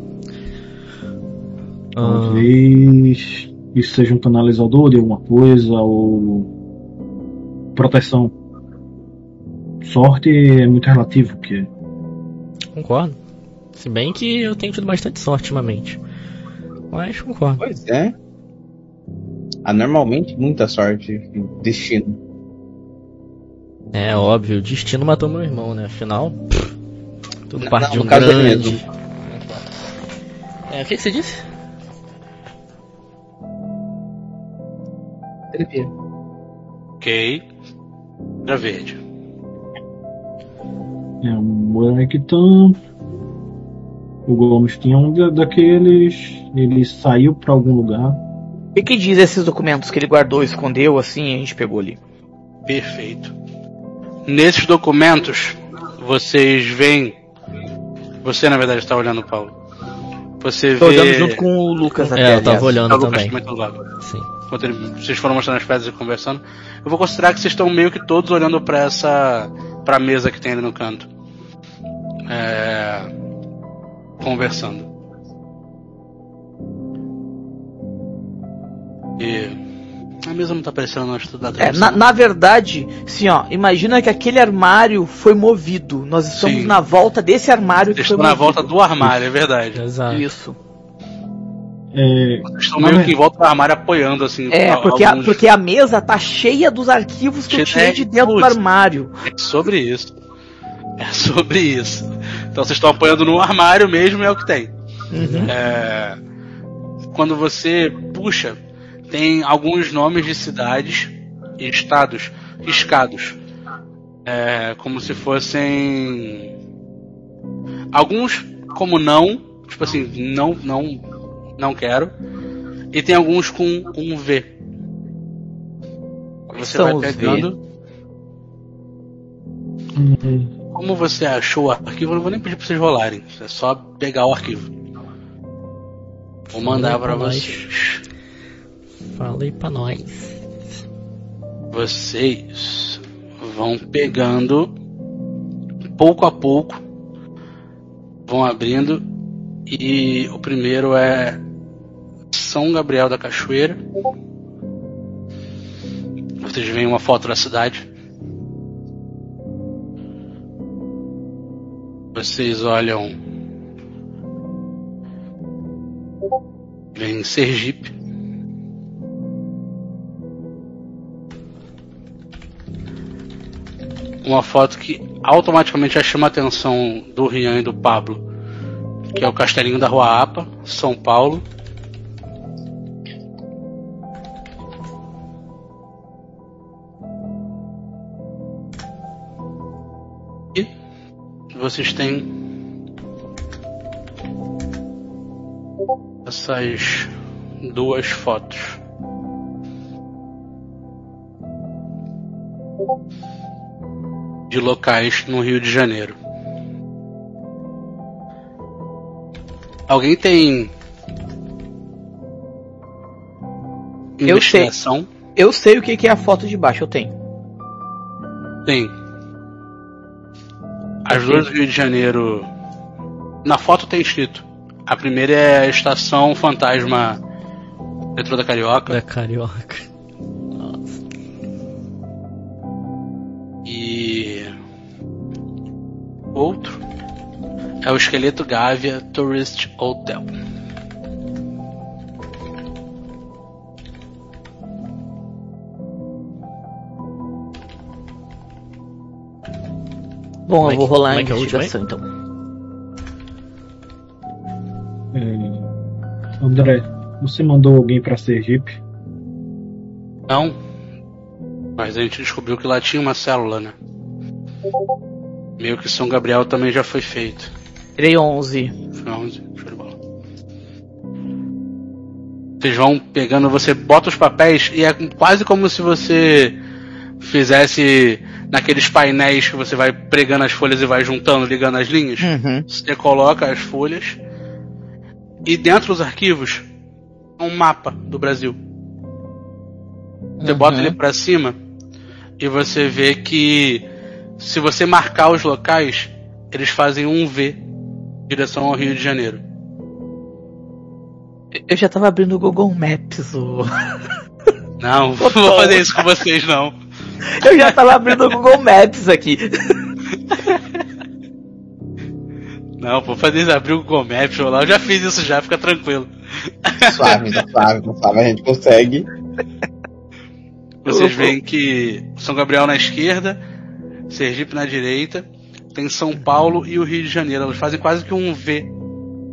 Ah, Talvez isso seja um canalizador de alguma coisa ou proteção. Sorte é muito relativo, porque concordo. Se bem que eu tenho tido bastante sorte ultimamente. Mas concordo. Pois é. Há normalmente muita sorte, destino. É óbvio, o destino matou meu irmão, né? Afinal, pff, tudo Não, parte não, de um dele grande. É, o que, que você disse? Terapia. Ok. Pedra verde. É um Molequitão. O Gomes tinha um da- daqueles. Ele saiu pra algum lugar. O que, que diz esses documentos que ele guardou, escondeu assim e a gente pegou ali? Perfeito. Nesses documentos, vocês veem. Você, na verdade, está olhando, Paulo. Você Tô vê. olhando junto com o Lucas até. É, eu tava aliás. olhando Tá, o Lucas também. também tá do lado. Sim. Enquanto ele- vocês foram mostrando as pedras e conversando. Eu vou considerar que vocês estão meio que todos olhando pra essa. pra mesa que tem ali no canto. É. Conversando. E. A mesa não tá aparecendo na da É, tradução. na, na verdade, sim, ó, imagina que aquele armário foi movido. Nós estamos Sim. na volta desse armário que foi estão na movido. volta do armário, é verdade. Exato. Isso. É, Vocês estão meio que em volta do armário apoiando, assim. É, porque a, alguns- porque a mesa tá cheia dos arquivos que eu Cheia- tirei de dentro do armário. É sobre isso. É sobre isso. Então vocês estão apoiando no armário mesmo, é o que tem. Uhum. É, quando você puxa, tem alguns nomes de cidades e estados riscados. É, como se fossem. Alguns como não, tipo assim, não, não, não quero. E tem alguns com um V. Você São vai pegando. hum, Como você achou o arquivo, eu não vou nem pedir pra vocês rolarem. É só pegar o arquivo. Vou mandar aí. vocês. Fala aí pra nós. Vocês vão pegando pouco a pouco, vão abrindo e o primeiro é São Gabriel da Cachoeira. Vocês veem uma foto da cidade. Vocês olham. Vem Sergipe. uma foto que automaticamente já chama a atenção do Rian e do Pablo, que é o Castelinho da Rua Apa, São Paulo. Vocês têm essas duas fotos. De locais no Rio de Janeiro. Alguém tem Eu sei. Eu sei o que que é a foto de baixo, eu tenho. Tem. As duas do Rio de Janeiro. Na foto tem escrito. A primeira é a estação fantasma metrô da Carioca. Da carioca. E. Outro é o esqueleto Gávea Tourist Hotel. Bom, Como é eu vou que- rolar a é é investigação então. É, André, você mandou alguém pra Sergipe? Não. Mas a gente descobriu que lá tinha uma célula, né? Meio que São Gabriel também já foi feito. Tirei 11. Foi 11, show de bola. Vocês vão pegando, você bota os papéis e é quase como se você fizesse naqueles painéis que você vai pregando as folhas e vai juntando, ligando as linhas. Uhum. Você coloca as folhas e dentro dos arquivos um mapa do Brasil. Você Uhum. bota ele pra cima e você vê que se você marcar os locais, eles fazem um V em direção ao Rio de Janeiro. Eu já tava abrindo o Google Maps. O... Não, não vou fazer isso com vocês não. Eu já tava abrindo o Google Maps aqui. Não, vou fazer isso, abrir o Google Maps, vou lá. Eu já fiz isso já, fica tranquilo. Suave, tá suave, tá suave, a gente consegue. Vocês veem que São Gabriel na esquerda, Sergipe na direita, tem São Paulo e o Rio de Janeiro. Elas fazem quase que um V.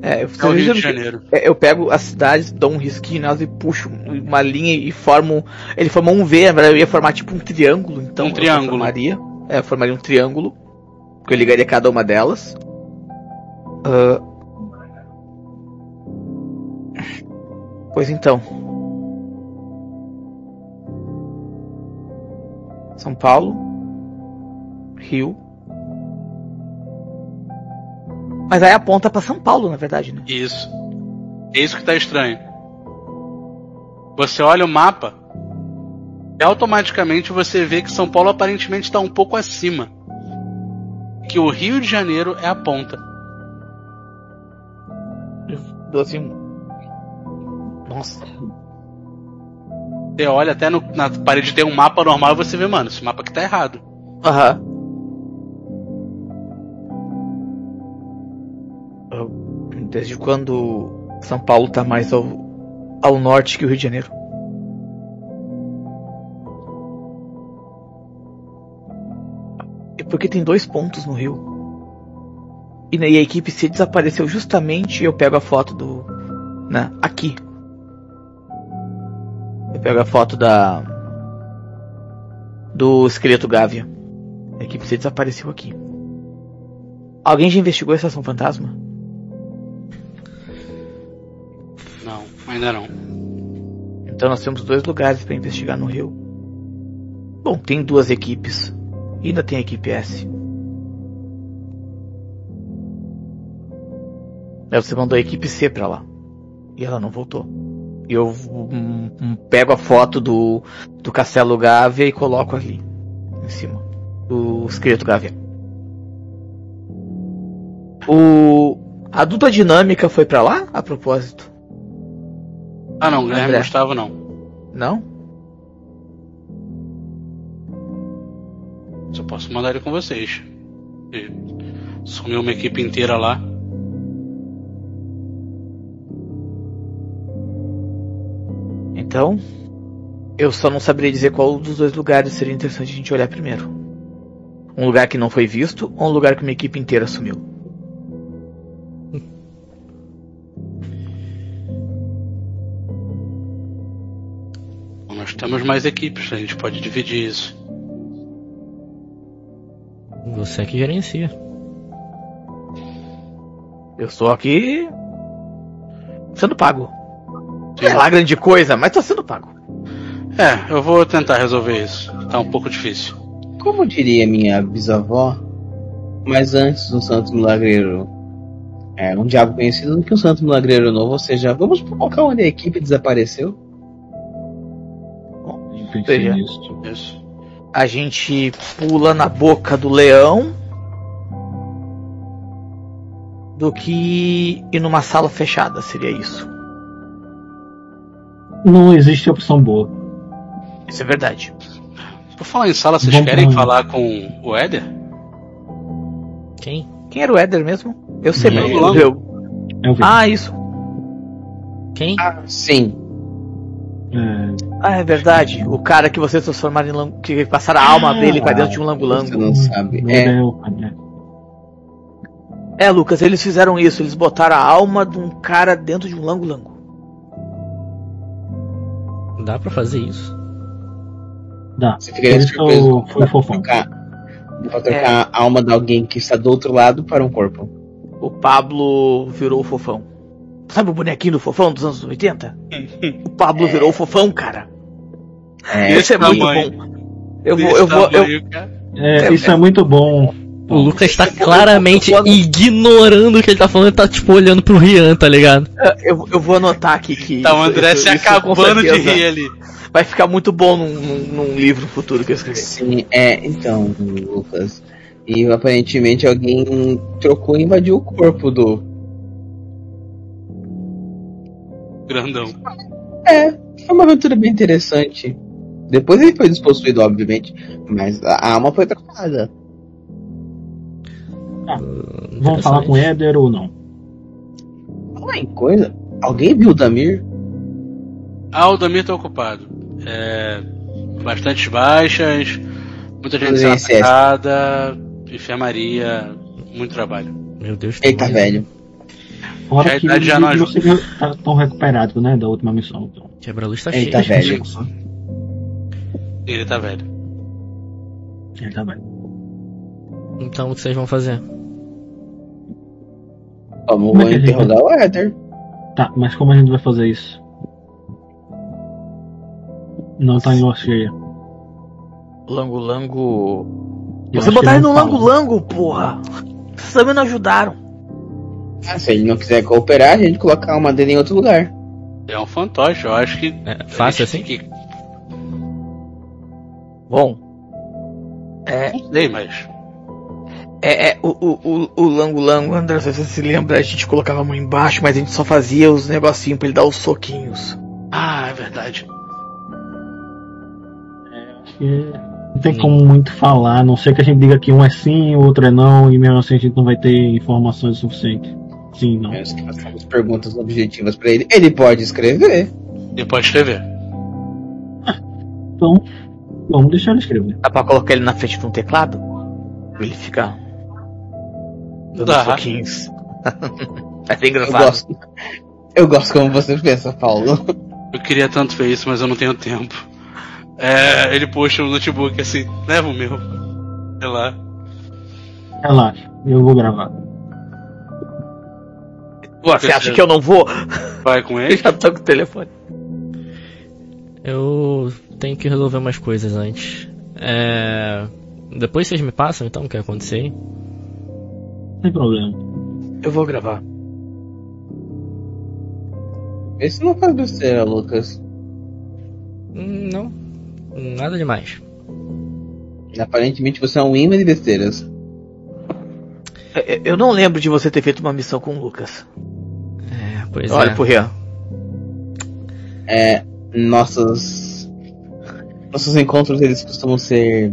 É, eu, É o Rio de Janeiro. é, eu pego as cidades, dou um risquinho nelas e puxo uma linha e formo. Ele formou um V, na verdade eu ia formar tipo um triângulo, então. Um eu triângulo. Formaria, é, eu formaria um triângulo. Que eu ligaria cada uma delas. Ah. Pois então. São Paulo. Rio. Mas aí aponta pra São Paulo, na verdade, né? Isso. É isso que tá estranho. Você olha o mapa e automaticamente você vê que São Paulo aparentemente está um pouco acima. Que o Rio de Janeiro é a ponta. Dou assim. Nossa. Você olha até no- na parede tem um mapa normal e você vê, mano, esse mapa aqui tá errado. Aham. Eu- Desde quando São Paulo tá mais ao, ao norte que o Rio de Janeiro? E porque tem dois pontos no Rio. E, né, e a equipe se desapareceu justamente eu pego a foto do. Né, aqui. Eu pego a foto da. Do esqueleto Gávea. A equipe C desapareceu aqui. Alguém já investigou a estação fantasma? Ainda não. Então nós temos dois lugares para investigar no Rio. Bom, tem duas equipes. Ainda tem a equipe S. Aí você mandou a equipe C pra lá. E ela não voltou. E eu hum, hum, pego a foto do, do Castelo Gávea e coloco ali. Em cima. Do esqueleto Gávea. O. A dupla dinâmica foi pra lá? A propósito? Ah não, Guilherme André. Gustavo não. Não? Só posso mandar ele com vocês. E sumiu uma equipe inteira lá. Então, eu só não saberia dizer qual dos dois lugares seria interessante a gente olhar primeiro. Um lugar que não foi visto ou um lugar que uma equipe inteira assumiu? Temos mais equipes, a gente pode dividir isso. Você é que gerencia. Eu estou aqui sendo pago. Não é lá grande coisa, mas tô sendo pago. É, eu vou tentar resolver isso. Tá um pouco difícil. Como diria minha bisavó, mas antes um santo milagreiro é um diabo conhecido do que um santo milagreiro novo, ou seja, vamos pro local onde a equipe desapareceu. Eu pensei Seja. nisso. Isso. A gente pula na boca do leão do que ir numa sala fechada, seria isso. Não existe opção boa. Isso é verdade. Por falar em sala, vocês Vamos querem falar com o Éder? Quem? Quem era o Éder mesmo? Eu sei, mas não. eu... É o Vitor. Ah, isso. Quem? Ah, sim. É, Ah, é verdade. O cara que vocês transformaram em lang... que passaram a alma dele pra dentro de um Você lango-lango. não sabe. É, é é. É, Lucas, eles fizeram isso. Eles botaram a alma de um cara dentro de um lango-lango. Dá pra fazer isso? Dá. você ficaria surpreso. foi fofão. trocar, pra trocar a alma de alguém que está do outro lado para um corpo. O Pablo virou o fofão. Sabe o bonequinho do fofão dos anos 80? O Pablo virou o fofão, cara. É, Esse é muito tamanho. bom. Eu vou, eu vou, eu. É, É, isso é muito bom. O Lucas tá eu- claramente eu vou- ignorando o que ele tá falando e tá tipo olhando pro Rian, tá ligado? eu, eu vou anotar aqui que. Tá o isso- André isso- se isso acabando de rir ali. Vai ficar muito bom num, num- num livro futuro que eu escrever. Sim, é, então, Lucas. E aparentemente alguém trocou e invadiu o corpo do. Grandão. É, foi uma aventura bem interessante. Depois ele foi despossuído, obviamente, mas a alma foi trocada. Vamos falar com o Éder ou não? Falar em coisa, alguém viu o Damir? Ah, o Damir tá ocupado. É, bastantes baixas, muita gente sendo atacada, enfermaria, muito trabalho. Meu Deus. Ele tá velho. Fora Já a que idade já ele não ajuda. tá tão recuperado, né, da última missão. Então. Quebra-luz tá Ele cheio. tá de velho. gente. Ele tá velho. Ele tá velho. Então o que vocês vão fazer? Vamos é interrogar o Éter. Tá, mas como a gente vai fazer isso? Não tá em lua cheia. Lango-lango. Eu Você acho que botaram não no fala. lango-lango, porra. Vocês também não ajudaram. Ah, se ele não quiser cooperar, a gente coloca a alma dele em outro lugar. É um fantoche, eu acho que. É fácil assim? tem Bom. É, que- Não sei, mas. é, é o, o, o, o lango-lango, André, se você se lembra, a gente colocava a mão embaixo, mas a gente só fazia os negocinhos pra ele dar os soquinhos. Ah, é verdade. Porque não tem como muito falar, a não ser que a gente diga que um é sim, o outro é não, e mesmo assim a gente não vai ter informações suficientes. Sim, não. Que façamos perguntas objetivas pra ele. Ele pode escrever. Ele pode escrever. Então, vamos deixar ele escrever. Dá pra colocar ele na frente de um teclado? Pra ele ficar dando Dá. soquinhos. Ser Eu engraçado. gosto. Eu gosto como você pensa, Paulo. Eu queria tanto ver isso, mas eu não tenho tempo. É, ele puxa o notebook assim, leva o meu. Sei lá. Relaxa, eu vou gravar. Pô, você acha que eu não vou? Vai com Eu ele. já tô com o telefone. Eu tenho que resolver umas coisas antes. É... Depois vocês me passam então o que aconteceu aí? Não tem problema. Eu vou gravar. Esse não faz besteira, Lucas. Não, nada demais. Aparentemente você é um imã de besteiras. Eu- Eu eu não lembro de você ter feito uma missão com o Lucas. Pois Olha é. pro Rian. É, nossos nossos encontros eles costumam ser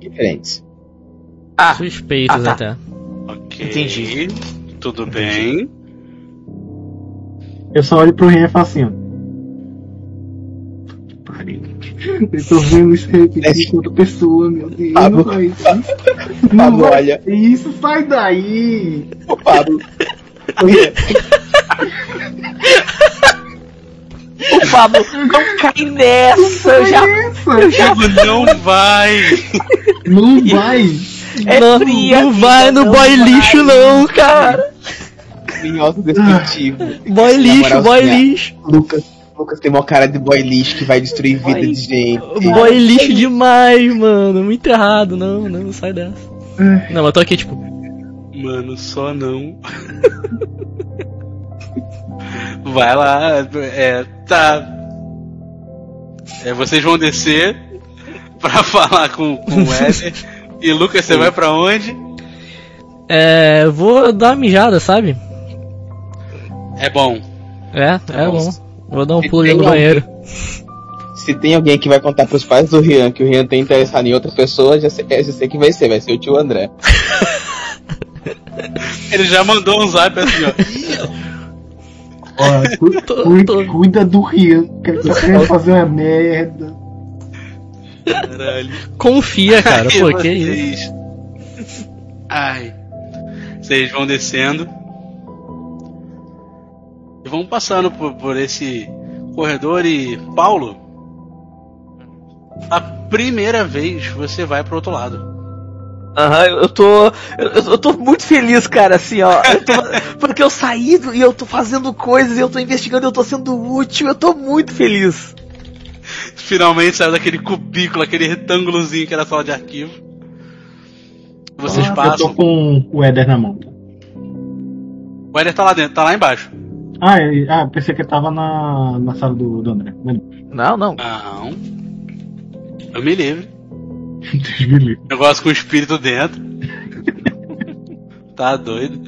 diferentes. Ah, Suspeitos Ah, tá. até. Ok. Entendi. Tudo bem. Eu só olho pro Rian e falo assim, ó. Eu tô vendo isso repetir com outra pessoa, meu Deus. Pablo, não faz isso. Não Pablo, vai olha. Isso, sai daí. Ô, Pablo. O Pablo não cai nessa. Eu já, eu já não vai! Não vai. é não, fria, não vai no boy vai. lixo não, cara. Em autodestrutivo. Boy lixo, moral, boy ó, lixo. Lucas, Lucas tem uma cara de boy lixo que vai destruir vida de gente. Boy lixo demais, mano. Muito errado. Não, não, sai dessa. Não, mas eu tô aqui, tipo. Mano, só não. Vai lá, é, tá. É, vocês vão descer pra falar com, com o Éder. E Lucas, você vai pra onde? É. Vou dar uma mijada, sabe? É bom. É, é bom. bom. Vou dar um Se pulo tem no alguém- banheiro. Se tem alguém que vai contar pros pais do Rian que o Rian tem interessado em outra pessoa, já sei, já sei que vai ser, vai ser o tio André. Ele já mandou um zap assim, ó. Ó, cu- Tô- cu- tô- Cuida do Rian, que eu quero fazer uma merda. Caralho. Confia, cara. Ai, Pô, que isso. vocês- Ai. Vocês vão descendo. E vão passando por, por esse corredor e. Paulo. A primeira vez você vai pro outro lado. Aham, eu eu tô. Eu, eu tô muito feliz, cara, assim, ó. Eu tô- porque eu saí e eu tô fazendo coisas, eu tô investigando, eu tô sendo útil, eu tô muito feliz. Finalmente saiu daquele cubículo, aquele retângulozinho que era a sala de arquivo. Vocês Ah, Eu passam. tô com o Éder na mão. O Éder tá lá dentro, tá lá embaixo. Ah, é- ah pensei que ele tava na, na sala do, do André. Não, não. Não. Eu me livre. Deus me livre. Negócio com o espírito dentro. tá doido.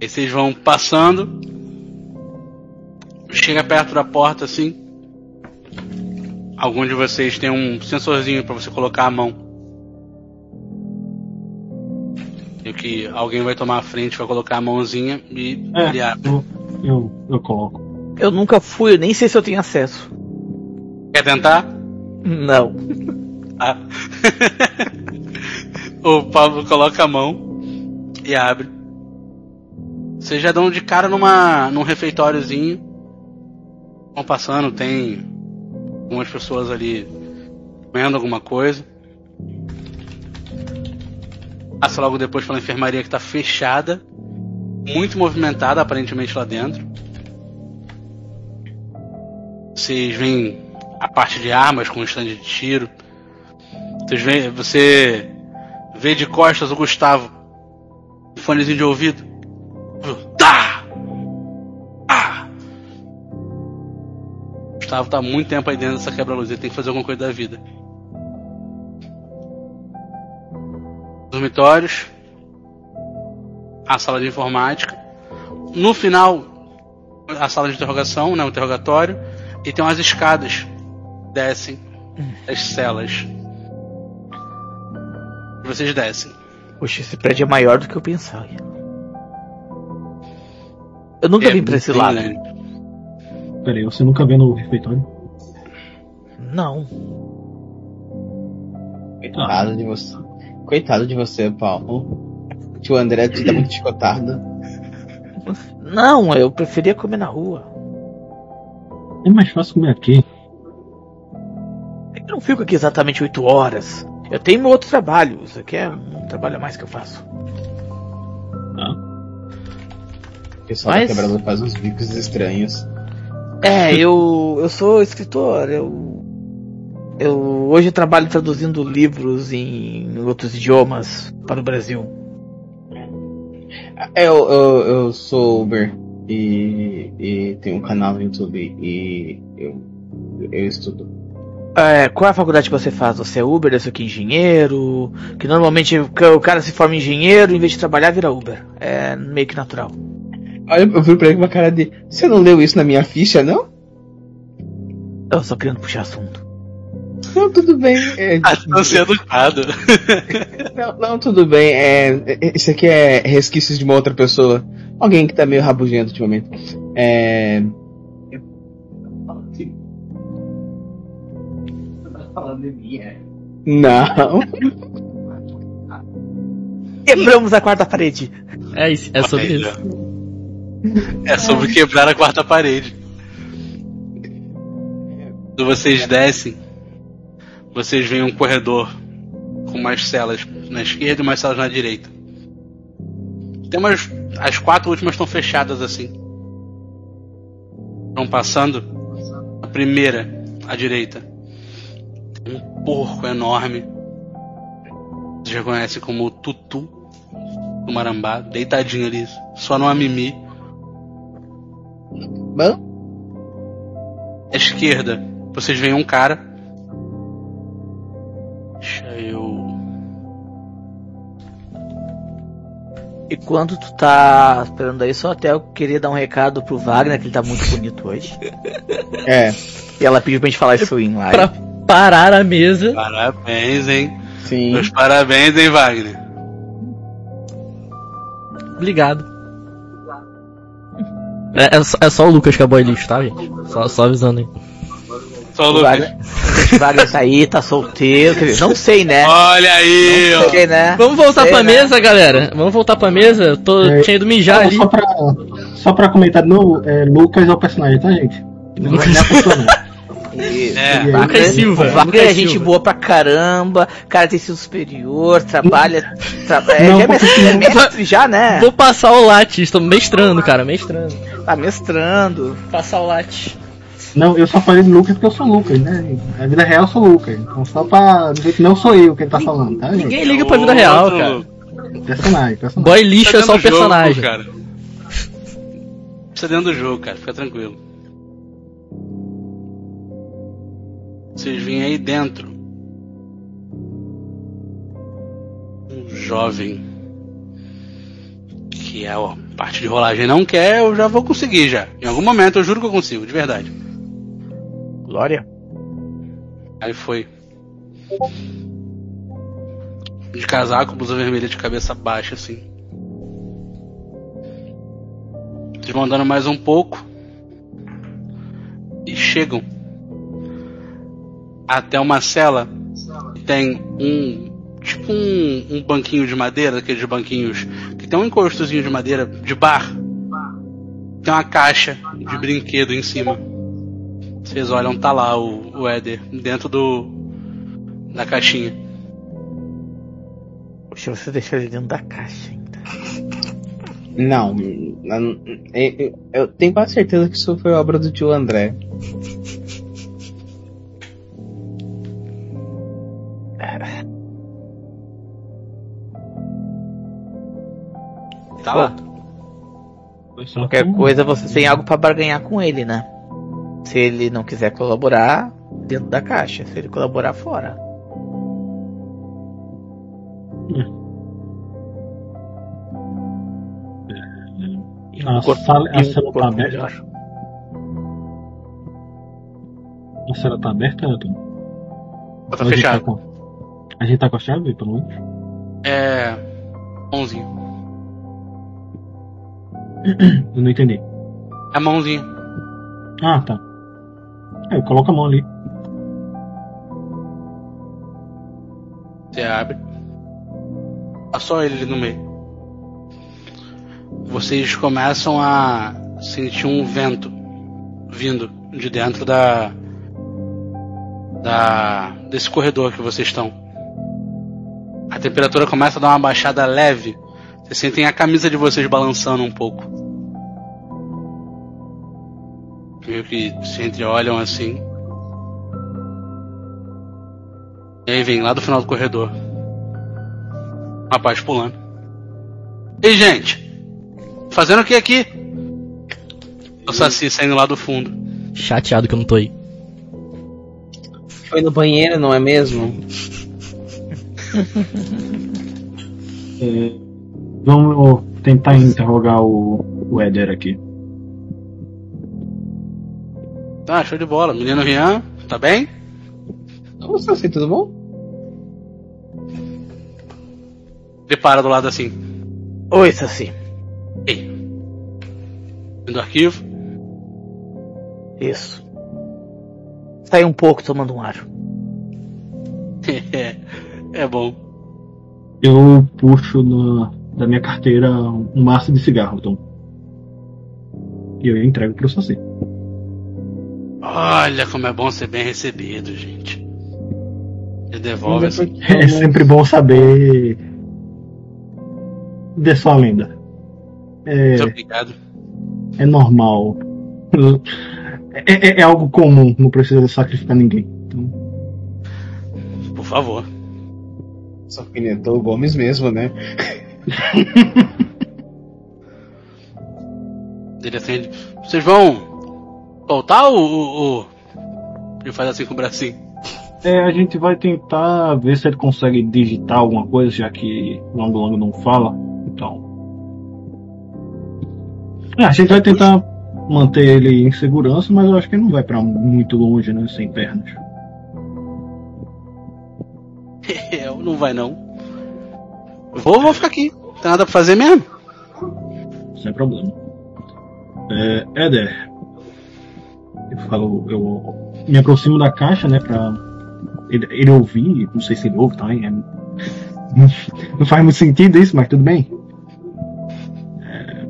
Aí vocês vão passando. Chega perto da porta assim. Algum de vocês tem um sensorzinho pra você colocar a mão. E que alguém vai tomar a frente, vai colocar a mãozinha e É. ele abre. Eu, eu, eu coloco. Eu nunca fui, eu nem sei se eu tenho acesso. Quer tentar? Não. Ah. o Pablo coloca a mão e abre. Vocês já dão de cara numa, num refeitóriozinho. Vão passando, tem algumas pessoas ali comendo alguma coisa. Passa logo depois pela enfermaria que tá fechada. Muito movimentada aparentemente lá dentro. Vocês veem a parte de armas com stand de tiro. Vocês veem, você vê de costas o Gustavo. Fonezinho de ouvido. Tá! Ah! Gustavo tá muito tempo aí dentro dessa quebra-luz. Ele tem que fazer alguma coisa da vida. Dormitórios. A sala de informática. No final, a sala de interrogação, né, o interrogatório. E tem umas escadas. Descem as celas. E vocês descem. Poxa, esse prédio é maior do que eu pensava. Eu nunca É vim pra esse lado. grande. Pera aí, você nunca vê no refeitório? Não. Coitado de você. Coitado de você, Paulo. O tio André te dá muito chicotado. Não, eu preferia comer na rua. É mais fácil comer aqui. Eu não fico aqui exatamente oito horas. Eu tenho meu outro trabalho. Isso aqui é um trabalho a mais que eu faço. O pessoal Mas- da quebrada faz uns bicos estranhos. É, eu, eu sou escritor. Eu, eu hoje trabalho traduzindo livros em outros idiomas para o Brasil. É, Eu, eu, eu sou Uber e, e tenho um canal no YouTube e eu, eu estudo. É, qual é a faculdade que você faz? Você é Uber, é que engenheiro? Que normalmente o ca- o cara se forma engenheiro, em vez de trabalhar, vira Uber. É meio que natural. Olha, eu viro pra ele com uma cara de. Você não leu isso na minha ficha, não? Eu só querendo puxar assunto. Não, tudo bem. É, Ah, tô sendo educado. não, não, tudo bem. É, é, isso aqui é resquícios de uma outra pessoa. Alguém que tá meio rabugento ultimamente. É. falando de mim, é. Não. Quebramos a quarta parede. É, isso, é sobre isso. É sobre quebrar a quarta parede. Quando vocês descem, vocês veem um corredor com umas celas na esquerda e umas celas na direita. Tem umas. As quatro últimas estão fechadas assim. Estão passando. A primeira, à direita. Tem um porco enorme. Vocês reconhecem como o Tutu do Marambá, deitadinho ali, só numa mimi. Bom, À esquerda, vocês veem um cara. Deixa eu. E quando tu tá esperando aí, só até eu queria dar um recado pro Wagner, que ele tá muito bonito hoje. é, E ela pediu pra gente falar isso em live. Pra parar a mesa. Parabéns, hein? sim. Meus parabéns, hein, Wagner? Obrigado. É, é só, é só o Lucas que é boy lixo, tá, gente? Só, só avisando aí. Só o O Lucas. Wagner, o Wagner tá aí, tá solteiro. Não sei, né? Olha aí, Não ó. sei, né? Vamos voltar Sei, pra né? mesa, galera. Vamos voltar pra mesa. Eu tô, É, tinha ido mijar ali. Só pra, só pra comentar novo, é, Lucas é o personagem, tá, gente? Não é a pessoa, não. Isso. É. O Wagner- Lucas Silva, O Wagner Lucas é gente Silva. boa pra caramba, cara tem sido superior, trabalha. tra- é, Não, já é mestre, é mestre já, né? Vou passar o latte. Estou mestrando, cara. Mestrando. Tá mestrando. Passar o latte. Não, eu só falei Lucas porque eu sou Lucas, né? Na vida real eu sou Lucas. Então só pra dizer que não sou eu quem tá falando, tá, gente? Ninguém liga pra vida real, cara. Personagem, personagem. Boy lixo Tá é só o do jogo, personagem. cara. Isso é dentro do jogo, cara. Fica tranquilo. Vocês vêm aí dentro. Um jovem. Que é a parte de rolagem não quer, eu já vou conseguir já. Em algum momento eu juro que eu consigo, de verdade. Glória. Aí foi. De casaco, blusa vermelha de cabeça baixa, assim. Vocês vão andando mais um pouco. E chegam. Até uma cela. Que tem um. Tipo um, um banquinho de madeira, aqueles banquinhos. Que tem um encostozinho de madeira de bar. Tem uma caixa de brinquedo em cima. Vocês olham, tá lá o, o Éder dentro do. da caixinha. Poxa, você deixou ele dentro da caixa ainda. Não, eu, eu tenho quase certeza que isso foi obra do tio André. Tá lá. Qualquer coisa você tem algo pra barganhar com ele, né? Se ele não quiser colaborar, dentro da caixa. Se ele colaborar, fora. A corpo- sala- a e um cela tá aberta? melhor. A cela tá aberta, Elton? Tá Ou a gente fechado. com- A gente tá com a chave, pelo menos? É. 11. Eu não entendi. A mãozinha. Ah, tá. É, coloca a mão ali. Você abre. Tá só ele no meio. Vocês começam a sentir um vento vindo de dentro da. da. desse corredor que vocês estão. A temperatura começa a dar uma baixada leve. Vocês sentem a camisa de vocês balançando um pouco. Meio que se entreolham assim. E aí vem lá do final do corredor. Um rapaz pulando. Ei, gente! Fazendo o que aqui? O Saci saindo lá do fundo. Chateado que eu não tô aí. Foi no banheiro, não é mesmo? É, vamos tentar interrogar o, o Éder aqui. Tá, show de bola. Menino Rian, tá bem? Ô, Saci, tudo bom? Ele para do lado assim. Oi, Saci. Ei. Do arquivo. Isso. Sai um pouco tomando um ar. É, é bom. Eu puxo na, da minha carteira um maço de cigarro, Tom. E eu entrego pro Saci. Olha como é bom ser bem recebido, gente. Ele devolve assim. É sempre bom saber de sua lenda. É, Muito obrigado. é normal. É, é- é algo comum, não precisa sacrificar ninguém. Então, Por favor. Só alfinetou o Gomes mesmo, né? Ele ele, vocês vão voltar ou, ou, ou- Ele faz assim com o bracinho. É, a gente vai tentar ver se ele consegue digitar alguma coisa, já que Longo Longo não fala. Então. É, a gente vai tentar manter ele em segurança, mas eu acho que ele não vai pra muito longe, né? Sem pernas. Eu não vai não. Vou, vou ficar aqui. Não tem nada pra fazer mesmo. Sem problema. É, Éder. Eu falo, eu me aproximo da caixa, né, pra ele, ele ouvir, não sei se ele ouve também. é- não faz muito sentido isso, mas tudo bem. É,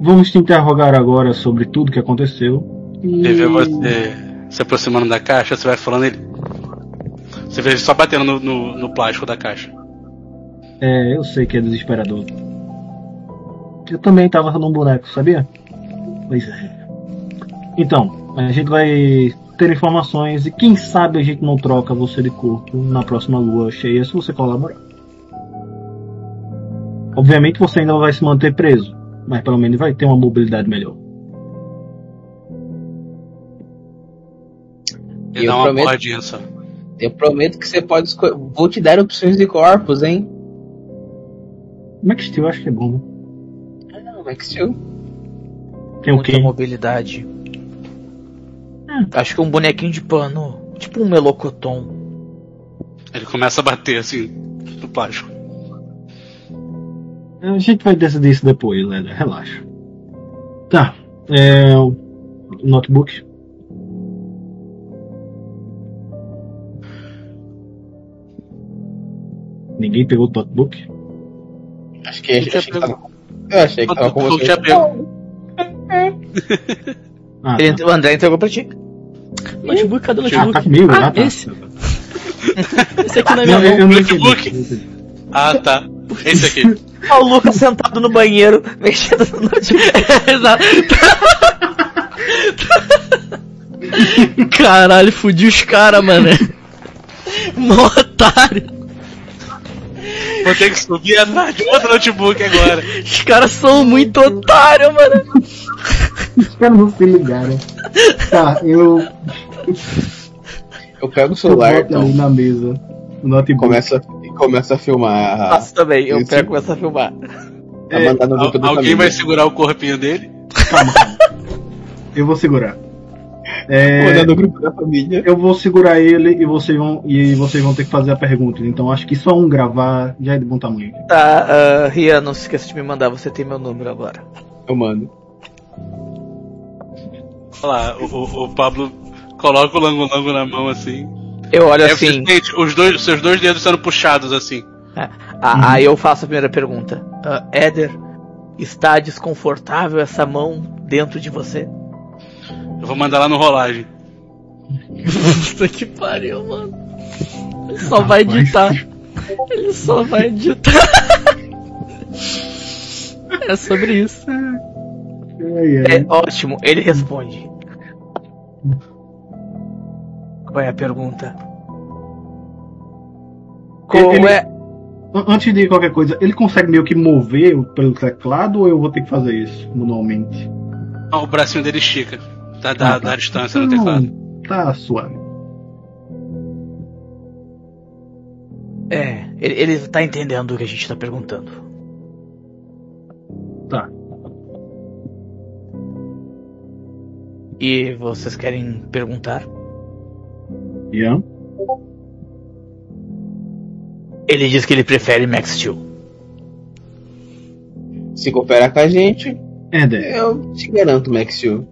vamos te interrogar agora sobre tudo que aconteceu. E... Ele vê você se aproximando da caixa, você vai falando ele. Você vê ele só batendo no, no, no plástico da caixa. É, eu sei que é desesperador. Eu também tava num boneco, sabia? Pois é. Então, a gente vai ter informações e quem sabe a gente não troca você de corpo na próxima lua cheia se você colaborar. Obviamente você ainda vai se manter preso, mas pelo menos vai ter uma mobilidade melhor. Ele Eu dá uma prometo- porradinha só. Eu prometo que você pode escolher. Vou te dar opções de corpos, hein? Max Steel acho que é bom, né? Não, Max Steel. Tem o Muita quê? mobilidade. Acho que um bonequinho de pano. Tipo um melocotom. Ele começa a bater assim no plástico. A gente vai decidir isso depois, né? Relaxa. Tá. É, o notebook. Ninguém pegou o notebook? Acho que, Eu tinha achei que tava. Eu achei que tava com Eu você. tinha pego. Ah, Ele- tá. o André entregou pra ti. Notebook, cadê o Ah, notebook? tá comigo, Ah, ah, tá. esse. Esse aqui na minha Não, mão. eu não Notebook? Ah, tá. Esse aqui. Ah, o Lucas sentado no banheiro, mexendo no notebook. Exato. Caralho, fudi os caras, mano. Mó otário. Vou ter que subir atrás de outro notebook agora. Os caras são muito otários, mano. Os caras não se ligaram. Tá, eu, Eu pego o eu celular, boto então. ali na mesa. O notebook. Começa, e começa a filmar. A, Faço também, eu Isso. pego e começo a filmar. a Al- da alguém família. vai segurar o corpinho dele? Calma, calma. Eu vou segurar. É, grupo da família. eu vou segurar ele e vocês vão e vocês vão ter que fazer a pergunta. Então acho que só um gravar já é de bom tamanho. Tá, ah, Rian, não se esqueça de me mandar, você tem meu número agora. Eu mando. Olha lá, o, o- Pablo coloca o lango-lango na mão assim. Eu olho Aí assim, os dois, seus dois dedos sendo puxados assim. ah, aí eu faço a primeira pergunta. Ah, Éder, está desconfortável essa mão dentro de você? Eu vou mandar lá no rolagem. Puta que pariu, mano. Ele só vai editar. Ele só vai editar. É sobre isso. Ai, ai. É ótimo, ele responde. Qual é a pergunta? Qual Ele- é. An- Antes de qualquer coisa, ele consegue meio que mover pelo teclado ou eu vou ter que fazer isso manualmente? Ah, o bracinho dele estica. Da, da, Ah, tá. da distância no teclado. Tá suave. É, ele, ele tá entendendo o que a gente tá perguntando. Tá. E vocês querem perguntar? Ian? Ele diz que ele prefere Max Steel. Se cooperar com a gente, Éder, eu te garanto, Max Steel.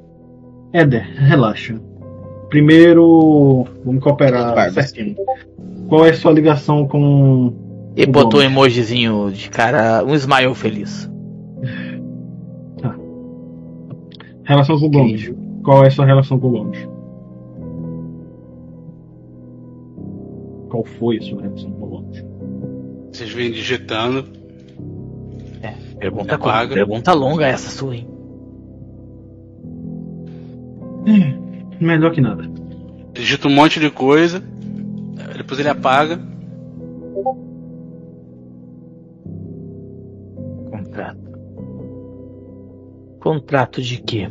Éder, relaxa. Primeiro, vamos cooperar certinho. Qual é a sua ligação com. E O botou um emojizinho de cara, um smile feliz. Relação com o Gomes? Qual é a sua relação com o Gomes? Qual foi a sua relação com o Gomes? Vocês vêm digitando. Pergunta, Apaga. pergunta longa essa sua, hein? Melhor que nada. Digita um monte de coisa. Depois ele apaga. Contrato. Contrato de quê?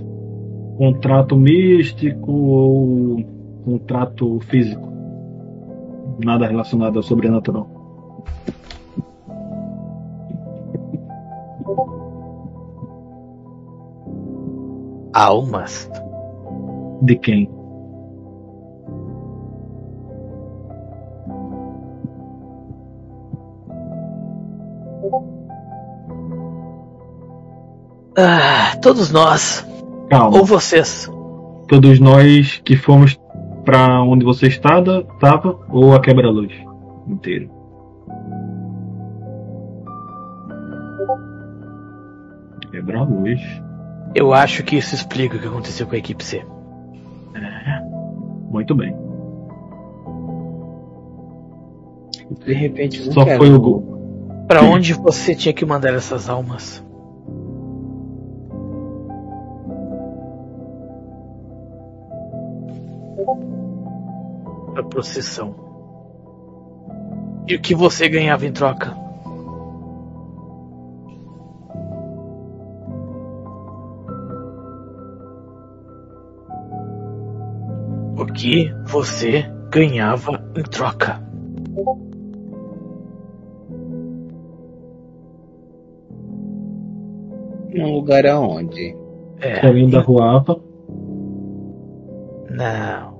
Contrato místico ou contrato físico? Nada relacionado ao sobrenatural. Almas. De quem? Ah, todos nós. Calma. Ou vocês. Todos nós que fomos pra onde você estava, tava ou a quebra-luz inteiro? Quebra-luz. Eu acho que isso explica o que aconteceu com a equipe C. Muito bem. De repente, Só quero. foi o gol. Pra onde você tinha que mandar essas almas? Pra procissão. E o que você ganhava em troca? Que você ganhava em troca? Num lugar aonde? É. Caminho da Rua Apa. Não.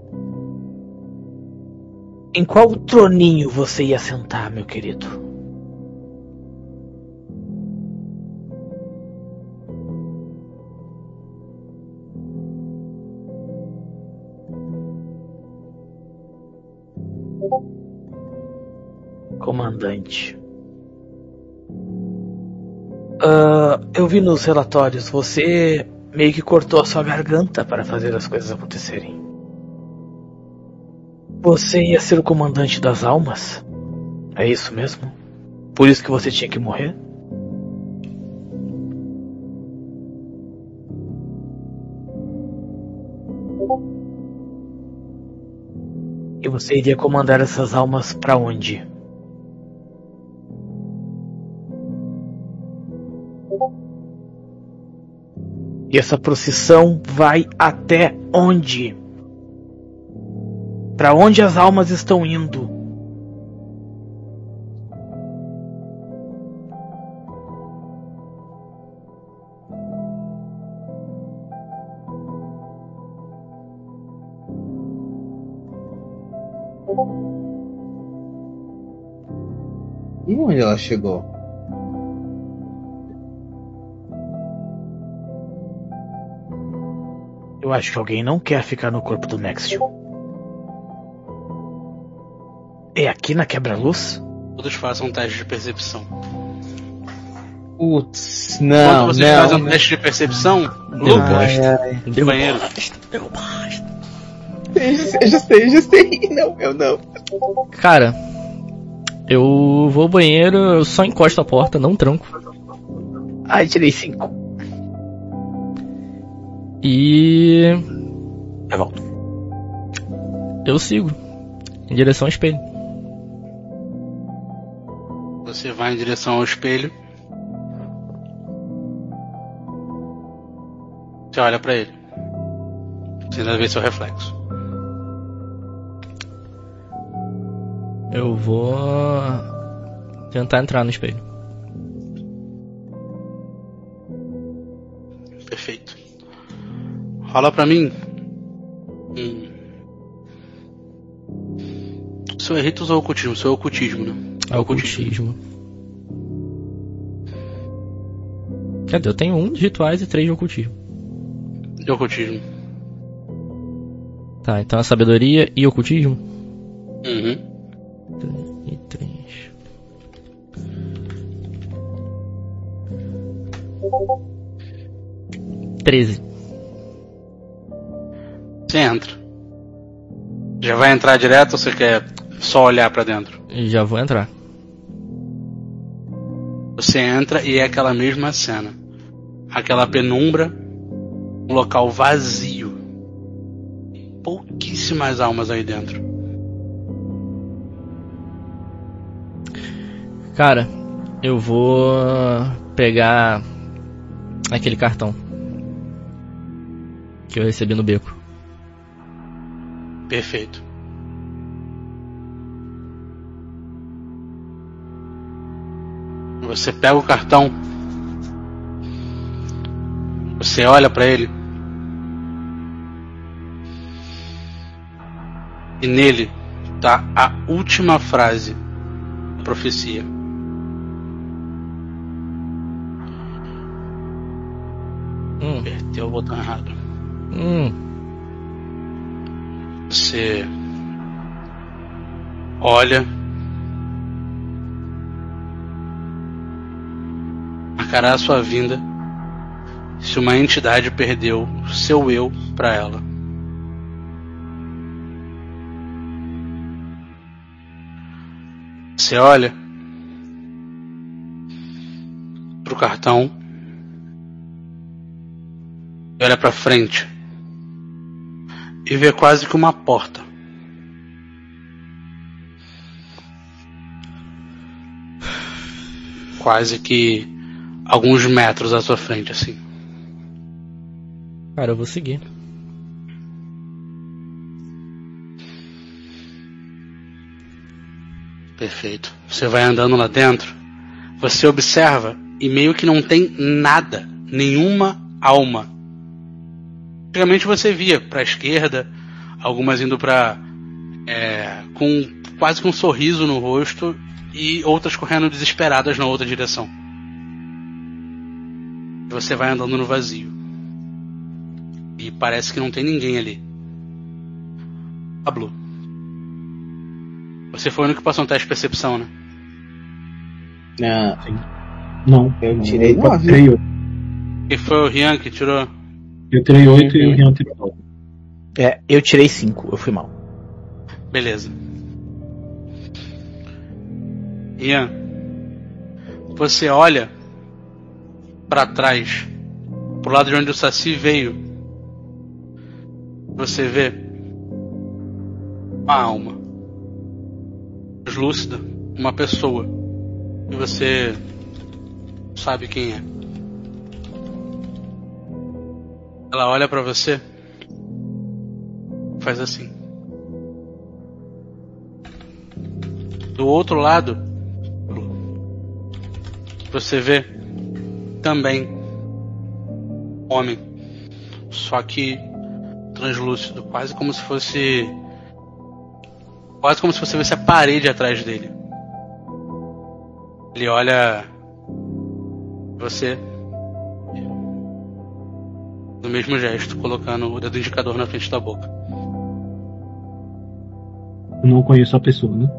Em qual troninho você ia sentar, meu querido? Comandante. Ah, eu vi nos relatórios, você meio que cortou a sua garganta para fazer as coisas acontecerem. Você ia ser o comandante das almas? É isso mesmo? Por isso que você tinha que morrer? E você iria comandar essas almas para onde? E essa procissão vai até onde? Para onde as almas estão indo? E onde ela chegou? Eu acho que alguém não quer ficar no corpo do Nexium. É aqui na quebra-luz? Todos façam um teste de percepção. Putz, não, Quando vocês não. fazem um teste de percepção, Deu bosta. Ai, de banheiro. Deu bosta. eu já sei, eu já sei. Não, eu não. Cara, eu vou ao banheiro, eu só encosto a porta, não tranco. Ai, tirei cinco. E Eu volto. eu sigo em direção ao espelho. Você vai em direção ao espelho. Você olha pra ele. Você ainda vê seu reflexo. Eu vou tentar entrar no espelho. Rola pra mim. Hum. Seu é ritos ou ocultismo? Seu é ocultismo, né? É ocultismo. Dizer, eu tenho um de rituais e três de ocultismo. De ocultismo. Tá, então a sabedoria e ocultismo? Uhum. E três. Treze. Você entra. Já vai entrar direto ou você quer só olhar pra dentro? Já vou entrar. Você entra e é aquela mesma cena. Aquela penumbra, um local vazio. Pouquíssimas almas aí dentro. Cara, eu vou pegar aquele cartão que eu recebi no beco. Perfeito. Você pega o cartão. Você olha pra ele. E nele tá a última frase da profecia. Hum, Apertei o botão errado. hum, Você olha. Marcará a sua vinda se uma entidade perdeu seu eu para ela. Você olha pro cartão e olha para frente e vê quase que uma porta. Quase que alguns metros à sua frente, assim. cara, eu vou seguir. Perfeito. Você vai andando lá dentro, você observa e meio que não tem nada, nenhuma alma. Antigamente você via para a esquerda, algumas indo para é, com quase com um sorriso no rosto e outras correndo desesperadas na outra direção. Você vai andando no vazio. E parece que não tem ninguém ali. Pablo. Você foi o único que passou um teste de percepção, né? Ah, Não. eu tirei oito. E foi o Rian que tirou. Eu tirei oito e o Rian tirou nove. É, eu tirei 5, eu fui mal. Beleza. Ian, você olha para trás, pro lado de onde o Saci veio. Você vê uma alma translúcida, uma pessoa. E você sabe quem é. Ela olha para você, faz assim. Do outro lado, você vê também homem, só que translúcido, quase como se fosse quase como se você visse a parede atrás dele. Ele olha você no mesmo gesto, colocando o dedo indicador na frente da boca. Não conheço a pessoa, né?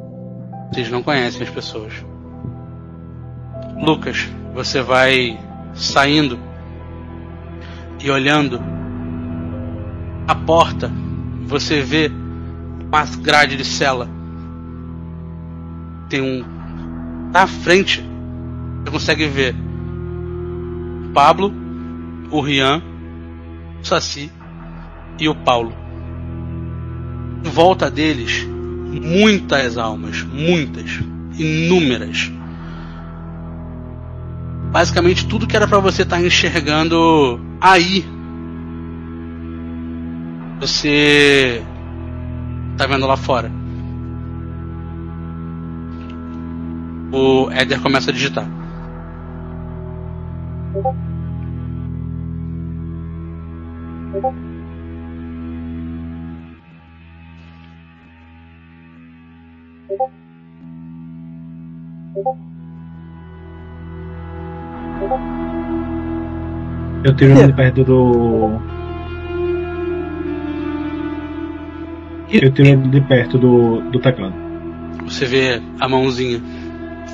Vocês não conhecem as pessoas. Lucas, você vai saindo e olhando a porta, você vê uma grade de cela. Tem um na frente. Você consegue ver o Pablo, o Rian, Saci e o Paulo. Em volta deles, muitas almas, muitas, inúmeras. Basicamente tudo que era para você estar enxergando aí, você tá vendo lá fora. O Éder começa a digitar. Eu tiro ele perto do. Eu tiro ele de perto do, do teclado. Você vê a mãozinha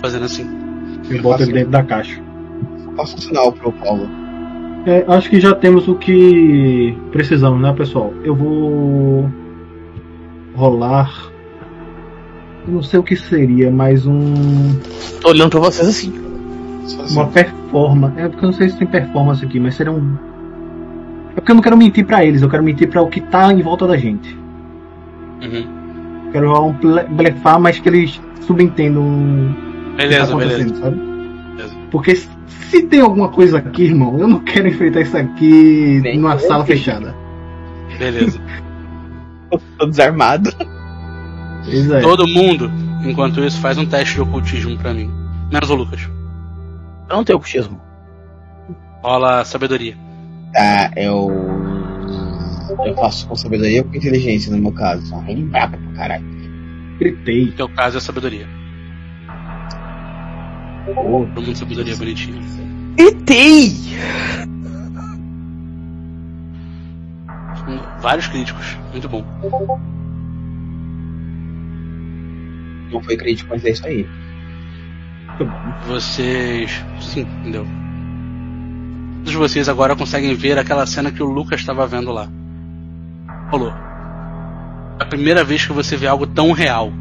fazendo assim. Eu boto ele dentro da caixa. Faça um sinal pro Paulo. É, acho que já temos o que precisamos, né, pessoal? Eu vou rolar. Eu não sei o que seria, mas um. Tô olhando pra vocês assim. Uma performance. É porque eu não sei se tem performance aqui, mas seria um. É porque eu não quero mentir pra eles, eu quero mentir pra o que tá em volta da gente. Uhum. Quero rolar um ble- blefar, mas que eles subentendam o que tá Beleza, acontecendo, beleza. sabe? Porque se- tem alguma coisa aqui, irmão, eu não quero enfrentar isso aqui Bem, numa sala vi. fechada. Beleza. Tô desarmado. É. Todo mundo, enquanto isso, faz um teste de ocultismo pra mim. Menos o Lucas. Eu não tenho ocultismo. Rola sabedoria. Tá, eu. Eu faço com sabedoria ou com inteligência no meu caso. Só bem braba pra caralho. Gritei. No teu caso é sabedoria. Pô, Todo mundo sabedoria bonitinho. Hum, Vários críticos. Muito bom. não foi crítico, mas é isso aí. Vocês. Sim, entendeu? Todos vocês agora conseguem ver aquela cena que o Lucas estava vendo lá. Rolou. É a primeira vez que você vê algo tão real.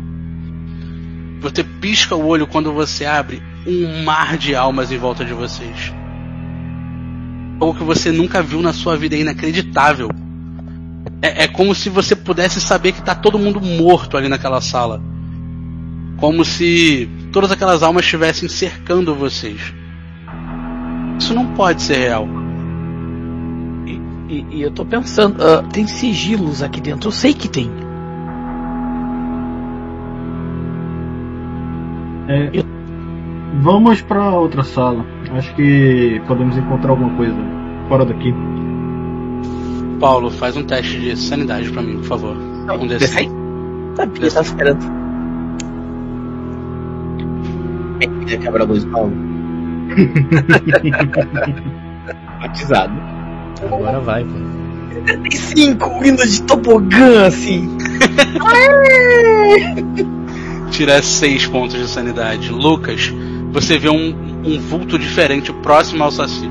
Você pisca o olho quando você abre um mar de almas em volta de vocês. Algo que você nunca viu na sua vida, é inacreditável. É, é como se você pudesse saber que tá todo mundo morto ali naquela sala. Como se todas aquelas almas estivessem cercando vocês. Isso não pode ser real. E, e eu tô pensando, ah, tem sigilos aqui dentro, eu sei que tem. É, vamos pra outra sala. Acho que podemos encontrar alguma coisa fora daqui. Paulo, faz um teste de sanidade pra mim, por favor. Um desses. Sabia, tava esperando. Quem quer quebrar a luz, Paulo? Batizado. Agora vai, pô. Tem cinco indo de tobogã, assim. Tira 6 pontos de sanidade. Lucas, você vê um, um vulto diferente próximo ao Saci.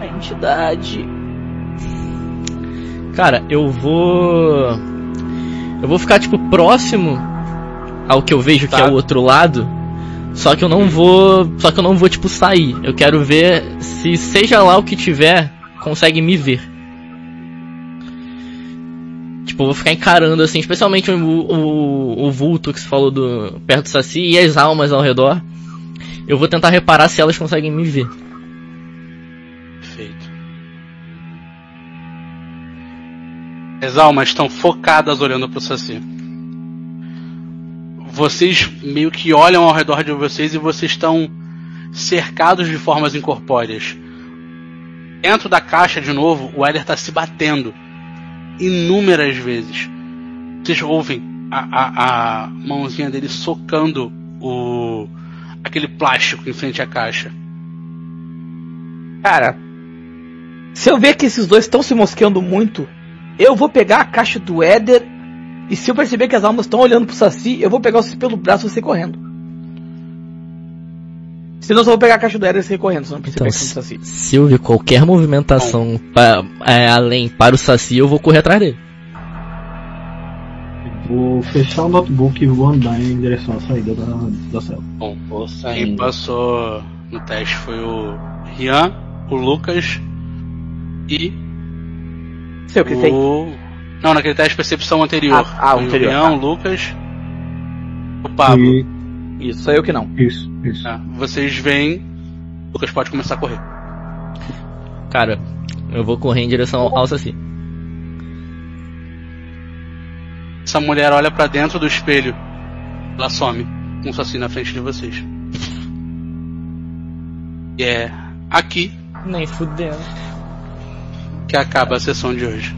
A entidade. Cara, eu vou. Eu vou ficar, tipo, próximo ao que eu vejo que Tá. é o outro lado. Só que eu não vou. Só que eu não vou, tipo, sair. Eu quero ver se, seja lá o que tiver, consegue me ver. Tipo, vou ficar encarando, assim, especialmente o, o, o vulto que você falou do, perto do Saci e as almas ao redor. Eu vou tentar reparar se elas conseguem me ver. Perfeito. As almas estão focadas olhando pro Saci. Vocês meio que olham ao redor de vocês e vocês estão cercados de formas incorpóreas. Dentro da caixa, de novo, o Éder está se batendo inúmeras vezes. Vocês ouvem a, a, a mãozinha dele socando o aquele plástico em frente à caixa. Cara, se eu ver que esses dois estão se mosqueando muito, eu vou pegar a caixa do Éder. E se eu perceber que as almas estão olhando pro Saci, eu vou pegar o Saci pelo braço e sair correndo. Senão eu só vou pegar a caixa do e sair correndo, se eu não perceber Então, do Saci. Se eu ver qualquer movimentação pa- é, além para o Saci, eu vou correr atrás dele. Vou fechar o notebook e vou andar em direção à saída da, da cela. Bom, Vou quem saindo. passou no teste foi o Rian, o Lucas e Sei o que tem. o. Não, naquele teste de percepção anterior. Ah, ah, o anterior, O Rian, tá. o Lucas, o Pablo. E- Isso, sou eu que não. isso, isso. Tá, Vocês. O Lucas pode começar a correr. Cara, eu vou correr em direção ao, ao Saci. Essa mulher olha pra dentro do espelho. Ela some com o Saci na frente de vocês. E é aqui Nem fudendo. que acaba a sessão de hoje.